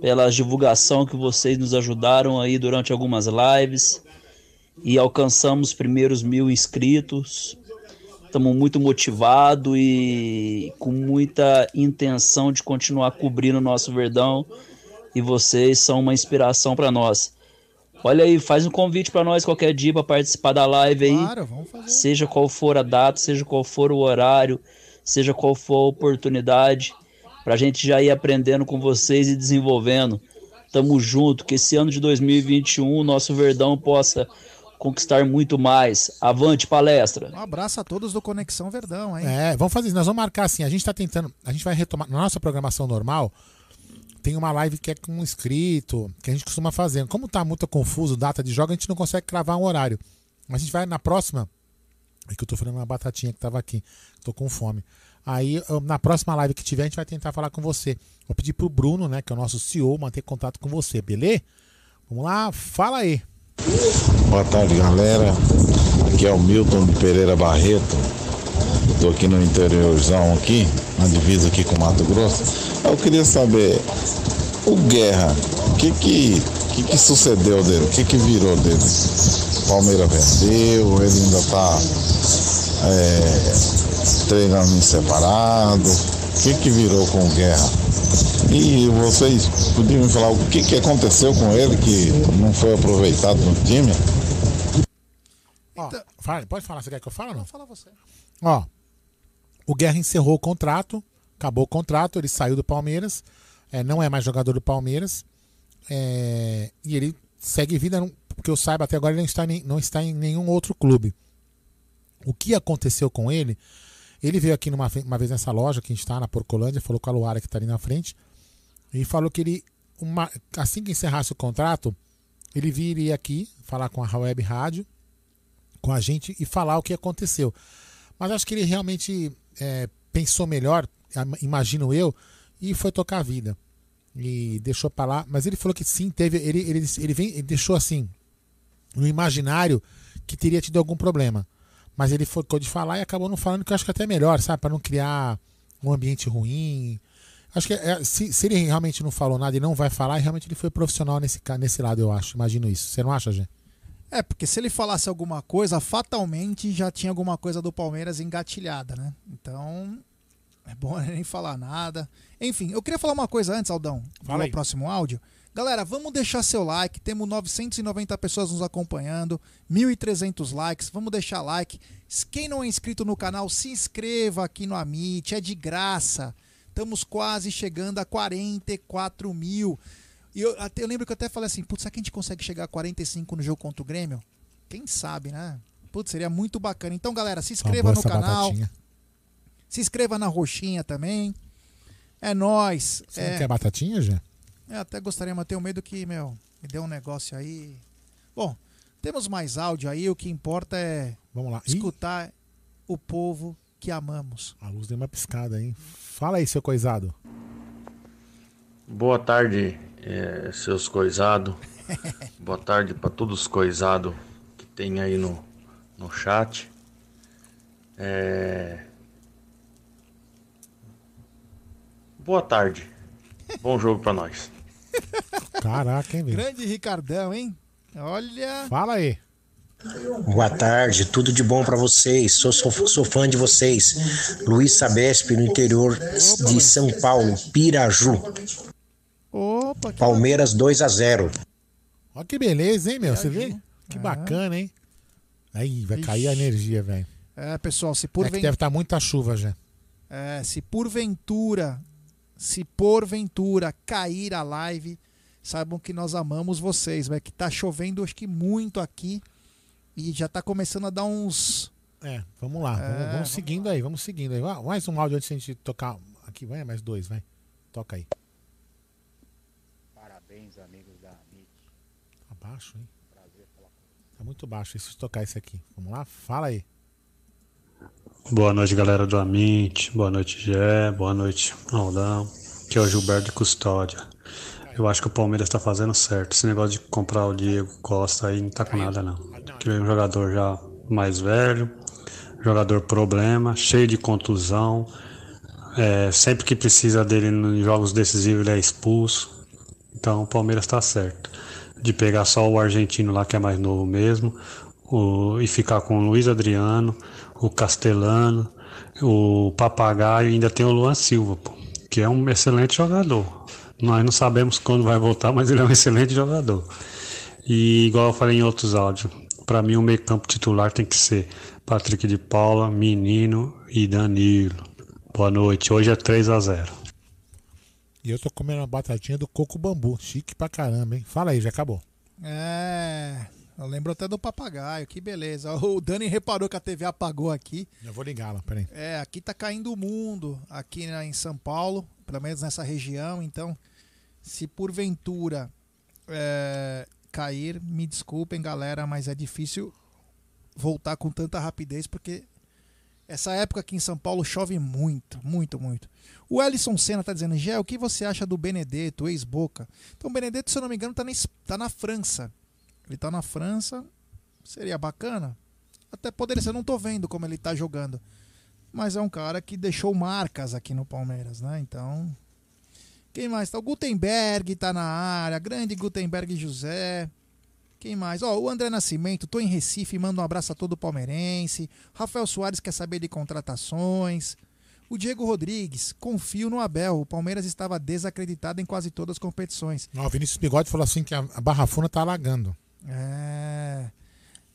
pela divulgação que vocês nos ajudaram aí durante algumas lives e alcançamos os primeiros mil inscritos. Estamos muito motivados e com muita intenção de continuar cobrindo o nosso Verdão e vocês são uma inspiração para nós. Olha aí, faz um convite para nós qualquer dia para participar da live aí. Claro, vamos fazer. Seja qual for a data, seja qual for o horário, seja qual for a oportunidade, para a gente já ir aprendendo com vocês e desenvolvendo. Tamo junto, que esse ano de 2021 o nosso Verdão possa conquistar muito mais. Avante palestra! Um abraço a todos do Conexão Verdão, hein? É, vamos fazer isso. Nós vamos marcar assim. A gente tá tentando. A gente vai retomar. Na nossa programação normal, tem uma live que é com um inscrito, que a gente costuma fazer. Como tá muito confuso data de jogo, a gente não consegue cravar um horário. Mas a gente vai na próxima. É que eu tô falando uma batatinha que tava aqui. Tô com fome. Aí, na próxima live que tiver, a gente vai tentar falar com você. Vou pedir pro Bruno, né, que é o nosso CEO, manter contato com você, beleza? Vamos lá, fala aí. Boa tarde, galera. Aqui é o Milton Pereira Barreto. Estou aqui no interiorzão aqui, na divisa aqui com Mato Grosso. Eu queria saber, o Guerra, o que que, que que sucedeu dele? O que que virou dele? Palmeiras vendeu, ele ainda está é, treinando em separado. O que que virou com o Guerra? E vocês podiam me falar o que, que aconteceu com ele que não foi aproveitado no time? Fala, pode falar, você quer que eu fale ou não? Fala você. Ó, o Guerra encerrou o contrato, acabou o contrato, ele saiu do Palmeiras, é, não é mais jogador do Palmeiras, é, e ele segue vida, porque eu saiba até agora ele não está, em, não está em nenhum outro clube. O que aconteceu com ele? Ele veio aqui numa, uma vez nessa loja que a gente está, na Porcolândia, falou com a Luara que está ali na frente, e falou que ele, uma- assim que encerrasse o contrato, ele viria aqui falar com a Web Rádio, com a gente e falar o que aconteceu. Mas acho que ele realmente é, pensou melhor, imagino eu, e foi tocar a vida. E deixou pra lá. Mas ele falou que sim, teve. Ele, ele, ele, vem, ele deixou assim, no imaginário, que teria tido algum problema. Mas ele ficou de falar e acabou não falando, que eu acho que até é melhor, sabe? Pra não criar um ambiente ruim. Acho que é, se, se ele realmente não falou nada e não vai falar, realmente ele foi profissional nesse, nesse lado, eu acho. Imagino isso. Você não acha, Gê? É, porque se ele falasse alguma coisa, fatalmente já tinha alguma coisa do Palmeiras engatilhada, né? Então, é bom (laughs) nem falar nada. Enfim, eu queria falar uma coisa antes, Aldão, Fala aí. próximo áudio. Galera, vamos deixar seu like. Temos 990 pessoas nos acompanhando, 1.300 likes. Vamos deixar like. Quem não é inscrito no canal, se inscreva aqui no Amit, é de graça. Estamos quase chegando a 44 mil. E eu, até, eu lembro que eu até falei assim, putz, será que a gente consegue chegar a 45 no jogo contra o Grêmio? Quem sabe, né? Putz, seria muito bacana. Então, galera, se inscreva no canal. batatinha. Se inscreva na roxinha também. É nóis. Você é, não quer batatinha, Gê? eu até gostaria, mas tenho medo que, meu, me deu um negócio aí. Bom, temos mais áudio aí, o que importa é Vamos lá. Ih. escutar o povo que amamos. A luz deu uma piscada, hein? Fala aí, seu coisado. Boa tarde, eh, seus coisados. (laughs) Boa tarde para todos os coisados que tem aí no, no chat. É, Boa tarde. Bom jogo para nós. Caraca, hein, velho? Grande Ricardão, hein? Olha. Fala aí. Boa tarde, tudo de bom pra vocês. Sou, sou, sou fã de vocês. Luiz Sabesp, no interior de São Paulo, Piraju. Opa, que Palmeiras 2 a 0 Olha que beleza, hein, meu? Você vê? Que bacana, hein? Aí, vai cair a energia, velho. É, pessoal, se É que porventura. deve estar muita chuva já. É, se porventura, se porventura cair a live, saibam que nós amamos vocês, vai que tá chovendo acho que muito aqui e já tá começando a dar uns É, vamos lá. vamos, É, vamos seguindo aí, vamos seguindo aí. Ah, Mais um áudio antes de a gente tocar. Aqui, vai, mais dois, vai. Toca aí. Parabéns, amigos da MIT. Tá baixo, hein? Tá muito baixo. Se eu tocar esse aqui? Vamos lá? Fala aí. Boa noite, galera do Amit. Boa noite, Gé. Boa noite, Aldão. Aqui é o Gilberto Custódia. Eu acho que o Palmeiras tá fazendo certo. Esse negócio de comprar o Diego Costa aí não tá com nada, não. Que é um jogador já mais velho, jogador problema, cheio de contusão. É, sempre que precisa dele em jogos decisivos ele é expulso. Então o Palmeiras tá certo. De pegar só o argentino lá que é mais novo mesmo. o- e ficar com o Luiz Adriano, o Castelano, o Papagaio e ainda tem o Luan Silva, pô, que é um excelente jogador. Nós não sabemos quando vai voltar, mas ele é um (laughs) excelente jogador. E igual eu falei em outros áudios, para mim o meio campo titular tem que ser Patrick de Paula, Menino e Danilo. Boa noite, hoje é 3 a 0 E eu tô comendo uma batatinha do coco bambu. Chique pra caramba, hein? Fala aí, já acabou. É. Eu lembro até do papagaio, que beleza. (laughs) O Dani reparou que a TV apagou aqui. Eu vou ligá-la, peraí. É, aqui tá caindo o mundo, aqui né, em São Paulo, pelo menos nessa região. Então, se porventura é, cair, me desculpem, galera, mas é difícil voltar com tanta rapidez, porque essa época aqui em São Paulo chove muito, muito, muito. O Ellison Senna tá dizendo, Gé, o que você acha do Benedetto, ex-Boca? Então, o Benedetto, se eu não me engano, tá na, tá na França. Ele tá na França, seria bacana. Até poderia ser, não tô vendo como ele tá jogando. mas é um cara que deixou marcas aqui no Palmeiras, né? Então, quem mais tá? O Gutenberg tá na área, grande Gutenberg José. Quem mais? Ó, o André Nascimento, tô em Recife, manda um abraço a todo palmeirense. Rafael Soares quer saber de contratações. O Diego Rodrigues, confio no Abel. O Palmeiras estava desacreditado em quase todas as competições. O Vinícius Bigode falou assim que a a Barra Funda tá alagando. É.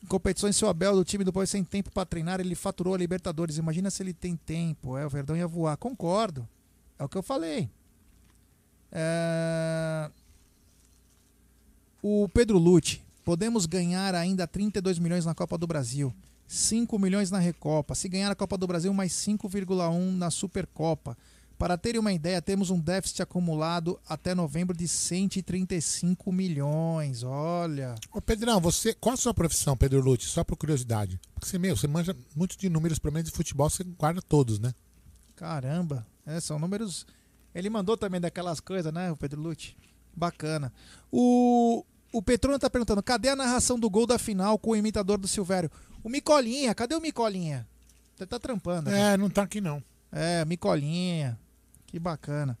Em competições, se o Abel do time do Palmeiras sem tempo para treinar, ele faturou a Libertadores. Imagina se ele tem tempo. É, o Verdão ia voar. Concordo. É o que eu falei. É... O Pedro Lute. Podemos ganhar ainda 32 milhões na Copa do Brasil. 5 milhões na Recopa. Se ganhar a Copa do Brasil, mais 5,1 na Supercopa. Para terem uma ideia, temos um déficit acumulado até novembro de 135 milhões. Olha. Ô Pedrão, você, qual a sua profissão, Pedro Lute? Só por curiosidade. Porque você, meu, você manja muito de números, pelo menos de futebol, você guarda todos, né? Caramba, é, são números. Ele mandou também daquelas coisas, né, o Pedro Lute? Bacana. O, o Petrona tá perguntando: cadê a narração do gol da final com o imitador do Silvério? O Micolinha, cadê o Micolinha? Você tá trampando. né? É, não tá aqui não. É, Micolinha. Que bacana.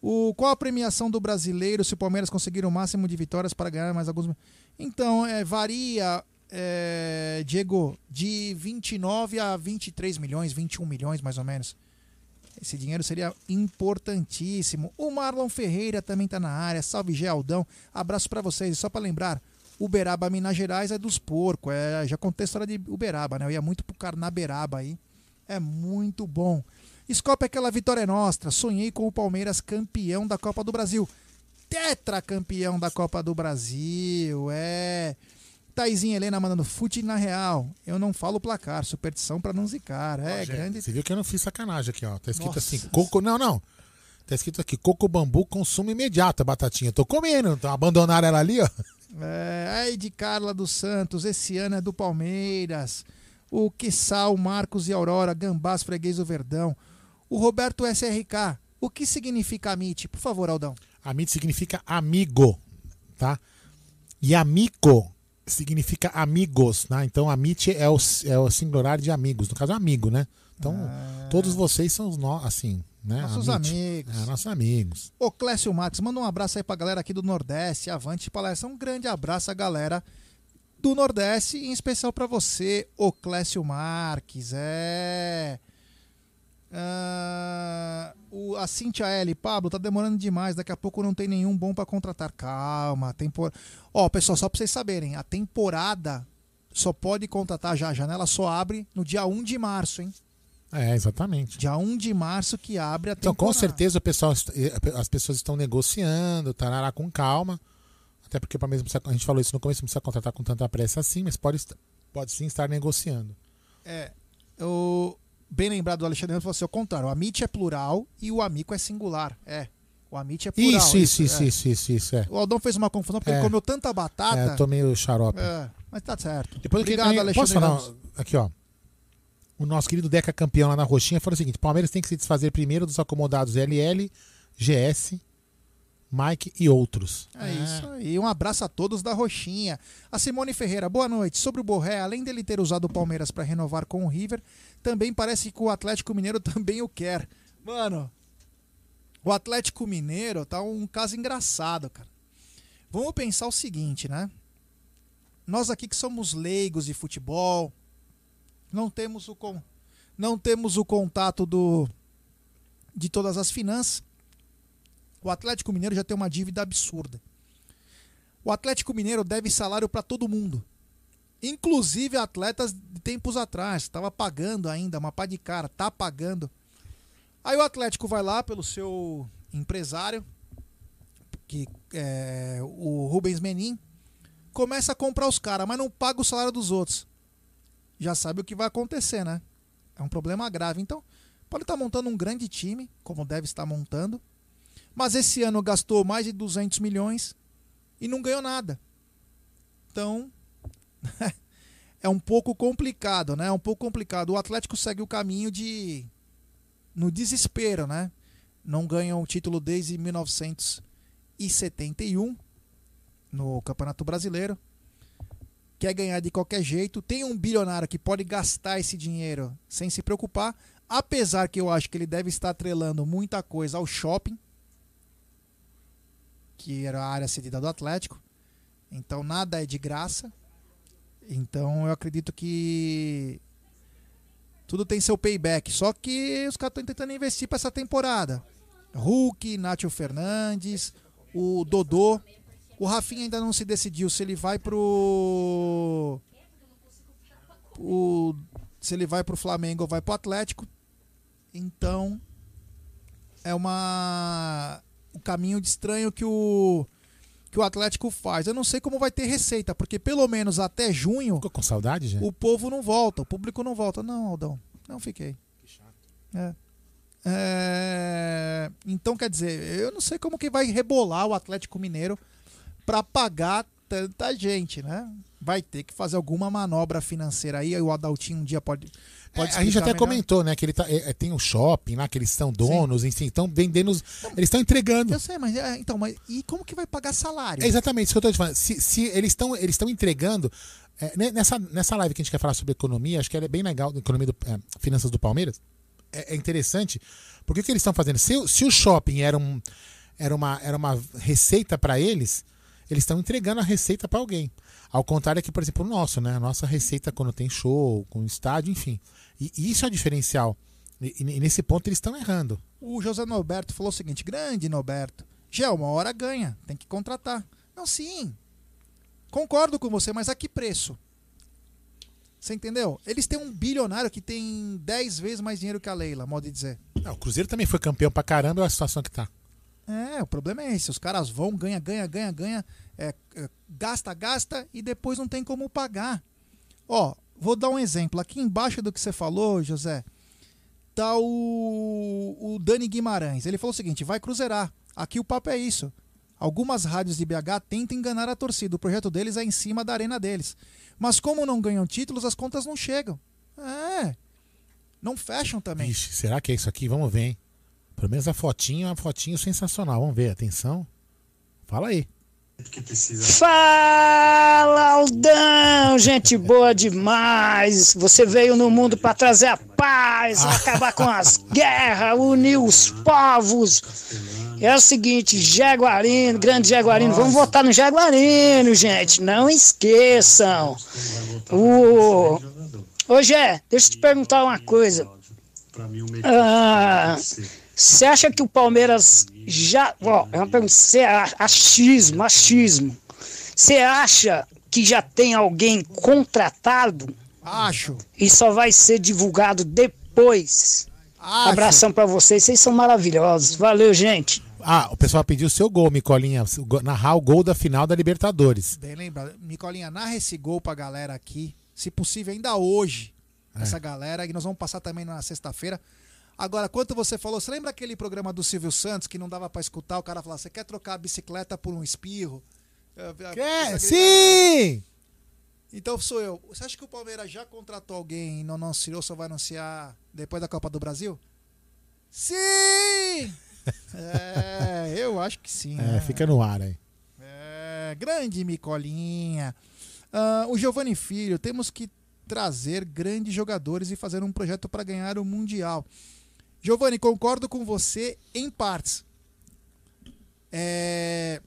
O, qual a premiação do brasileiro se o Palmeiras conseguir o máximo de vitórias para ganhar mais alguns. Então, é, varia, é, Diego, de 29 a 23 milhões, 21 milhões mais ou menos. Esse dinheiro seria importantíssimo. O Marlon Ferreira também está na área. Salve, Geraldão. Abraço para vocês. E só para lembrar, Uberaba, Minas Gerais é dos porcos. É, já contei a história de Uberaba, né? Eu ia muito pro Carnaberaba aí. É muito bom. Scope aquela vitória é nossa. Sonhei com o Palmeiras campeão da Copa do Brasil. Tetracampeão da Copa do Brasil. É. Taizinha Helena mandando fute na real. Eu não falo placar, superstição pra não zicar. É, grande. Você viu que eu não fiz sacanagem aqui, ó. Tá escrito Nossa. assim, coco. Não, não. Tá escrito aqui, coco bambu, consumo imediato, a batatinha. Tô comendo, então abandonaram ela ali, ó. É, aí de Carla dos Santos, esse ano é do Palmeiras. O Quissal, Marcos e Aurora, Gambás, Freguês do Verdão. O Roberto SRK, o que significa MIT? Por favor, Aldão. Amit significa amigo, tá? E amigo significa amigos, né? Então amit é o, é o singular de amigos, no caso amigo, né? Então todos vocês são os nossos, assim, né? Ah. Nossos Amit. amigos. É, nossos amigos. Ô Clécio Max, manda um abraço aí pra galera aqui do Nordeste, Avante Palestra. Um grande abraço à galera do Nordeste, em especial pra você, ô Clécio Marques. É. Ah, o, a Cintia L, Pablo, tá demorando demais. Daqui a pouco não tem nenhum bom pra contratar. Calma, tempor... Ó, pessoal, só pra vocês saberem, a temporada só pode contratar já. A janela só abre no dia 1 de março, hein? É, exatamente. Dia 1 de março que abre a Então, temporada. com certeza o pessoal, as pessoas estão negociando, tarará com calma. Até porque pra mesmo, a gente falou isso no começo, não precisa contratar com tanta pressa assim, mas pode, pode sim estar negociando. É, o bem lembrado do Alexandre falou assim, ao contrário, o Amit é plural e o amigo é singular. É, o Amit é plural. Isso, isso, isso, é. isso, isso, isso, é. O Aldão fez uma confusão porque É. ele comeu tanta batata. É, eu tô meio xarope. É, mas tá certo. Depois Obrigado, queria- Alexandre Posso falar? Aqui, ó. O nosso querido Deca campeão lá na Roxinha falou o seguinte: Palmeiras tem que se desfazer primeiro dos acomodados LL, GS, Mike e outros. É isso aí. Um abraço a todos da Roxinha. A Simone Ferreira, boa noite. Sobre o Borré, além dele ter usado o Palmeiras para renovar com o River, também parece que o Atlético Mineiro (laughs) também o quer. Mano, o Atlético Mineiro tá um caso engraçado, cara. Vamos pensar o seguinte, né? Nós aqui que somos leigos de futebol, não temos o con... não temos o contato do de todas as finanças. O Atlético Mineiro já tem uma dívida absurda. O Atlético Mineiro deve salário para todo mundo. Inclusive atletas de tempos atrás. Estava pagando ainda, uma pá de cara, tá pagando. Aí o Atlético vai lá pelo seu empresário, que é o Rubens Menin, começa a comprar os caras, mas não paga o salário dos outros. Já sabe o que vai acontecer, né? É um problema grave. Então, pode estar montando um grande time, como deve estar montando, mas esse ano gastou mais de 200 milhões e não ganhou nada. Então, (laughs) é um pouco complicado, né? É um pouco complicado. O Atlético segue o caminho de no desespero, né? Não ganha um título desde 1971 no Campeonato Brasileiro. Quer ganhar de qualquer jeito. Tem um bilionário que pode gastar esse dinheiro sem se preocupar. Apesar que eu acho que ele deve estar atrelando muita coisa ao shopping, que era a área cedida do Atlético. Então nada é de graça. Então eu acredito que tudo tem seu payback. Só que os caras estão tentando investir para essa temporada. Hulk, Nátio Fernandes, o Dodô. O Rafinha ainda não se decidiu se ele vai pro. O, se ele vai pro Flamengo ou vai pro Atlético. Então é uma um caminho de estranho que o que o Atlético faz. Eu não sei como vai ter receita, porque pelo menos até junho. Ficou com saudade, gente? O povo não volta, o público não volta. Não, Aldão, não fiquei. Que chato. É. É... Então, quer dizer, eu não sei como que vai rebolar o Atlético Mineiro para pagar tanta gente, né? Vai ter que fazer alguma manobra financeira aí. O Adaltinho um dia pode. pode É, a gente até melhor. comentou, né? Que ele tá, é, é, tem um shopping lá, que eles são donos, enfim, estão vendendo. os- Eles estão entregando. Eu sei, mas é, então, mas e como que vai pagar salário? É exatamente isso que eu tô te falando. Se, se eles estão eles estão entregando. é, ne- nessa, nessa live que a gente quer falar sobre economia, acho que ela é bem legal, economia do, é, finanças do Palmeiras. É, é interessante. Porque o que eles estão fazendo? Se, o- se o shopping era, um, era, uma, era uma receita para eles, eles estão entregando a receita para alguém. Ao contrário aqui, por exemplo, o nosso, né? A nossa receita quando tem show, com estádio, enfim. E, e isso é o diferencial. E, e nesse ponto eles estão errando. O José Norberto falou o seguinte: grande Norberto, já uma hora ganha, tem que contratar. Não, sim. Concordo com você, mas a que preço? Você entendeu? Eles têm um bilionário que tem 10 vezes mais dinheiro que a Leila, modo de dizer. Não, o Cruzeiro também foi campeão pra caramba, olha a situação que tá. É, o problema é esse. Os caras vão, ganha, ganha, ganha, ganha, é, é, gasta, gasta e depois não tem como pagar. Ó, vou dar um exemplo. Aqui embaixo do que você falou, José, tá o, o Dani Guimarães. Ele falou o seguinte: vai cruzeirar. Aqui o papo é isso. Algumas rádios de BH tentam enganar a torcida. O projeto deles é em cima da arena deles. Mas como não ganham títulos, as contas não chegam. É. Não fecham também. Ixi, será que é isso aqui? Vamos ver, hein? Pelo menos a fotinho é uma fotinho sensacional. Vamos ver, atenção. Fala aí. Fala, Aldão! Gente boa demais! Você veio no mundo para trazer a paz, acabar com as (laughs) guerras, unir os povos. É o seguinte, Jaguarino, grande Jaguarino, vamos votar no Jaguarino, gente, não esqueçam. O... Ô, Gé, deixa eu te perguntar uma coisa. Ah, Você acha que o Palmeiras já. Ó, é uma pergunta. Você a- achismo, achismo. Você acha que já tem alguém contratado? Acho. E só vai ser divulgado depois. Acho. Abração pra vocês, vocês são maravilhosos. Valeu, gente. Ah, o pessoal pediu o seu gol, Micolinha. Narrar o gol da final da Libertadores. Bem lembrado. Nicolinha, narra esse gol pra galera aqui. Se possível, ainda hoje. É. Essa galera. E nós vamos passar também na sexta-feira. Agora, quanto você falou, você lembra aquele programa do Silvio Santos que não dava pra escutar? O cara falava: você quer trocar a bicicleta por um espirro? Quer? Sim! Então sou eu. Você acha que o Palmeiras já contratou alguém e não anunciou, só vai anunciar depois da Copa do Brasil? Sim! é, eu acho que sim. É, né? fica no ar aí. É, grande Micolinha. Ah, o Giovanni Filho, temos que trazer grandes jogadores e fazer um projeto para ganhar o Mundial. Giovanni, concordo com você em partes. É,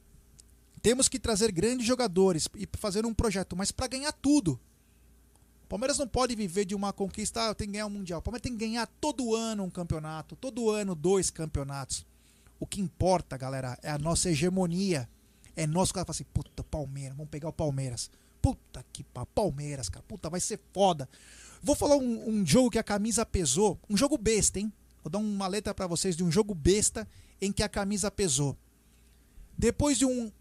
temos que trazer grandes jogadores e fazer um projeto, mas para ganhar tudo. O Palmeiras não pode viver de uma conquista, ah, tem que ganhar um Mundial. O Palmeiras tem que ganhar todo ano um campeonato, todo ano dois campeonatos. O que importa, galera, é a nossa hegemonia. É nosso cara fala assim, puta, Palmeiras, vamos pegar o Palmeiras. Puta que pa- Palmeiras, cara. Puta, vai ser foda. Vou falar um, um jogo que a camisa pesou. Um jogo besta, hein? Vou dar uma letra pra vocês de um jogo besta em que a camisa pesou. Depois de um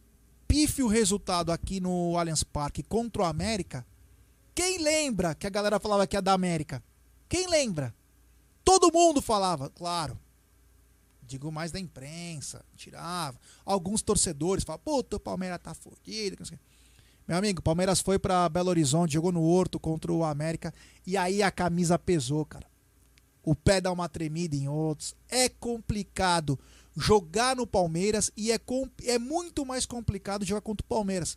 pífio resultado aqui no Allianz Parque contra o América, quem lembra que a galera falava que é da América? Quem lembra? Todo mundo falava, claro. Digo mais da imprensa, tirava. Alguns torcedores falavam, puta, o Palmeiras tá fodido. que não sei o quê." Meu amigo, o Palmeiras foi pra Belo Horizonte, jogou no Horto contra o América e aí a camisa pesou, cara. O pé dá uma tremida em outros. É complicado jogar no Palmeiras e é, é muito mais complicado jogar contra o Palmeiras.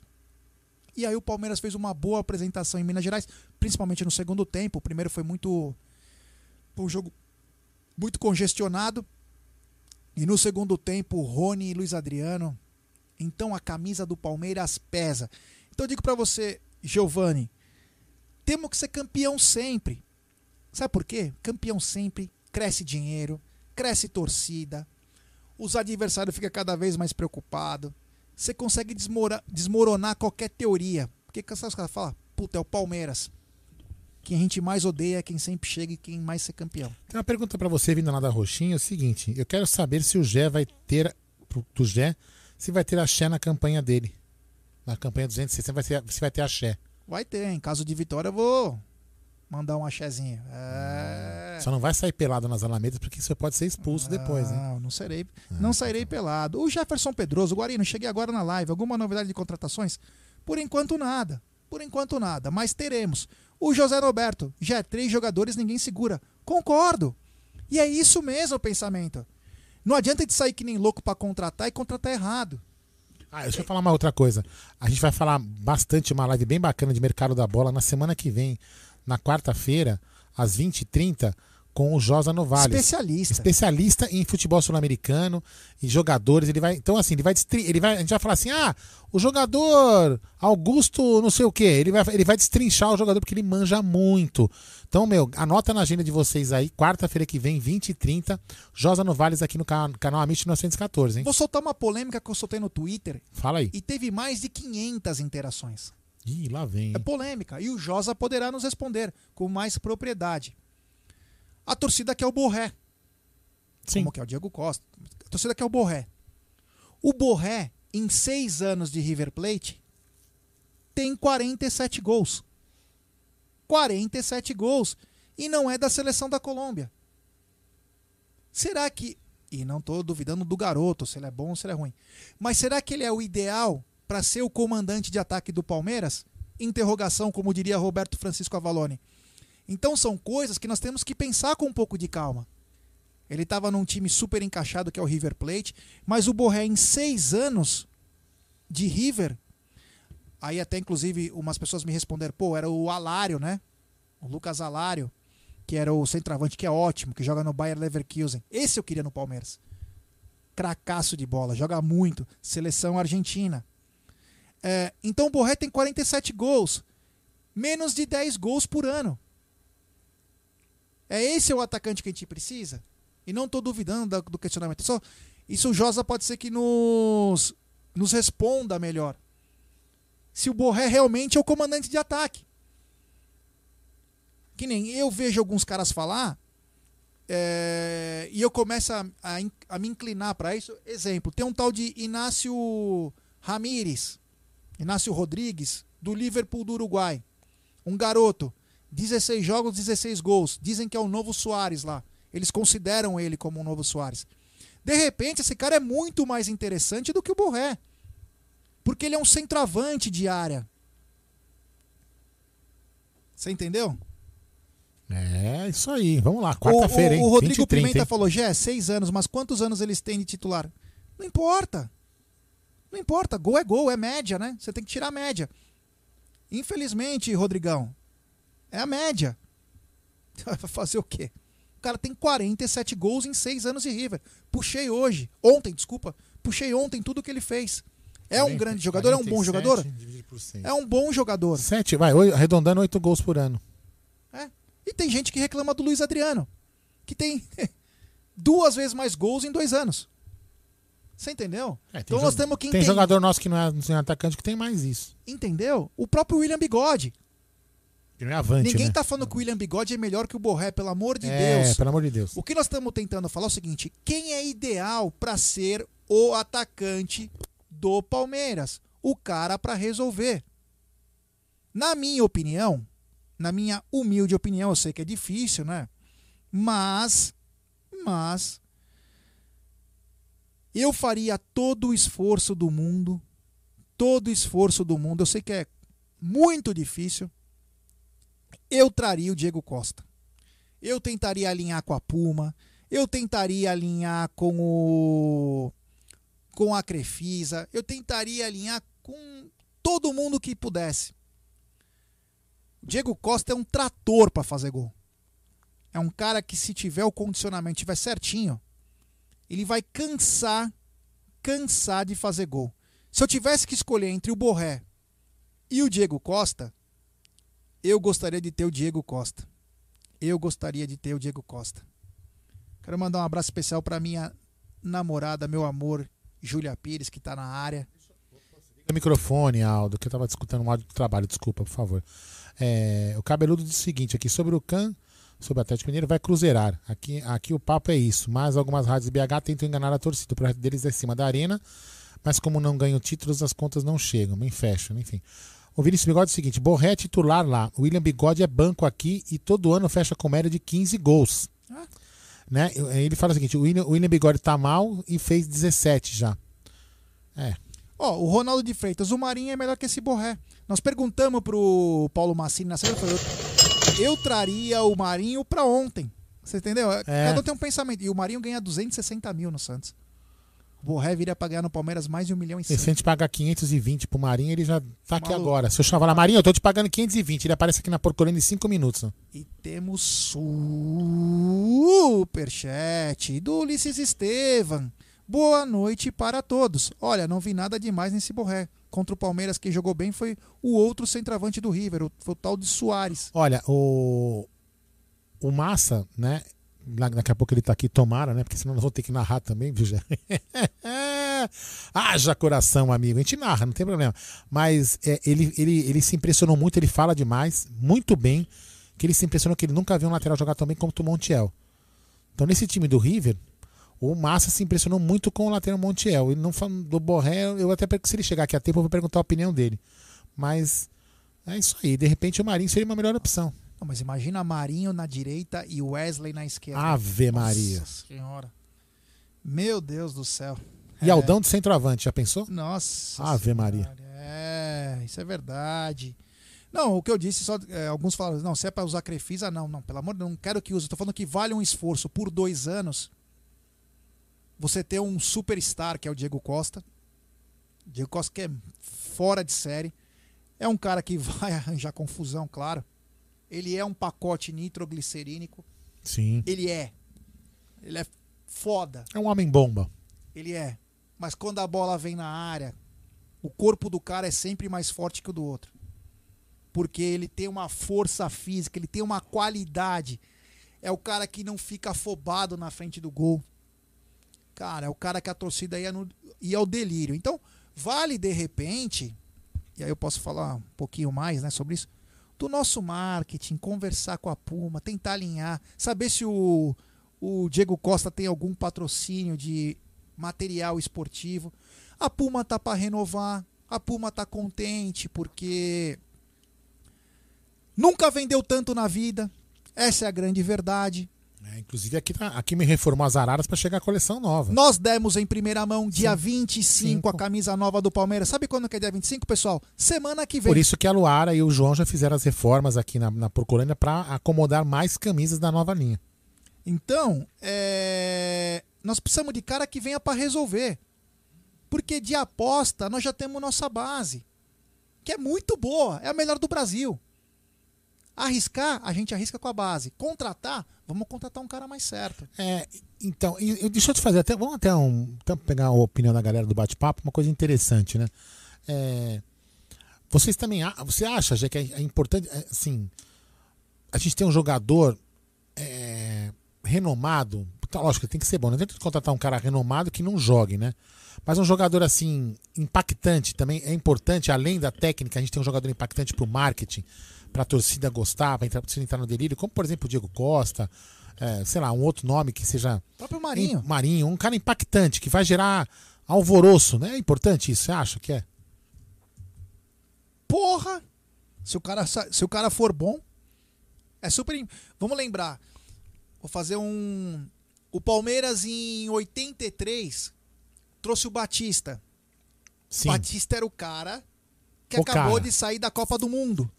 E aí o Palmeiras fez uma boa apresentação em Minas Gerais, principalmente no segundo tempo. O primeiro foi muito. Foi um jogo muito congestionado. E no segundo tempo, Rony e Luiz Adriano. Então a camisa do Palmeiras pesa. Então eu digo para você, Giovani, temos que ser campeão sempre. Sabe por quê? Campeão sempre, cresce dinheiro, cresce torcida, os adversários ficam cada vez mais preocupados. Você consegue desmora, desmoronar qualquer teoria. Porque os caras falam, puta, é o Palmeiras. Quem a gente mais odeia é quem sempre chega e quem mais ser campeão. Tem uma pergunta para você vindo lá da Roxinha, é o seguinte, eu quero saber se o Gé vai ter, do Gé, se vai ter axé na campanha dele. Na campanha 260, vai ter, se vai ter axé. Vai ter, em caso de vitória eu vou mandar um axézinho. É... Só não vai sair pelado nas alamedas porque você pode ser expulso depois, hein? Não, não serei, não sairei pelado. O Jefferson Pedroso, Guarino, cheguei agora na live. Alguma novidade de contratações? Por enquanto nada. Por enquanto nada, mas teremos. O José Roberto, já é três jogadores, ninguém segura. Concordo. E é isso mesmo o pensamento. Não adianta de sair que nem louco para contratar e contratar errado. Ah, deixa eu falar uma outra coisa. A gente vai falar bastante uma live bem bacana de mercado da bola na semana que vem, na quarta-feira, às 20h30, com o Josa Novales. Especialista. Especialista em futebol sul-americano e jogadores. Ele vai. Então, assim, ele vai, ele vai. A gente vai falar assim: ah, o jogador Augusto, não sei o quê. Ele vai, ele vai destrinchar o jogador porque ele manja muito. Então, meu, anota na agenda de vocês aí, quarta-feira que vem, 20 e 30, Josa Novales aqui no canal Amit 914, hein? Vou soltar uma polêmica que eu soltei no Twitter. Fala aí. E teve mais de 500 interações. Ih, lá vem. É polêmica. E o Josa poderá nos responder com mais propriedade. A torcida quer o Borré. Sim. Como que é o Diego Costa. A torcida quer o Borré. O Borré, em seis anos de River Plate, tem 47 gols. 47 gols. E não é da seleção da Colômbia. Será que. E não estou duvidando do garoto, se ele é bom ou se ele é ruim. Mas será que ele é o ideal para ser o comandante de ataque do Palmeiras? Interrogação, como diria Roberto Francisco Avalone. Então são coisas que nós temos que pensar com um pouco de calma. Ele estava num time super encaixado que é o River Plate, mas o Borré em seis anos de River, aí até inclusive umas pessoas me responderam, pô, era o Alário, né? O Lucas Alário, que era o centroavante que é ótimo, que joga no Bayer Leverkusen. Esse eu queria no Palmeiras. Cracaço de bola, joga muito, seleção argentina. É, então o Borré tem 47 gols, menos de 10 gols por ano. É esse o atacante que a gente precisa? E não estou duvidando do questionamento. Só isso o Josa pode ser que nos, nos responda melhor. Se o Borré realmente é o comandante de ataque. Que nem eu vejo alguns caras falar é, e eu começo a, a, a me inclinar para isso. Exemplo, tem um tal de Inácio Ramírez, Inácio Rodrigues, do Liverpool do Uruguai. Um garoto 16 jogos, 16 gols. Dizem que é o novo Soares lá. Eles consideram ele como um novo Soares. De repente, esse cara é muito mais interessante do que o Borré. Porque ele é um centroavante de área. Você entendeu? É, isso aí. Vamos lá, quarta-feira, hein? O Rodrigo 20, 30, Pimenta hein? falou, Jé, seis anos, mas quantos anos eles têm de titular? Não importa. Não importa, gol é gol, é média, né? Você tem que tirar a média. Infelizmente, Rodrigão, é a média. (laughs) Fazer o quê? O cara tem 47 gols em 6 anos de River. Puxei hoje, ontem, desculpa, puxei ontem tudo que ele fez. É 40, um grande jogador? 47, é um bom jogador? É um bom jogador. 7, vai, arredondando 8 gols por ano. É. E tem gente que reclama do Luiz Adriano, que tem (laughs) duas vezes mais gols em dois anos. Você entendeu? É, então nós temos que entender. Tem jogador nosso que não é, não é atacante que tem mais isso. Entendeu? O próprio William Bigode. Não é avante, Ninguém né? tá falando que o William Bigode é melhor que o Borré, pelo amor de é, Deus. pelo amor de Deus. O que nós estamos tentando falar é o seguinte: quem é ideal para ser o atacante do Palmeiras? O cara para resolver. Na minha opinião, na minha humilde opinião, eu sei que é difícil, né? Mas, mas, eu faria todo o esforço do mundo, todo o esforço do mundo. Eu sei que é muito difícil eu traria o Diego Costa. Eu tentaria alinhar com a Puma, eu tentaria alinhar com o com a Crefisa, eu tentaria alinhar com todo mundo que pudesse. Diego Costa é um trator para fazer gol. é um cara que se tiver o condicionamento tiver certinho, ele vai cansar, cansar de fazer gol. Se eu tivesse que escolher entre o Borré e o Diego Costa, eu gostaria de ter o Diego Costa. Eu gostaria de ter o Diego Costa. Quero mandar um abraço especial para minha namorada, meu amor, Júlia Pires, que está na área. O microfone, Aldo, que eu estava discutindo um áudio de trabalho, desculpa, por favor. É, o cabeludo diz o seguinte aqui, sobre o CAN, sobre o Atlético Mineiro, vai cruzeirar. Aqui, aqui o papo é isso, mas algumas rádios BH tentam enganar a torcida. O projeto deles é acima da arena, mas como não ganham títulos, as contas não chegam, nem fecham, enfim. O Vinícius Bigode é o seguinte: Borré é titular lá. O William Bigode é banco aqui e todo ano fecha com média de 15 gols. Ah. Né? Ele fala o seguinte: o William, o William Bigode tá mal e fez 17 já. É. Ó, oh, o Ronaldo de Freitas, o Marinho é melhor que esse Borré. Nós perguntamos pro Paulo Massini na semana, eu, traria o Marinho pra ontem. Você entendeu? É. Cada um tem um pensamento. E o Marinho ganha 260 mil no Santos. O Borré viria pra ganhar no Palmeiras mais de um milhão e cem. Se a gente pagar 520 pro Marinho, ele já tá aqui Maluco. agora. Se eu chamar lá, Marinho, eu tô te pagando 520. Ele aparece aqui na Porcolina em 5 minutos. Né? E temos superchat do Ulisses Estevam. Boa noite para todos. Olha, não vi nada demais nesse Borré. Contra o Palmeiras, quem jogou bem foi o outro centroavante do River, o, o tal de Soares. Olha, o, o Massa, né? Daqui a pouco ele tá aqui, tomara, né? Porque senão nós vamos ter que narrar também, viu, já? (laughs) Haja coração, amigo. A gente narra, não tem problema. Mas é, ele, ele, ele se impressionou muito, ele fala demais, muito bem. Que ele se impressionou que ele nunca viu um lateral jogar tão bem como o Montiel. Então, nesse time do River, o Massa se impressionou muito com o lateral Montiel. Ele não falando do Borré, eu até se ele chegar aqui a tempo, eu vou perguntar a opinião dele. Mas é isso aí. De repente, o Marinho seria uma melhor opção. Não, mas imagina Marinho na direita e Wesley na esquerda. Ave Maria. Nossa senhora. Meu Deus do céu. E é. Aldão de centroavante, já pensou? Nossa. Ave senhora. Maria. É, isso é verdade. Não, o que eu disse, só é, alguns falam, não, se é para usar Crefisa, não, não, pelo amor de Deus, não quero que use. Estou falando que vale um esforço por dois anos. Você ter um superstar, que é o Diego Costa. Diego Costa que é fora de série. É um cara que (laughs) vai arranjar confusão, claro. Ele é um pacote nitroglicerínico. Sim. Ele é. Ele é foda. É um homem bomba. Ele é. Mas quando a bola vem na área, o corpo do cara é sempre mais forte que o do outro. Porque ele tem uma força física, ele tem uma qualidade. É o cara que não fica afobado na frente do gol. Cara, é o cara que a torcida ia, no, ia ao delírio. Então, vale de repente, e aí eu posso falar um pouquinho mais né, sobre isso, do nosso marketing, conversar com a Puma, tentar alinhar, saber se o, o Diego Costa tem algum patrocínio de material esportivo. A Puma tá para renovar, a Puma tá contente porque nunca vendeu tanto na vida. Essa é a grande verdade. É, inclusive aqui, tá, aqui me reformou as araras para chegar a coleção nova. Nós demos em primeira mão dia Sim. 25 Cinco. a camisa nova do Palmeiras. Sabe quando que é dia 25, pessoal? Semana que vem. Por isso que a Luara e o João já fizeram as reformas aqui na, na Procurânia para acomodar mais camisas da nova linha. Então, é... nós precisamos de cara que venha para resolver. Porque de aposta nós já temos nossa base, que é muito boa, é a melhor do Brasil. Arriscar, a gente arrisca com a base. Contratar, vamos contratar um cara mais certo. É, então, eu, deixa eu te fazer até. Vamos até, um, até pegar a opinião da galera do bate-papo, uma coisa interessante, né? É, vocês também. Você acha, já que é, é importante. É, assim, a gente tem um jogador é, renomado. Tá, lógico, tem que ser bom. Não adianta contratar um cara renomado que não jogue, né? Mas um jogador assim, impactante também é importante, além da técnica, a gente tem um jogador impactante para o marketing para a torcida gostar, para a torcida entrar no delírio, como por exemplo o Diego Costa, é, sei lá, um outro nome que seja. O próprio Marinho. Marinho, um cara impactante, que vai gerar alvoroço, né? É importante isso, você acha que é? Porra! Se o cara, se o cara for bom, é super. Vamos lembrar. Vou fazer um. O Palmeiras em 83 trouxe o Batista. Sim. Batista era o cara que o acabou cara. de sair da Copa do Mundo.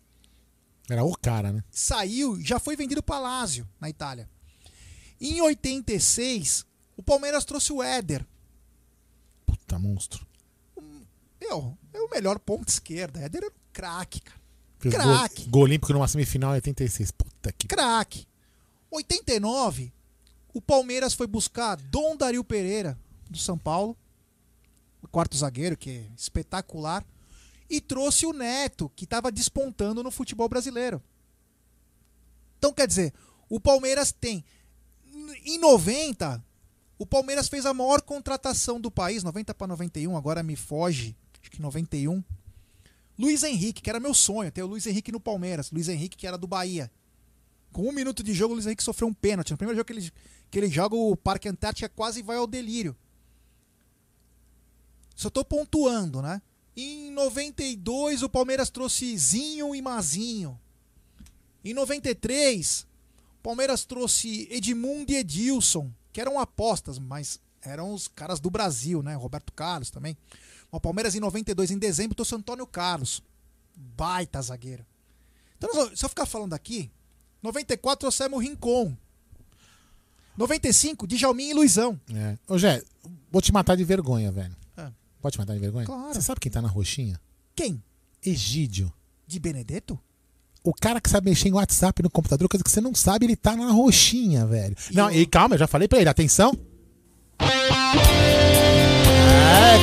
Era o cara, né? Saiu, já foi vendido para Lazio, na Itália. Em 86, o Palmeiras trouxe o Éder. Puta monstro. Meu, é o melhor ponto esquerda. Éder era um craque, cara. Craque. Gol, gol olímpico numa semifinal em 86. Puta que. Craque. 89, o Palmeiras foi buscar Dom Dario Pereira, do São Paulo, o quarto zagueiro, que é espetacular, e trouxe o Neto, que estava despontando no futebol brasileiro. Então, quer dizer, o Palmeiras tem. Em 90, o Palmeiras fez a maior contratação do país, 90 para 91, agora me foge, acho que 91. Luiz Henrique, que era meu sonho, ter o Luiz Henrique no Palmeiras. Luiz Henrique, que era do Bahia. Com um minuto de jogo, o Luiz Henrique sofreu um pênalti. No primeiro jogo que ele, que ele joga, o Parque Antártica quase vai ao delírio. Só tô pontuando, né? Em 92, o Palmeiras trouxe Zinho e Mazinho. Em 93, o Palmeiras trouxe Edmundo e Edilson, que eram apostas, mas eram os caras do Brasil, né? Roberto Carlos também. O Palmeiras em 92, em dezembro, trouxe Antônio Carlos. Baita zagueiro. Então, se eu ficar falando aqui, 94 trouxemos Rincon. 95, Djalmin e Luizão. É. Ô, Jé, vou te matar de vergonha, velho. Pode matar de vergonha? Claro. Você sabe quem tá na roxinha? Quem? Egídio. De Benedetto? O cara que sabe mexer em WhatsApp no computador, coisa que você não sabe, ele tá na roxinha, velho. não, e calma, eu já falei pra ele, atenção. É,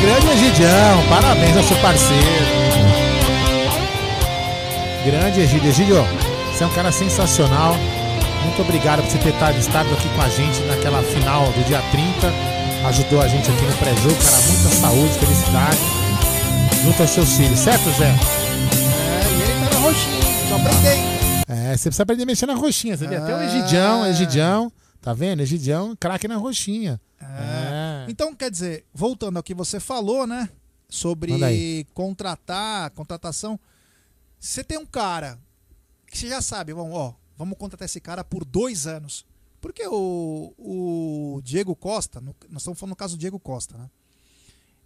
grande Egidião, parabéns ao seu parceiro. Grande Egídio. Egídio, você é um cara sensacional. Muito obrigado por você ter estado aqui com a gente naquela final do dia 30. Ajudou a gente aqui no pré-jogo, cara. Muita saúde, felicidade. Junto aos seus filhos, certo, Zé? É, e ele tá na roxinha, só aprender. É, você precisa aprender a mexer na roxinha. Você vê até o Egidião, Egidião. Tá vendo? Egidião, craque na roxinha. É. Então, quer dizer, voltando ao que você falou, né? Sobre contratar, contratação. Você tem um cara que você já sabe, vamos, ó, vamos contratar esse cara por dois anos. Porque o, o Diego Costa, no- nós estamos falando no caso do Diego Costa, né?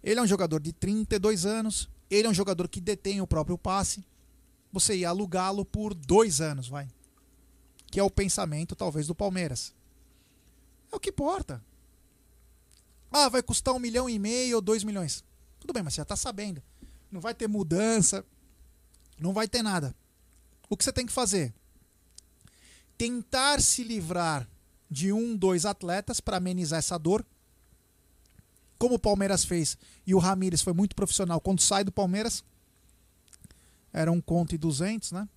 Ele é um jogador de 32 anos, ele é um jogador que detém o próprio passe. Você ia alugá-lo por dois anos, vai. Que é o pensamento, talvez, do Palmeiras. É o que importa. Ah, vai custar um milhão e meio ou dois milhões. Tudo bem, mas você já tá sabendo. Não vai ter mudança, não vai ter nada. O que você tem que fazer? Tentar se livrar de um, dois atletas para amenizar essa dor. Como o Palmeiras fez e o Ramires foi muito profissional quando sai do Palmeiras. Era um conto e 200, né?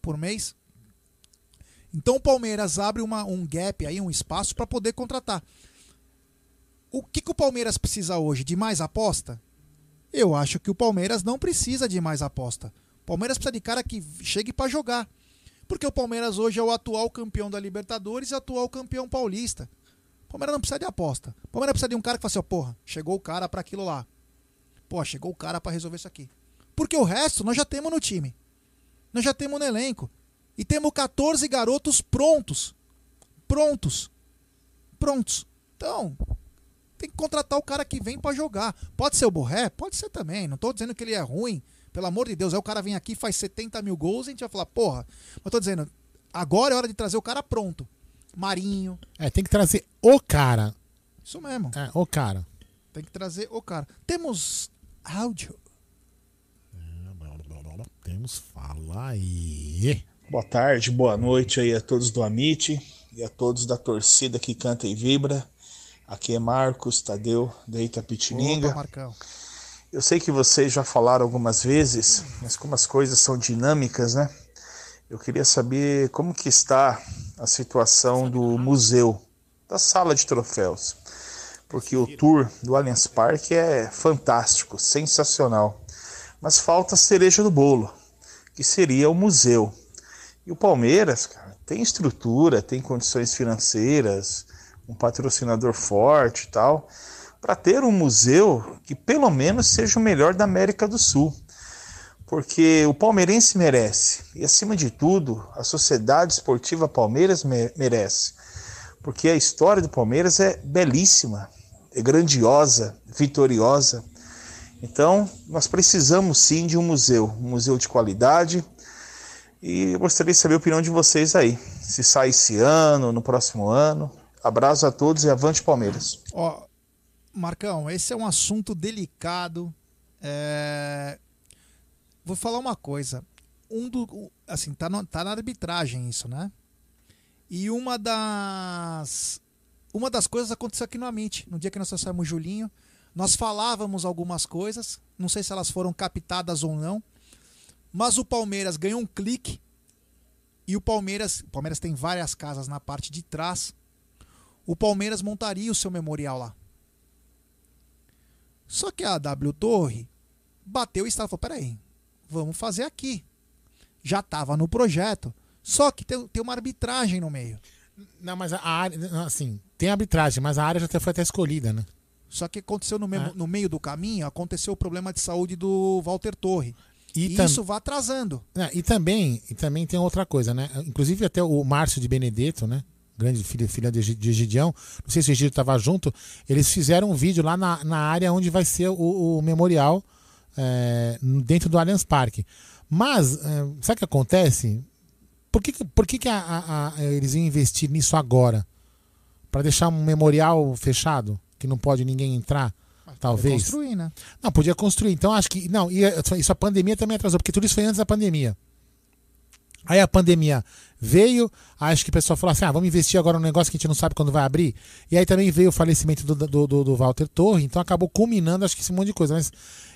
Por mês. Então o Palmeiras abre uma, um gap aí, um espaço para poder contratar. O que, que o Palmeiras precisa hoje? De mais aposta? Eu acho que o Palmeiras não precisa de mais aposta. O Palmeiras precisa de cara que chegue para jogar. Porque o Palmeiras hoje é o atual campeão da Libertadores e atual campeão paulista. O Palmeiras não precisa de aposta. O Palmeiras precisa de um cara que fala assim, ó, porra, chegou o cara para aquilo lá. Pô, chegou o cara para resolver isso aqui. Porque o resto nós já temos no time. Nós já temos no elenco. E temos 14 garotos prontos. Prontos. Prontos. Então, tem que contratar o cara que vem pra jogar. Pode ser o Borré? Pode ser também. Não tô dizendo que ele é ruim. Pelo amor de Deus. Aí o cara vem aqui, faz 70 mil gols e a gente vai falar, porra. Mas tô dizendo, agora é hora de trazer o cara pronto. Marinho. É, tem que trazer o cara. Isso mesmo. É, o cara. Tem que trazer o cara. Temos áudio. Temos fala aí. Boa tarde, boa noite aí a todos do Amit e a todos da torcida que canta e vibra. Aqui é Marcos Tadeu, da Itapetininga. Opa, Marcão. Eu sei que vocês já falaram algumas vezes, mas como as coisas são dinâmicas, né? Eu queria saber como que está a situação do museu, da sala de troféus. Porque o tour do Allianz Parque é fantástico, sensacional. Mas falta a cereja do bolo, que seria o museu. E o Palmeiras, cara, tem estrutura, tem condições financeiras, um patrocinador forte e tal, para ter um museu que pelo menos seja o melhor da América do Sul. Porque o palmeirense merece, e acima de tudo, a Sociedade Esportiva Palmeiras me- merece. Porque a história do Palmeiras é belíssima, é grandiosa, vitoriosa. Então, nós precisamos sim de um museu, um museu de qualidade. E eu gostaria de saber a opinião de vocês aí. Se sai esse ano, no próximo ano. Abraço a todos e avante Palmeiras. Ó, Marcão, esse é um assunto delicado. É, Vou falar uma coisa. Um do, assim, tá, no- tá na arbitragem isso, né? E uma das uma das coisas aconteceu aqui no Amit, no dia que nós o Julinho. Nós falávamos algumas coisas, não sei se elas foram captadas ou não, mas o Palmeiras ganhou um clique e o Palmeiras, o Palmeiras tem várias casas na parte de trás. O Palmeiras montaria o seu memorial lá. Só que a W Torre bateu e estava falou: peraí, vamos fazer aqui. Já estava no projeto. Só que tem, tem uma arbitragem no meio. Não, mas a área, assim, tem arbitragem, mas a área já foi até escolhida, né? Só que aconteceu no, mesmo, é. no meio do caminho, aconteceu o problema de saúde do Walter Torre. E, e isso vai atrasando. É, e, também, e também tem outra coisa, né? Inclusive até o Márcio de Benedetto, né? Grande filho, filha de, de Gideão, não sei se o Gideão estava junto, eles fizeram um vídeo lá na, na área onde vai ser o, o memorial é, dentro do Allianz Parque. Mas, é, sabe o que acontece? Por que, por que, que a, a, a, eles iam investir nisso agora? Para deixar um memorial fechado, que não pode ninguém entrar? talvez. Podia construir, né? Não, podia construir. Então acho que. Não, e isso a pandemia também atrasou, porque tudo isso foi antes da pandemia. Aí a pandemia veio, acho que o pessoal falou assim: ah, vamos investir agora num negócio que a gente não sabe quando vai abrir. E aí também veio o falecimento do, do, do, do Walter Torre, então acabou culminando, acho que esse monte de coisa. Mas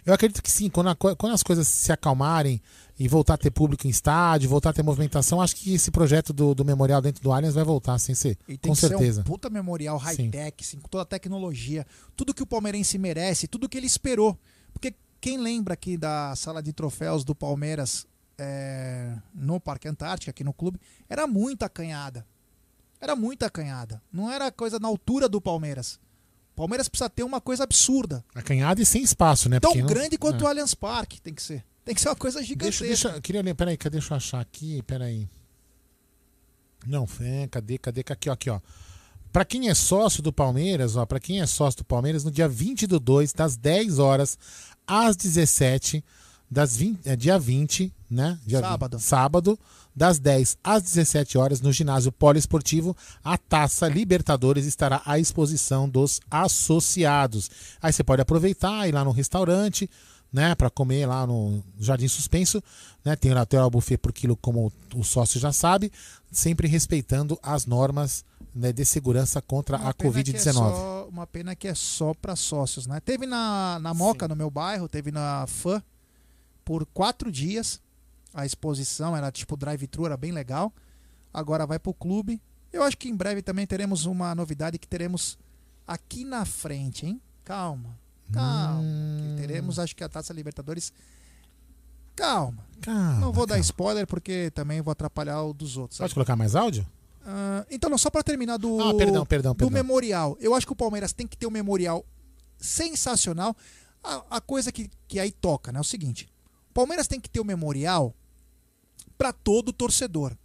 eu acredito que sim, quando, a, quando as coisas se acalmarem e voltar a ter público em estádio, voltar a ter movimentação, acho que esse projeto do, do memorial dentro do Allianz vai voltar, sem ser. E tem com certeza. Ser um puta memorial high-tech, assim, com toda a tecnologia, tudo que o palmeirense merece, tudo que ele esperou. Porque quem lembra aqui da sala de troféus do Palmeiras é, no Parque Antártica, aqui no clube, era muito acanhada. Era muito acanhada. Não era coisa na altura do Palmeiras. Palmeiras precisa ter uma coisa absurda. Acanhada e sem espaço, né? Tão grande quanto é. o Allianz Parque tem que ser. Tem que ser uma coisa gigantesca. Deixa, deixa, queria ler, peraí, cadê, deixa eu achar aqui, peraí. Não, é, cadê, cadê, aqui, ó, aqui, ó. Pra quem é sócio do Palmeiras, ó, pra quem é sócio do Palmeiras, no dia 20 do 2, das 10 horas às 17, das 20, é, dia 20, né? Dia sábado. 20, sábado, das 10 às 17 horas, no ginásio poliesportivo, a Taça Libertadores estará à exposição dos associados. Aí você pode aproveitar, ir lá no restaurante, né, para comer lá no Jardim Suspenso, né? Tem até o buffet por quilo, como o sócio já sabe, sempre respeitando as normas né, de segurança contra uma a Covid-19. É uma pena que é só para sócios, né? Teve na, na Moca, Sim. no meu bairro, teve na FAM por quatro dias. A exposição era tipo drive-thru, era bem legal. Agora vai pro clube. Eu acho que em breve também teremos uma novidade que teremos aqui na frente, hein? Calma. Calma. Hum. Teremos, acho que a Taça Libertadores. Calma. calma não vou calma. dar spoiler porque também vou atrapalhar o dos outros. Pode colocar mais áudio? Uh, então, não, só para terminar do, ah, perdão, perdão, do perdão. memorial. Eu acho que o Palmeiras tem que ter um memorial sensacional. A, a coisa que, que aí toca, né? É o seguinte: o Palmeiras tem que ter um memorial para todo torcedor.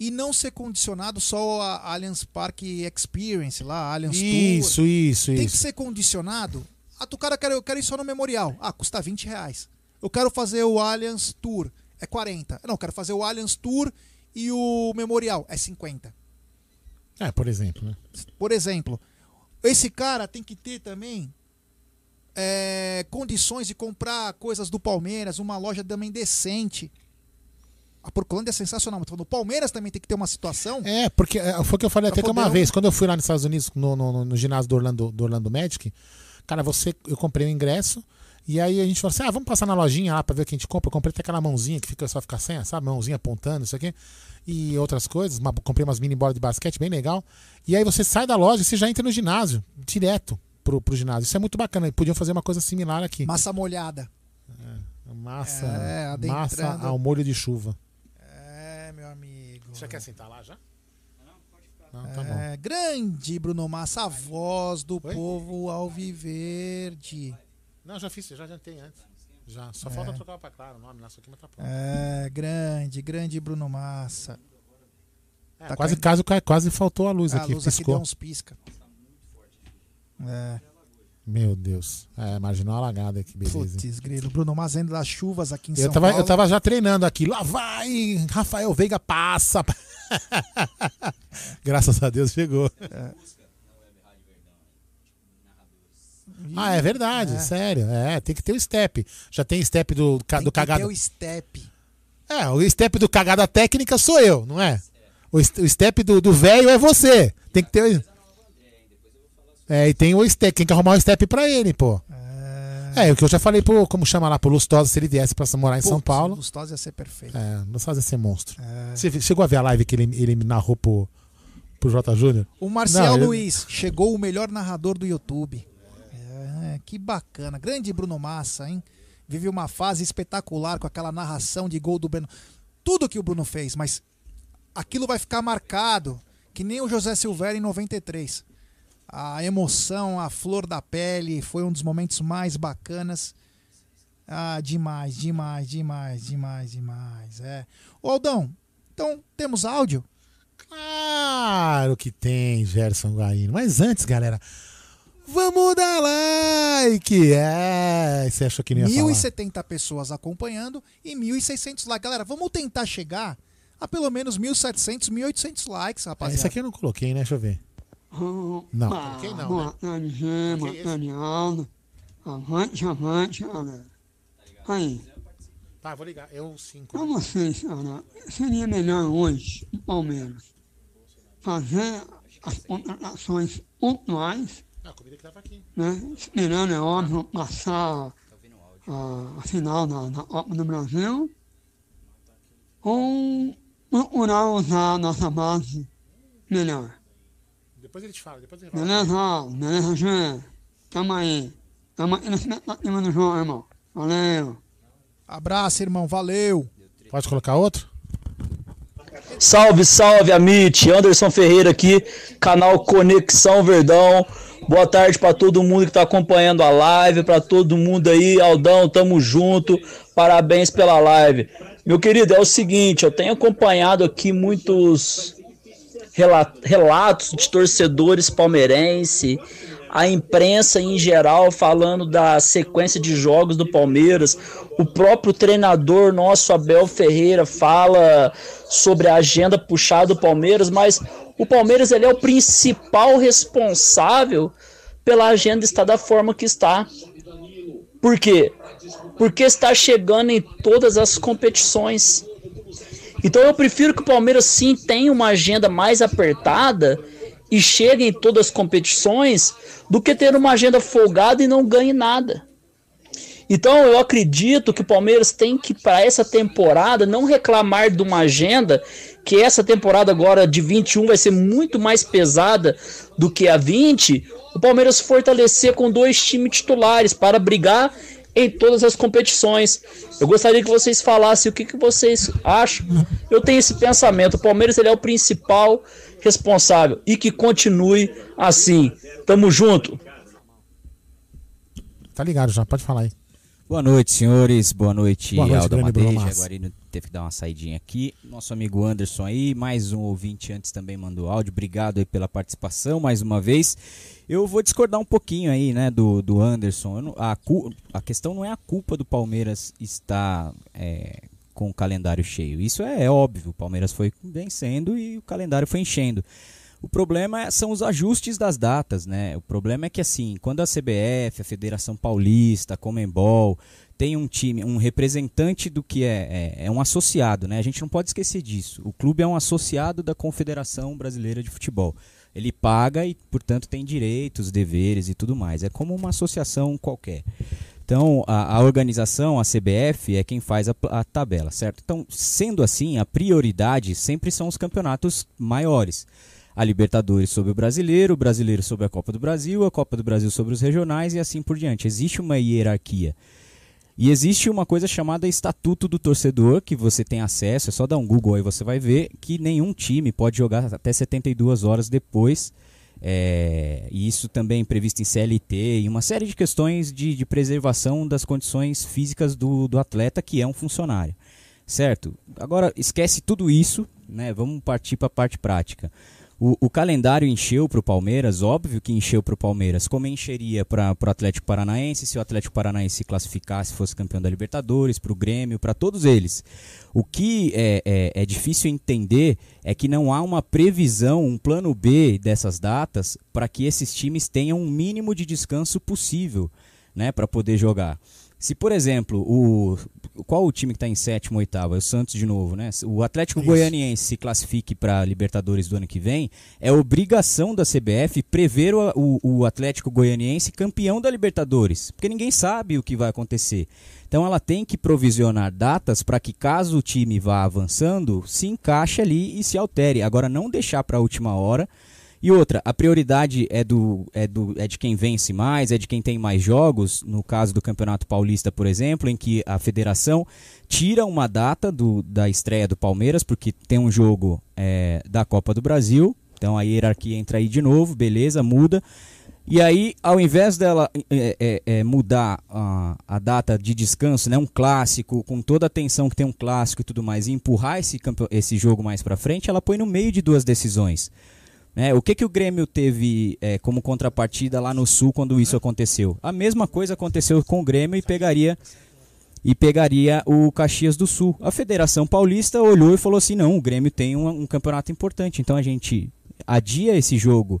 E não ser condicionado só a Allianz Parque Experience, lá, Allianz isso, Tour. Isso, isso, Tem que ser condicionado ah, tu cara, eu quero, eu quero ir só no memorial. Ah, custa 20 reais. Eu quero fazer o Allianz Tour. É 40. Não, eu quero fazer o Allianz Tour e o memorial. É 50. É, por exemplo, né? Por exemplo. Esse cara tem que ter também é, condições de comprar coisas do Palmeiras, uma loja também decente. A Proclândia é sensacional. Mas o Palmeiras também tem que ter uma situação. É, porque é, foi o que eu falei até que uma vez, quando eu fui lá nos Estados Unidos, no, no, no ginásio do Orlando, do Orlando Magic, Cara, você, eu comprei o ingresso. E aí a gente falou assim: ah, vamos passar na lojinha lá pra ver o que a gente compra. Eu comprei até aquela mãozinha que fica só ficar sem, sabe? Mãozinha apontando, isso aqui. E outras coisas. Uma, comprei umas mini bolas de basquete, bem legal. E aí você sai da loja e você já entra no ginásio, direto pro, pro ginásio. Isso é muito bacana. Podiam fazer uma coisa similar aqui. Massa molhada. É, massa, é, massa ao molho de chuva. É, meu amigo. Você quer sentar lá já? Não, tá é, grande Bruno Massa, a voz do Oi? povo alviverde. Não, já fiz, já jantei antes. Já, só é. falta trocar para claro o nome, nossa, aqui mas tá pronto. É, grande, grande Bruno Massa. É, tá quase, caso, quase faltou a luz a aqui, luz piscou. aqui deu uns pisca. É. Meu Deus. É, marginal alagada aqui, beleza. Putz, grilo. Bruno Mazendo das chuvas aqui em eu São tava, Paulo. Eu tava já treinando aqui. Lá vai! Rafael Veiga passa. (laughs) Graças a Deus chegou. É. Ah, é verdade, é. sério. É, tem que ter o step. Já tem step do, tem do cagado. Tem o step. É, o step do cagada técnica sou eu, não é? O, o step do velho é você. Tem que ter. É, e tem o step. Tem que arrumar o step pra ele, pô. É, o que eu já falei pro. Como chama lá, pro Lustosa, se ele viesse pra morar em São Paulo. Lustosa ia ser perfeito. É, Lustosa ia ser monstro. É. Você chegou a ver a live que ele, ele narrou pro, pro J. Júnior? O Marcel Não, Luiz chegou o melhor narrador do YouTube. É, que bacana. Grande Bruno Massa, hein? Vive uma fase espetacular com aquela narração de gol do Breno. Tudo que o Bruno fez, mas aquilo vai ficar marcado, que nem o José Silveira em 93 a emoção, a flor da pele, foi um dos momentos mais bacanas. Ah, demais, demais, demais, demais, demais. É. Ô Aldão, então temos áudio? Claro que tem, Gerson Guaíno. Mas antes, galera, vamos dar like! É, você achou que não ia 1.070 falar? pessoas acompanhando e 1.600 likes. Galera, vamos tentar chegar a pelo menos 1.700, 1.800 likes, rapaziada. É, isso aqui eu não coloquei, né? Deixa eu ver. Não. Quem não, Boa tarde, Gê, boa tarde, Aldo. Avante, avante, galera. Aí. Tá, vou ligar. Eu sim. Pra vocês, cara, seria melhor hoje, o Palmeiras, fazer as contratações pontuais. Ah, a comida que tava aqui. Né? Esperando, é óbvio, passar a, a final da, da Copa do Brasil. Ou procurar usar a nossa base melhor. Depois ele te fala, depois ele fala. Beleza, beleza, Gê. Tamo aí. Tamo aí na expectativa do João, irmão. Valeu. Abraço, irmão. Valeu. Pode colocar outro? Salve, salve, Amit. Anderson Ferreira aqui, canal Conexão Verdão. Boa tarde para todo mundo que está acompanhando a live, para todo mundo aí, Aldão, tamo junto. Parabéns pela live. Meu querido, é o seguinte, eu tenho acompanhado aqui muitos relatos de torcedores palmeirense, a imprensa em geral falando da sequência de jogos do Palmeiras. O próprio treinador nosso, Abel Ferreira, fala sobre a agenda puxada do Palmeiras, mas o Palmeiras ele é o principal responsável pela agenda estar da forma que está. Por quê? Porque está chegando em todas as competições. Então eu prefiro que o Palmeiras sim tenha uma agenda mais apertada e chegue em todas as competições do que ter uma agenda folgada e não ganhe nada. Então eu acredito que o Palmeiras tem que, para essa temporada, não reclamar de uma agenda que essa temporada agora de 21 vai ser muito mais pesada do que a 20. O Palmeiras fortalecer com dois times titulares para brigar em todas as competições. Eu gostaria que vocês falassem o que, que vocês acham. Eu tenho esse pensamento. O Palmeiras ele é o principal responsável e que continue assim. Tamo junto. Tá ligado já, pode falar aí. Boa noite, senhores. Boa noite, Boa noite Aldo Madeira. Jaguarino teve que dar uma saidinha aqui. Nosso amigo Anderson aí, mais um ouvinte antes também mandou áudio. Obrigado aí pela participação mais uma vez. Eu vou discordar um pouquinho aí, né, do, do Anderson. Não, a, a questão não é a culpa do Palmeiras estar é, com o calendário cheio. Isso é, é óbvio. O Palmeiras foi vencendo e o calendário foi enchendo. O problema é, são os ajustes das datas, né? O problema é que assim, quando a CBF, a Federação Paulista, a Comembol, tem um time, um representante do que é, é, é, um associado, né? A gente não pode esquecer disso. O clube é um associado da Confederação Brasileira de Futebol ele paga e, portanto, tem direitos, deveres e tudo mais. É como uma associação qualquer. Então, a, a organização, a CBF, é quem faz a, a, tabela, certo? Então, sendo assim, a prioridade sempre são os campeonatos maiores. A Libertadores sobre o Brasileiro, o Brasileiro sobre a Copa do Brasil, a Copa do Brasil sobre os regionais e assim por diante. Existe uma hierarquia. E existe uma coisa chamada Estatuto do Torcedor, que você tem acesso, é só dar um Google aí você vai ver, que nenhum time pode jogar até 72 horas depois. É, e isso também é previsto em CLT e uma série de questões de, de preservação das condições físicas do, do atleta que é um funcionário. Certo? Agora esquece tudo isso, né? Vamos partir para a parte prática. O, o calendário encheu para o Palmeiras, óbvio que encheu para o Palmeiras, como encheria para o Atlético Paranaense, se o Atlético Paranaense se classificasse, fosse campeão da Libertadores, para o Grêmio, para todos eles. O que é, é, é difícil entender é que não há uma previsão, um plano B dessas datas para que esses times tenham um mínimo de descanso possível né, para poder jogar. Se, por exemplo, o qual o time que está em sétimo, oitavo? É o Santos de novo, né? O Atlético Isso. Goianiense se classifique para Libertadores do ano que vem. É obrigação da CBF prever o, o, o Atlético Goianiense campeão da Libertadores, porque ninguém sabe o que vai acontecer. Então ela tem que provisionar datas para que caso o time vá avançando, se encaixe ali e se altere. Agora não deixar para a última hora. E outra, a prioridade é, do, é, do, é de quem vence mais, é de quem tem mais jogos, no caso do Campeonato Paulista, por exemplo, em que a federação tira uma data do, da estreia do Palmeiras, porque tem um jogo é, da Copa do Brasil, então a hierarquia entra aí de novo, beleza, muda. E aí, ao invés dela é, é, é, mudar a, a, data de descanso, né, um clássico, com toda a atenção que tem um clássico e tudo mais, e empurrar esse, esse jogo mais para frente, ela põe no meio de duas decisões. Né? O que, que o Grêmio teve é, como contrapartida lá no Sul quando isso aconteceu? A mesma coisa aconteceu com o Grêmio e pegaria e pegaria o Caxias do Sul. A Federação Paulista olhou e falou assim: não, o Grêmio tem um, um campeonato importante, então a gente adia esse jogo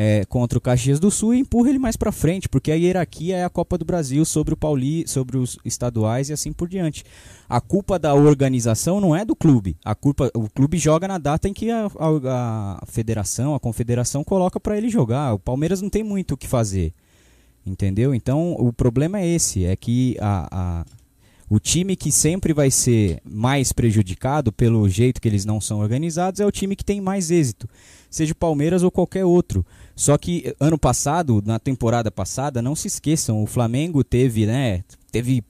é, contra o Caxias do Sul e empurra ele mais para frente, porque a hierarquia é a Copa do Brasil sobre o Pauli, sobre os estaduais e assim por diante. A culpa da organização não é do clube. A culpa, o clube joga na data em que a, a, a federação, a confederação coloca para ele jogar. O Palmeiras não tem muito o que fazer, entendeu? Então o problema é esse, é que a, a o time que sempre vai ser mais prejudicado pelo jeito que eles não são organizados é o time que tem mais êxito, seja o Palmeiras ou qualquer outro. Só que ano passado, na temporada passada, não se esqueçam, o Flamengo teve, né, teve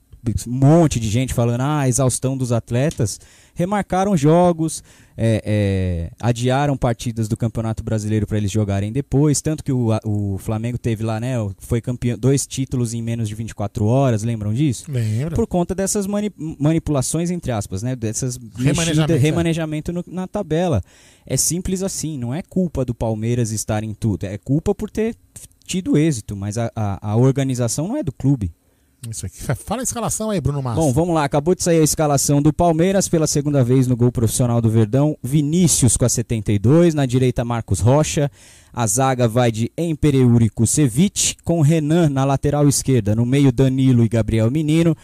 um monte de gente falando, ah, exaustão dos atletas, remarcaram jogos, é, é, adiaram partidas do Campeonato Brasileiro para eles jogarem depois, tanto que o, o Flamengo teve lá, né, foi campeão, dois títulos em menos de 24 horas, lembram disso? Lembro. Por conta dessas mani manipulações, entre aspas, né, dessas remanejamento, mexida, remanejamento no, na tabela. É simples assim, não é culpa do Palmeiras estar em tudo, é culpa por ter tido êxito, mas a, a, a organização não é do clube. Isso aqui. (laughs) Fala a escalação aí, Bruno Massa. Bom, vamos lá. Acabou de sair a escalação do Palmeiras pela segunda vez no gol profissional do Verdão. Vinícius com a 72. Na direita, Marcos Rocha. A zaga vai de Empereuri Kusevich com Renan na lateral esquerda. No meio, Danilo e Gabriel Menino.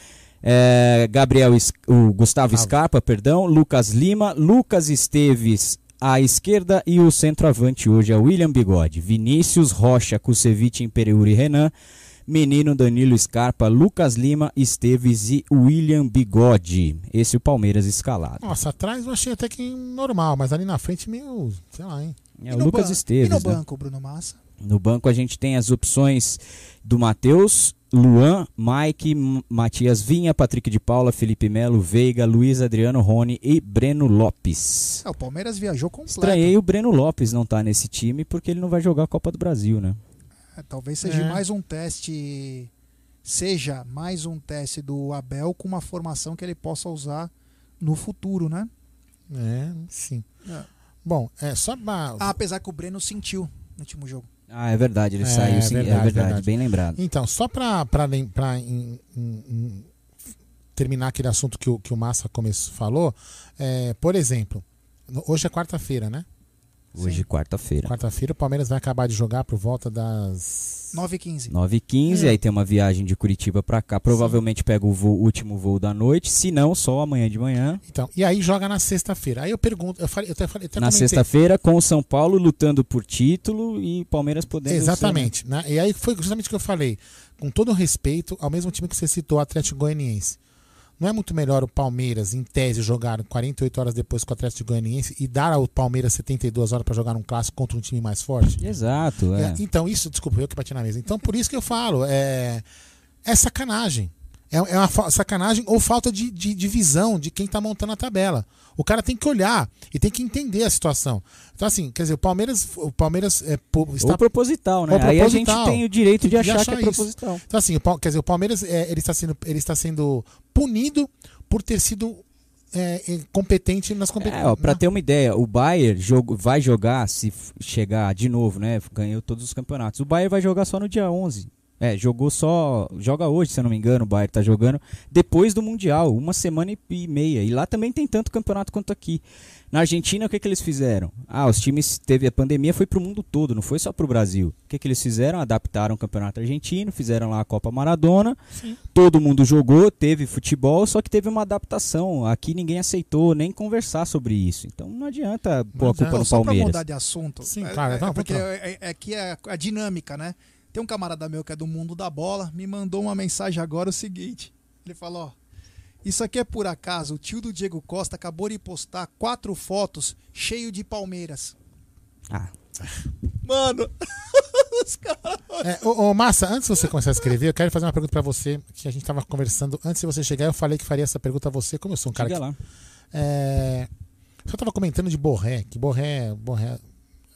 É, Gabriel, o Gustavo Scarpa, perdão. Lucas Lima. Lucas Esteves à esquerda e o centroavante hoje é William Bigode. Vinícius Rocha, Kusevich, Empereuri e Renan. Menino Danilo Scarpa, Lucas Lima, Esteves e William Bigode. Esse é o Palmeiras escalado. Nossa, atrás eu achei até que normal, mas ali na frente meio, sei lá, hein? É o Lucas Esteves. E no né? banco, Bruno Massa? No banco a gente tem as opções do Matheus, Luan, Mike, Matias Vinha, Patrick de Paula, Felipe Melo, Veiga, Luiz Adriano Rony e Breno Lopes. É, o Palmeiras viajou completo. Estranhei o Breno Lopes não estar tá nesse time porque ele não vai jogar a Copa do Brasil, né? É, talvez seja é. mais um teste, seja mais um teste do Abel com uma formação que ele possa usar no futuro, né? É, sim. É. Bom, é só. Ah, apesar que o Breno sentiu no último jogo. Ah, é verdade, ele é, saiu sim, verdade, é verdade, verdade, bem lembrado. Então, só para terminar aquele assunto que o, que o Massa começou, falou, é, por exemplo, hoje é quarta-feira, né? Hoje, quarta-feira. Quarta-feira, o Palmeiras vai acabar de jogar por volta das. 9h15. 9h15, é. aí tem uma viagem de Curitiba para cá. Provavelmente Sim. pega o, voo, o, último voo da noite, se não, só amanhã de manhã. Então, e aí joga na sexta-feira. Aí eu pergunto, eu falei, eu até falei, até Na sexta-feira, com o São Paulo lutando por título e Palmeiras podendo. Exatamente. Ser, né? né? E aí foi justamente o que eu falei. Com todo respeito ao mesmo time que você citou, Atlético Goianiense. Não é muito melhor o Palmeiras, em tese, jogar 48 horas depois com o Atlético Goianiense e dar ao Palmeiras 72 horas para jogar um clássico contra um time mais forte? Exato, é. é. Então, isso, desculpa, eu que bati na mesa. Então, por isso que eu falo, é, é sacanagem. É, é uma sacanagem ou falta de, de, de, visão de quem está montando a tabela. O cara tem que olhar e tem que entender a situação. Então, assim, quer dizer, o Palmeiras. O Palmeiras é, está. Ou proposital, né? Ou proposital. Aí a gente tem o direito de achar, de achar que é proposital. Então, assim, quer dizer, o Palmeiras é, ele está, sendo, ele está sendo punido por ter sido é, competente nas competições. É, para ter uma ideia, o Bayern jogo, vai jogar, se chegar de novo, né? Ganhou todos os campeonatos. O Bayern vai jogar só no dia 11. É, jogou só. Joga hoje, se eu não me engano, o Bayern tá jogando depois do Mundial, uma semana e meia. E lá também tem tanto campeonato quanto aqui. Na Argentina, o que, que eles fizeram? Ah, os times teve a pandemia, foi pro mundo todo, não foi só pro Brasil. O que, que eles fizeram? Adaptaram o campeonato argentino, fizeram lá a Copa Maradona. Sim. Todo mundo jogou, teve futebol, só que teve uma adaptação. Aqui ninguém aceitou nem conversar sobre isso. Então não adianta pôr a culpa no só Palmeiras. Pra mudar de assunto. Sim, é, cara, é, não, porque é, é, aqui é a dinâmica, né? Tem um camarada meu que é do mundo da bola, me mandou uma mensagem agora o seguinte. Ele falou, ó, isso aqui é por acaso. O tio do Diego Costa acabou de postar quatro fotos cheio de palmeiras. Ah. Mano, (laughs) os caras. É, ô, ô, Massa, antes de você começar a escrever, eu quero fazer uma pergunta para você, que a gente tava conversando. Antes de você chegar, eu falei que faria essa pergunta a você, como eu sou um cara. Diga que, lá. É, eu tava comentando de Borré, que Borré, Borré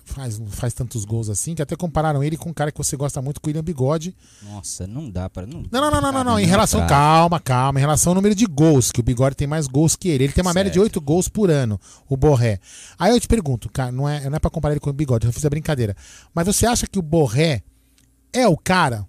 faz, faz tantos gols assim, que até compararam ele com um cara que você gosta muito, com o William Bigode. Nossa, não dá para não. Não, não, não, não, não, não. Em relação, calma, calma, em relação ao número de gols, que o Bigode tem mais gols que ele. Ele tem uma certo. média de 8 gols por ano, o Borré. Aí eu te pergunto, cara, não é, não é para comparar ele com o Bigode, eu fiz a brincadeira. Mas você acha que o Borré é o cara?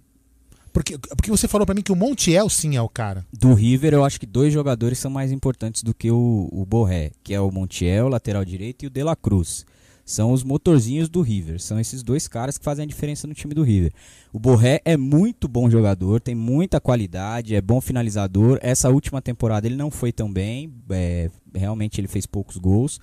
Porque, porque você falou para mim que o Montiel sim é o cara. Do River, eu acho que dois jogadores são mais importantes do que o, o Borré, que é o Montiel, lateral direito, e o De La Cruz são os motorzinhos do River. São esses dois caras que fazem a diferença no time do River. O Borré é muito bom jogador, tem muita qualidade, é bom finalizador. Essa última temporada ele não foi tão bem, é, realmente ele fez poucos gols.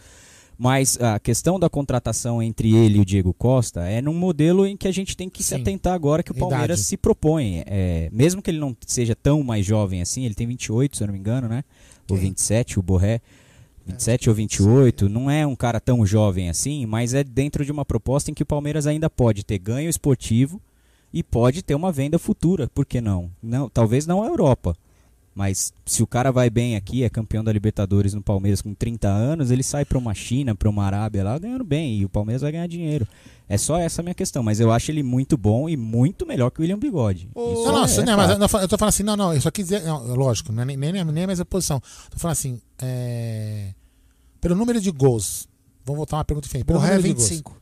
Mas a questão da contratação entre ele e o Diego Costa é num modelo em que a gente tem que Sim. se atentar agora que o Palmeiras se propõe. É, mesmo que ele não seja tão mais jovem assim, ele tem 28, se eu não me engano, né? Ou 27, o Borré. 27 ou 28, não é um cara tão jovem assim, mas é dentro de uma proposta em que o Palmeiras ainda pode ter ganho esportivo e pode ter uma venda futura, por que não? não talvez não a Europa, mas se o cara vai bem aqui, é campeão da Libertadores no Palmeiras com 30 anos, ele sai para uma China, para uma Arábia lá ganhando bem e o Palmeiras vai ganhar dinheiro. É só essa a minha questão, mas eu acho ele muito bom e muito melhor que o William Bigode. Oh, não, não, é, não, mas eu, eu tô falando assim, não, não, eu só quis dizer, não, lógico, nem, nem, nem a mesma posição. Tô falando assim, é, pelo número de gols, vamos voltar uma pergunta diferente. Pelo Borré número 25.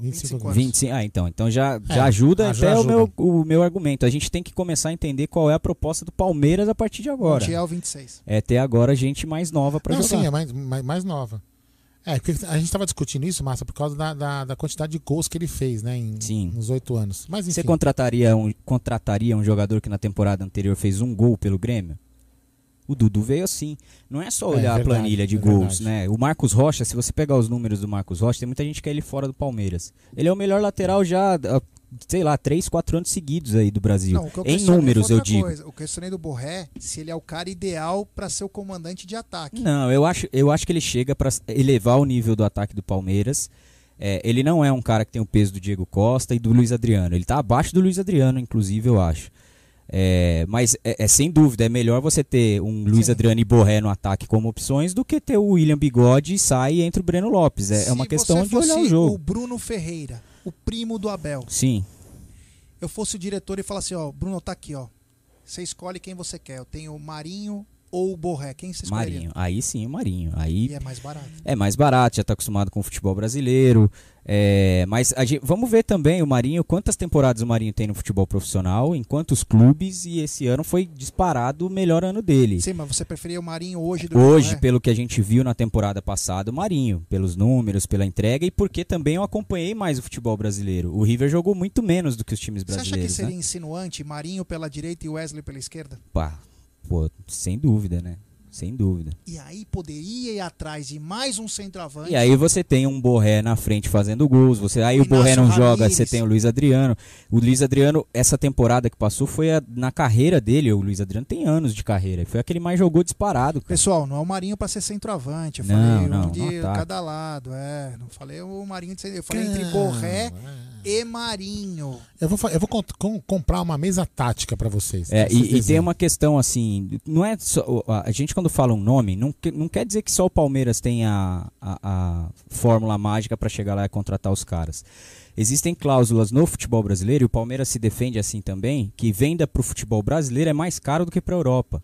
25 anos. 25, ah, então, então já, é, já ajuda até ajuda. O, meu, o meu argumento. A gente tem que começar a entender qual é a proposta do Palmeiras a partir de agora. Montiel 26. É ter agora gente mais nova para jogar. Sim, é mais, mais, mais nova. É, porque a gente estava discutindo isso, Massa, por causa da, da, da, quantidade de gols que ele fez, né? Em, Sim. Nos oito anos. Mas, enfim. Você contrataria um, contrataria um jogador que na temporada anterior fez um gol pelo Grêmio? O Dudu veio assim. Não é só é, olhar é verdade, a planilha de é gols, verdade. né? O Marcos Rocha, se você pegar os números do Marcos Rocha, tem muita gente que quer ele fora do Palmeiras. Ele é o melhor lateral já, sei lá, 3, 4 anos seguidos aí do Brasil. Não, em números, eu digo. Coisa. O questionei do Borré, se ele é o cara ideal para ser o comandante de ataque. Não, eu acho, eu acho que ele chega para elevar o nível do ataque do Palmeiras. É, ele não é um cara que tem o peso do Diego Costa e do Luiz Adriano. Ele tá abaixo do Luiz Adriano, inclusive, eu acho. É, mas é, é, sem dúvida, é melhor você ter um Luiz Sim. Adriano e Borré no ataque como opções do que ter o William Bigode e sai entre o Breno Lopes. É, é uma questão de olhar o jogo. O Bruno Ferreira, o primo do Abel. Sim. Eu fosse o diretor e falasse, ó, Bruno tá aqui, ó. Você escolhe quem você quer. Eu tenho o Marinho ou o Borré? Quem você escolheria? Marinho. Aí sim, o Marinho. Aí e é mais barato. É mais barato, já está acostumado com o futebol brasileiro. É, mas gente, vamos ver também o Marinho, quantas temporadas o Marinho tem no futebol profissional, em quantos clubes, e esse ano foi disparado o melhor ano dele. Sim, mas você preferia o Marinho hoje do Hoje, pelo que a gente viu na temporada passada, o Marinho, pelos números, pela entrega e porque também eu acompanhei mais o futebol brasileiro. O River jogou muito menos do que os times brasileiros. Você acha que seria né? insinuante Marinho pela direita e Wesley pela esquerda? Pá, pô, sem dúvida, né? Sem dúvida. E aí poderia ir atrás de mais um centroavante. E aí você tem um Borré na frente fazendo gols. Você, aí Inácio o Borré não Ramires. joga, você tem o Luiz Adriano. O Luiz Adriano, essa temporada que passou foi a, na carreira dele. O Luiz Adriano tem anos de carreira. Foi aquele mais jogou disparado. Cara. Pessoal, não é o Marinho para ser centroavante. Eu não, falei não, um de cada lado. É, não falei o Marinho de Eu falei entre Borré. É e Marinho. Eu vou, eu vou comp comprar uma mesa tática para vocês. É, e, e, tem uma questão assim, não é só, a gente quando fala um nome, não, não quer dizer que só o Palmeiras tem a, a, a fórmula mágica para chegar lá e contratar os caras. Existem cláusulas no futebol brasileiro, e o Palmeiras se defende assim também, que venda para o futebol brasileiro é mais caro do que para a Europa.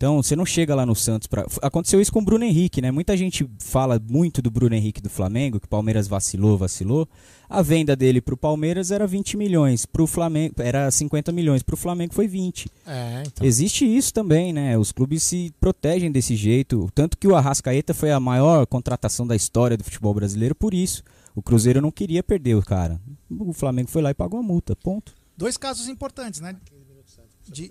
Então, você não chega lá no Santos para Aconteceu isso com o Bruno Henrique, né? Muita gente fala muito do Bruno Henrique do Flamengo, que o Palmeiras vacilou, vacilou. A venda dele pro Palmeiras era 20 milhões, pro Flamengo era 50 milhões, pro Flamengo foi 20. É, então. Existe isso também, né? Os clubes se protegem desse jeito, tanto que o Arrascaeta foi a maior contratação da história do futebol brasileiro por isso. O Cruzeiro não queria perder o cara. O Flamengo foi lá e pagou a multa, ponto. Dois casos importantes, né? De,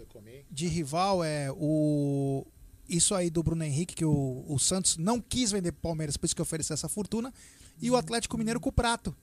de rival é o isso aí do Bruno Henrique, que o, o Santos não quis vender pro Palmeiras, por isso que ofereceu essa fortuna, e o Atlético Mineiro com o Prato.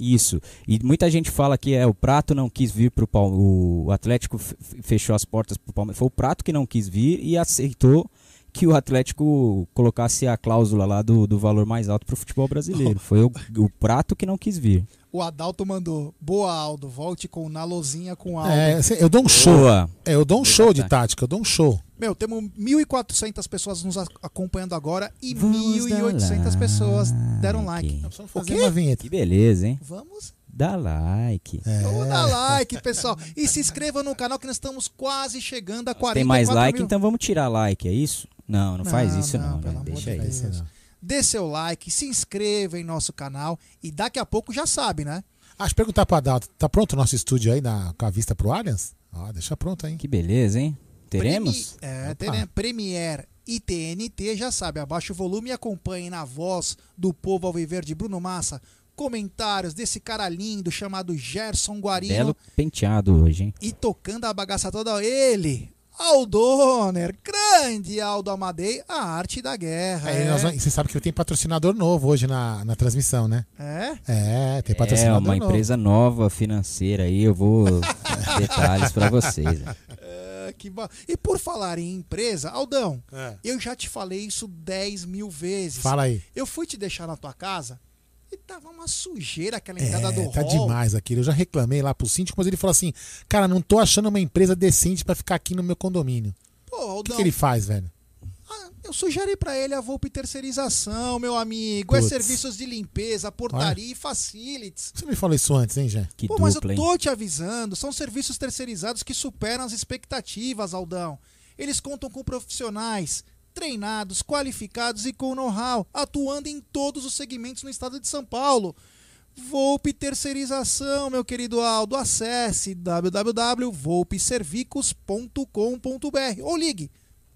Isso. E muita gente fala que é o Prato não quis vir pro Palmeiras. O Atlético fechou as portas pro Palmeiras. Foi o Prato que não quis vir e aceitou que o Atlético colocasse a cláusula lá do, do valor mais alto pro futebol brasileiro. Foi o, o Prato que não quis vir. O Adalto mandou, boa Aldo, volte com Nalozinha com Aldo. É, eu dou um show. Boa. É, eu dou um show de tática, eu dou um show. Meu, temos 1.400 pessoas nos acompanhando agora e 1.800 pessoas deram like. Nós fazer uma vinheta. Que beleza, hein? Vamos Dá like. É. Vamos dar like, pessoal. E se inscreva no canal que nós estamos quase chegando a 40 Tem mais like, mil. então vamos tirar like, é isso? Não, não, não faz isso não, não, não deixa de isso. Não dê seu like, se inscreva em nosso canal e daqui a pouco já sabe, né? Acho que perguntar pra Adalto, tá pronto o nosso estúdio aí na, com a vista pro Allianz? Ah, deixa pronto aí. Que beleza, hein? Teremos? Premi é, teremos. Premiere e TNT, já sabe, abaixa o volume e acompanhe na voz do povo ao viver de Bruno Massa comentários desse cara lindo chamado Gerson Guarino. Belo penteado hoje, hein? E tocando a bagaça toda, ele, Aldoner, grande Aldo Amadei, a arte da guerra. É, é. você sabe que tem patrocinador novo hoje na, na transmissão, né? É? É, tem patrocinador novo. É, uma novo. empresa nova financeira aí, eu vou (laughs) detalhes para vocês. Né? É, que ba... E por falar em empresa, Aldão, é. eu já te falei isso 10 mil vezes. Fala aí. Eu fui te deixar na tua casa e tava uma sujeira aquela entrada é, do tá hall. demais aquilo. Eu já reclamei lá pro síndico, mas ele falou assim: Cara, não tô achando uma empresa decente para ficar aqui no meu condomínio. Pô, o que, que, ele faz, velho? Ah, eu sugeri para ele a Volpe Terceirização, meu amigo. É Puts. É serviços de limpeza, portaria e facilities. Você me falou isso antes, hein, Jé? Que Pô, dupla, mas eu tô hein? te avisando. São serviços terceirizados que superam as expectativas, Aldão. Eles contam com profissionais treinados, qualificados e com know-how, atuando em todos os segmentos no estado de São Paulo. Volpe Terceirização, meu querido Aldo. Acesse www.volpeservicos.com.br ou ligue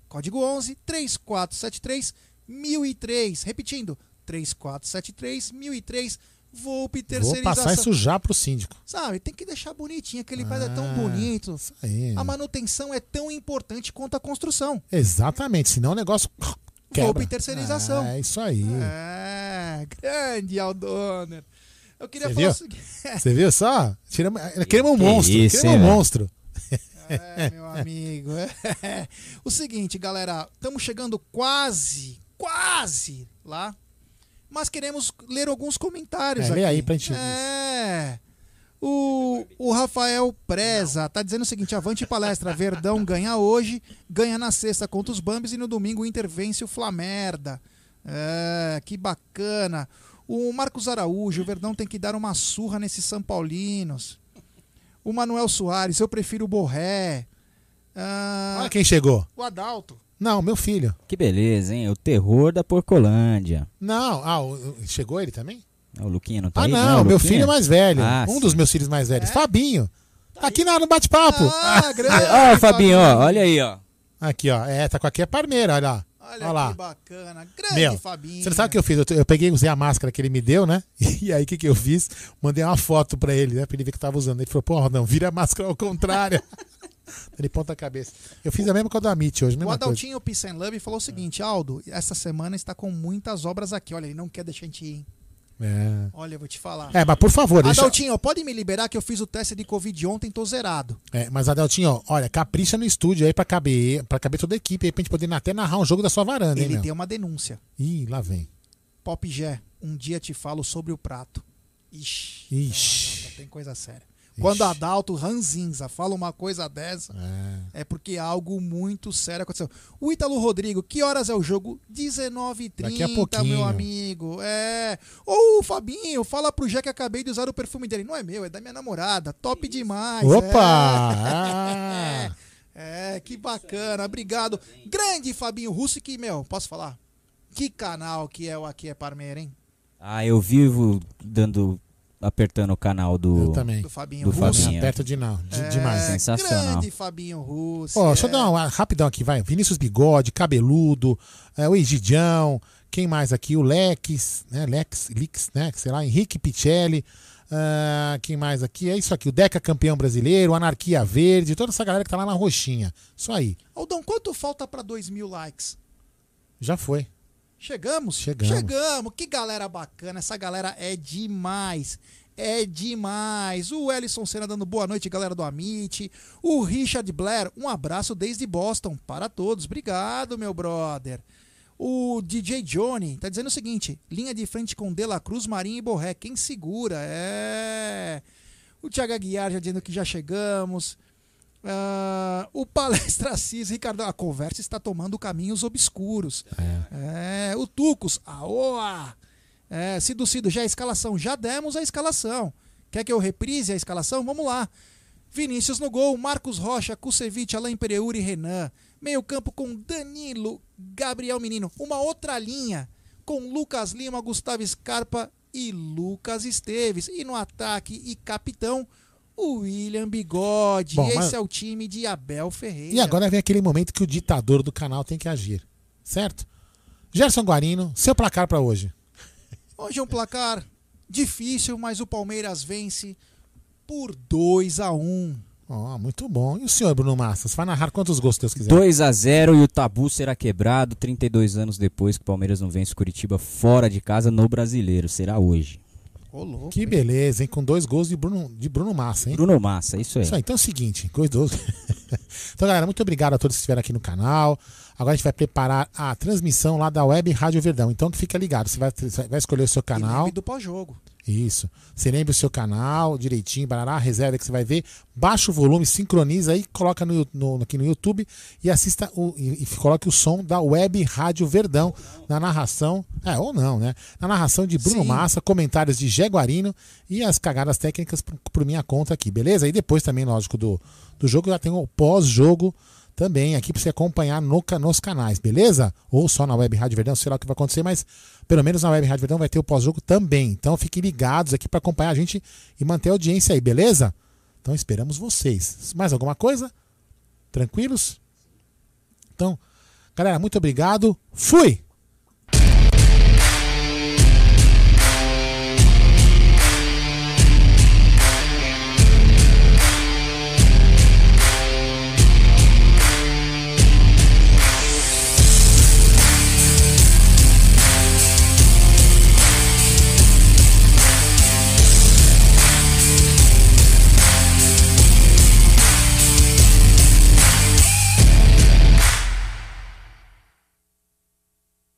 código 11 3473 1003. Repetindo, 3473 1003 Volpe terceirização. Vou passar isso já pro síndico. Sabe, tem que deixar bonitinho, aquele ah, é tão ah, bonito. Isso aí. A manutenção é tão importante quanto a construção. Exatamente, senão o negócio (laughs) quebra. Volpe terceirização. É, isso aí. É, grande Aldoner. Eu queria Você falar viu? o seguinte. (laughs) Você viu só? Tiramos, queremos um monstro. Isso, queremos um monstro. É, meu amigo. É. (laughs) O seguinte, galera, estamos chegando quase, quase lá mas queremos ler alguns comentários é, aqui. Aí pra gente. É. O, o Rafael Preza tá dizendo o seguinte: avante palestra, Verdão ganha hoje, ganha na sexta contra os Bambis e no domingo intervence o Flamerda. É, que bacana. O Marcos Araújo, o Verdão tem que dar uma surra nesses São Paulinos. O Manuel Soares, eu prefiro o Borré. Ah, Olha quem chegou. O Adalto. Não, meu filho. Que beleza, hein? O terror da Porcolândia. Não, ah, chegou ele também? O Luquinha não tá ah, aí? não, não meu filho é mais velho. Ah, um sim. dos meus filhos mais velhos. É? Fabinho. Tá aqui no bate-papo. Ah, (laughs) grande. Ó, oh, Fabinho, ó, olha aí, ó. Aqui, ó. É, tá com aqui a parmeira, olha lá. Olha, olha lá. que bacana. Grande Meu, Fabinho. Você não sabe o que eu fiz? Eu, eu, peguei, usei a máscara que ele me deu, né? (laughs) E aí o que, que eu fiz? Mandei uma foto pra ele, né? Pra ele ver que eu tava usando. Ele falou, pô, não, vira a máscara ao contrário. (laughs) Ele ponta a cabeça. Eu fiz a mesma com a da Amit hoje. O Adaltinho Peace and Love falou o seguinte: Aldo, essa semana está com muitas obras aqui. Olha, ele não quer deixar a gente ir. É. Olha, eu vou te falar. É, mas por favor, deixa... Adaltinho, pode me liberar que eu fiz o teste de Covid ontem, tô zerado. É, mas Adaltinho, olha, capricha no estúdio aí pra caber, pra caber toda a equipe aí, pra gente poder até narrar um jogo da sua varanda, Ele hein, tem uma denúncia. Ih, lá vem. Pop Gé, um dia te falo sobre o prato. Ixi. Ixi. Não, não, tem coisa séria. Quando Adalto Ranzinza fala uma coisa dessa, é. é. porque algo muito sério aconteceu. O Ítalo Rodrigo, que horas é o jogo? 19h30, meu amigo. É. Ou o Fabinho, fala pro Jé que acabei de usar o perfume dele. Não é meu, é da minha namorada. Top demais. Opa! (laughs) É. É, que bacana, obrigado. Grande Fabinho Russo, que, meu, posso falar? Que canal que é o Aqui é Parmeira, hein? Ah, eu vivo dando apertando o canal do, eu também. do Fabinho do Russo. Fabinho. Aperta de não, de, É, demais. Sensacional. Grande Fabinho Russo. Ó, é. deixa eu dar uma rapidão aqui, vai. Vinícius Bigode, Cabeludo, é, o Egidião, quem mais aqui? O Lex, né? Lex, Lix, né? Sei lá, Henrique Picelli. ah, quem mais aqui? É isso aqui, o Deca campeão brasileiro, Anarquia Verde, toda essa galera que tá lá na roxinha. Isso aí. Aldão, quanto falta pra 2 mil likes? Já foi. Chegamos? Chegamos. Chegamos. Que galera bacana. Essa galera é demais. É demais. O Ellison Senna dando boa noite, galera do Amit. O Richard Blair, um abraço desde Boston para todos. Obrigado, meu brother. O DJ Johnny tá dizendo o seguinte: linha de frente com De La Cruz, Marinho e Borré. Quem segura? É. O Thiago Aguiar já dizendo que já chegamos. Ah, o Palestra Assis, Ricardo, a conversa está tomando caminhos obscuros. É, o Tucos, aoa! É, Cido Cido, já a escalação, já demos a escalação. Quer que eu reprise a escalação? Vamos lá. Vinícius no gol, Marcos Rocha, Kusevich, Alain Pereira e Renan. Meio campo com Danilo, Gabriel Menino. Uma outra linha com Lucas Lima, Gustavo Scarpa e Lucas Esteves. E no ataque e capitão, o William Bigode. Bom, Esse mas- é o time de Abel Ferreira. E agora vem aquele momento que o ditador do canal tem que agir. Certo? Gerson Guarino, seu placar pra hoje. Hoje é um placar difícil, mas o Palmeiras vence por 2 a 1 Ó, muito bom. E o senhor, Bruno Massa? Você vai narrar quantos gols Deus quiser? 2 a 0 e o tabu será quebrado 32 anos depois que o Palmeiras não vence o Curitiba fora de casa no Brasileiro. Será hoje. Louco. Que beleza, hein? Com dois gols de Bruno, de Bruno Massa, hein? Bruno Massa, isso aí. Isso aí, então é o seguinte, coisa do... (laughs) Então, galera, muito obrigado a todos que estiveram aqui no canal. Agora a gente vai preparar a transmissão lá da Web Rádio Verdão. Então fica ligado, você vai, vai escolher o seu canal. E do pós-jogo. Isso. Você lembra o seu canal direitinho, barará, reserva que você vai ver. Baixa o volume, sincroniza aí, coloca no, no- aqui no YouTube e assista o, e, e coloque o som da Web Rádio Verdão na narração. É, ou não, né? Na narração de Bruno Sim. Massa, comentários de Jaguarino e as cagadas técnicas por, por minha conta aqui, beleza? E depois também, lógico, do, do jogo já tem o pós-jogo também aqui para você acompanhar no, nos canais, beleza? Ou só na Web Rádio Verdão, sei lá o que vai acontecer, mas pelo menos na Web Rádio Verdão vai ter o pós-jogo também. Então fiquem ligados aqui para acompanhar a gente e manter a audiência aí, beleza? Então esperamos vocês. Mais alguma coisa? Tranquilos? Então, galera, muito obrigado. Fui!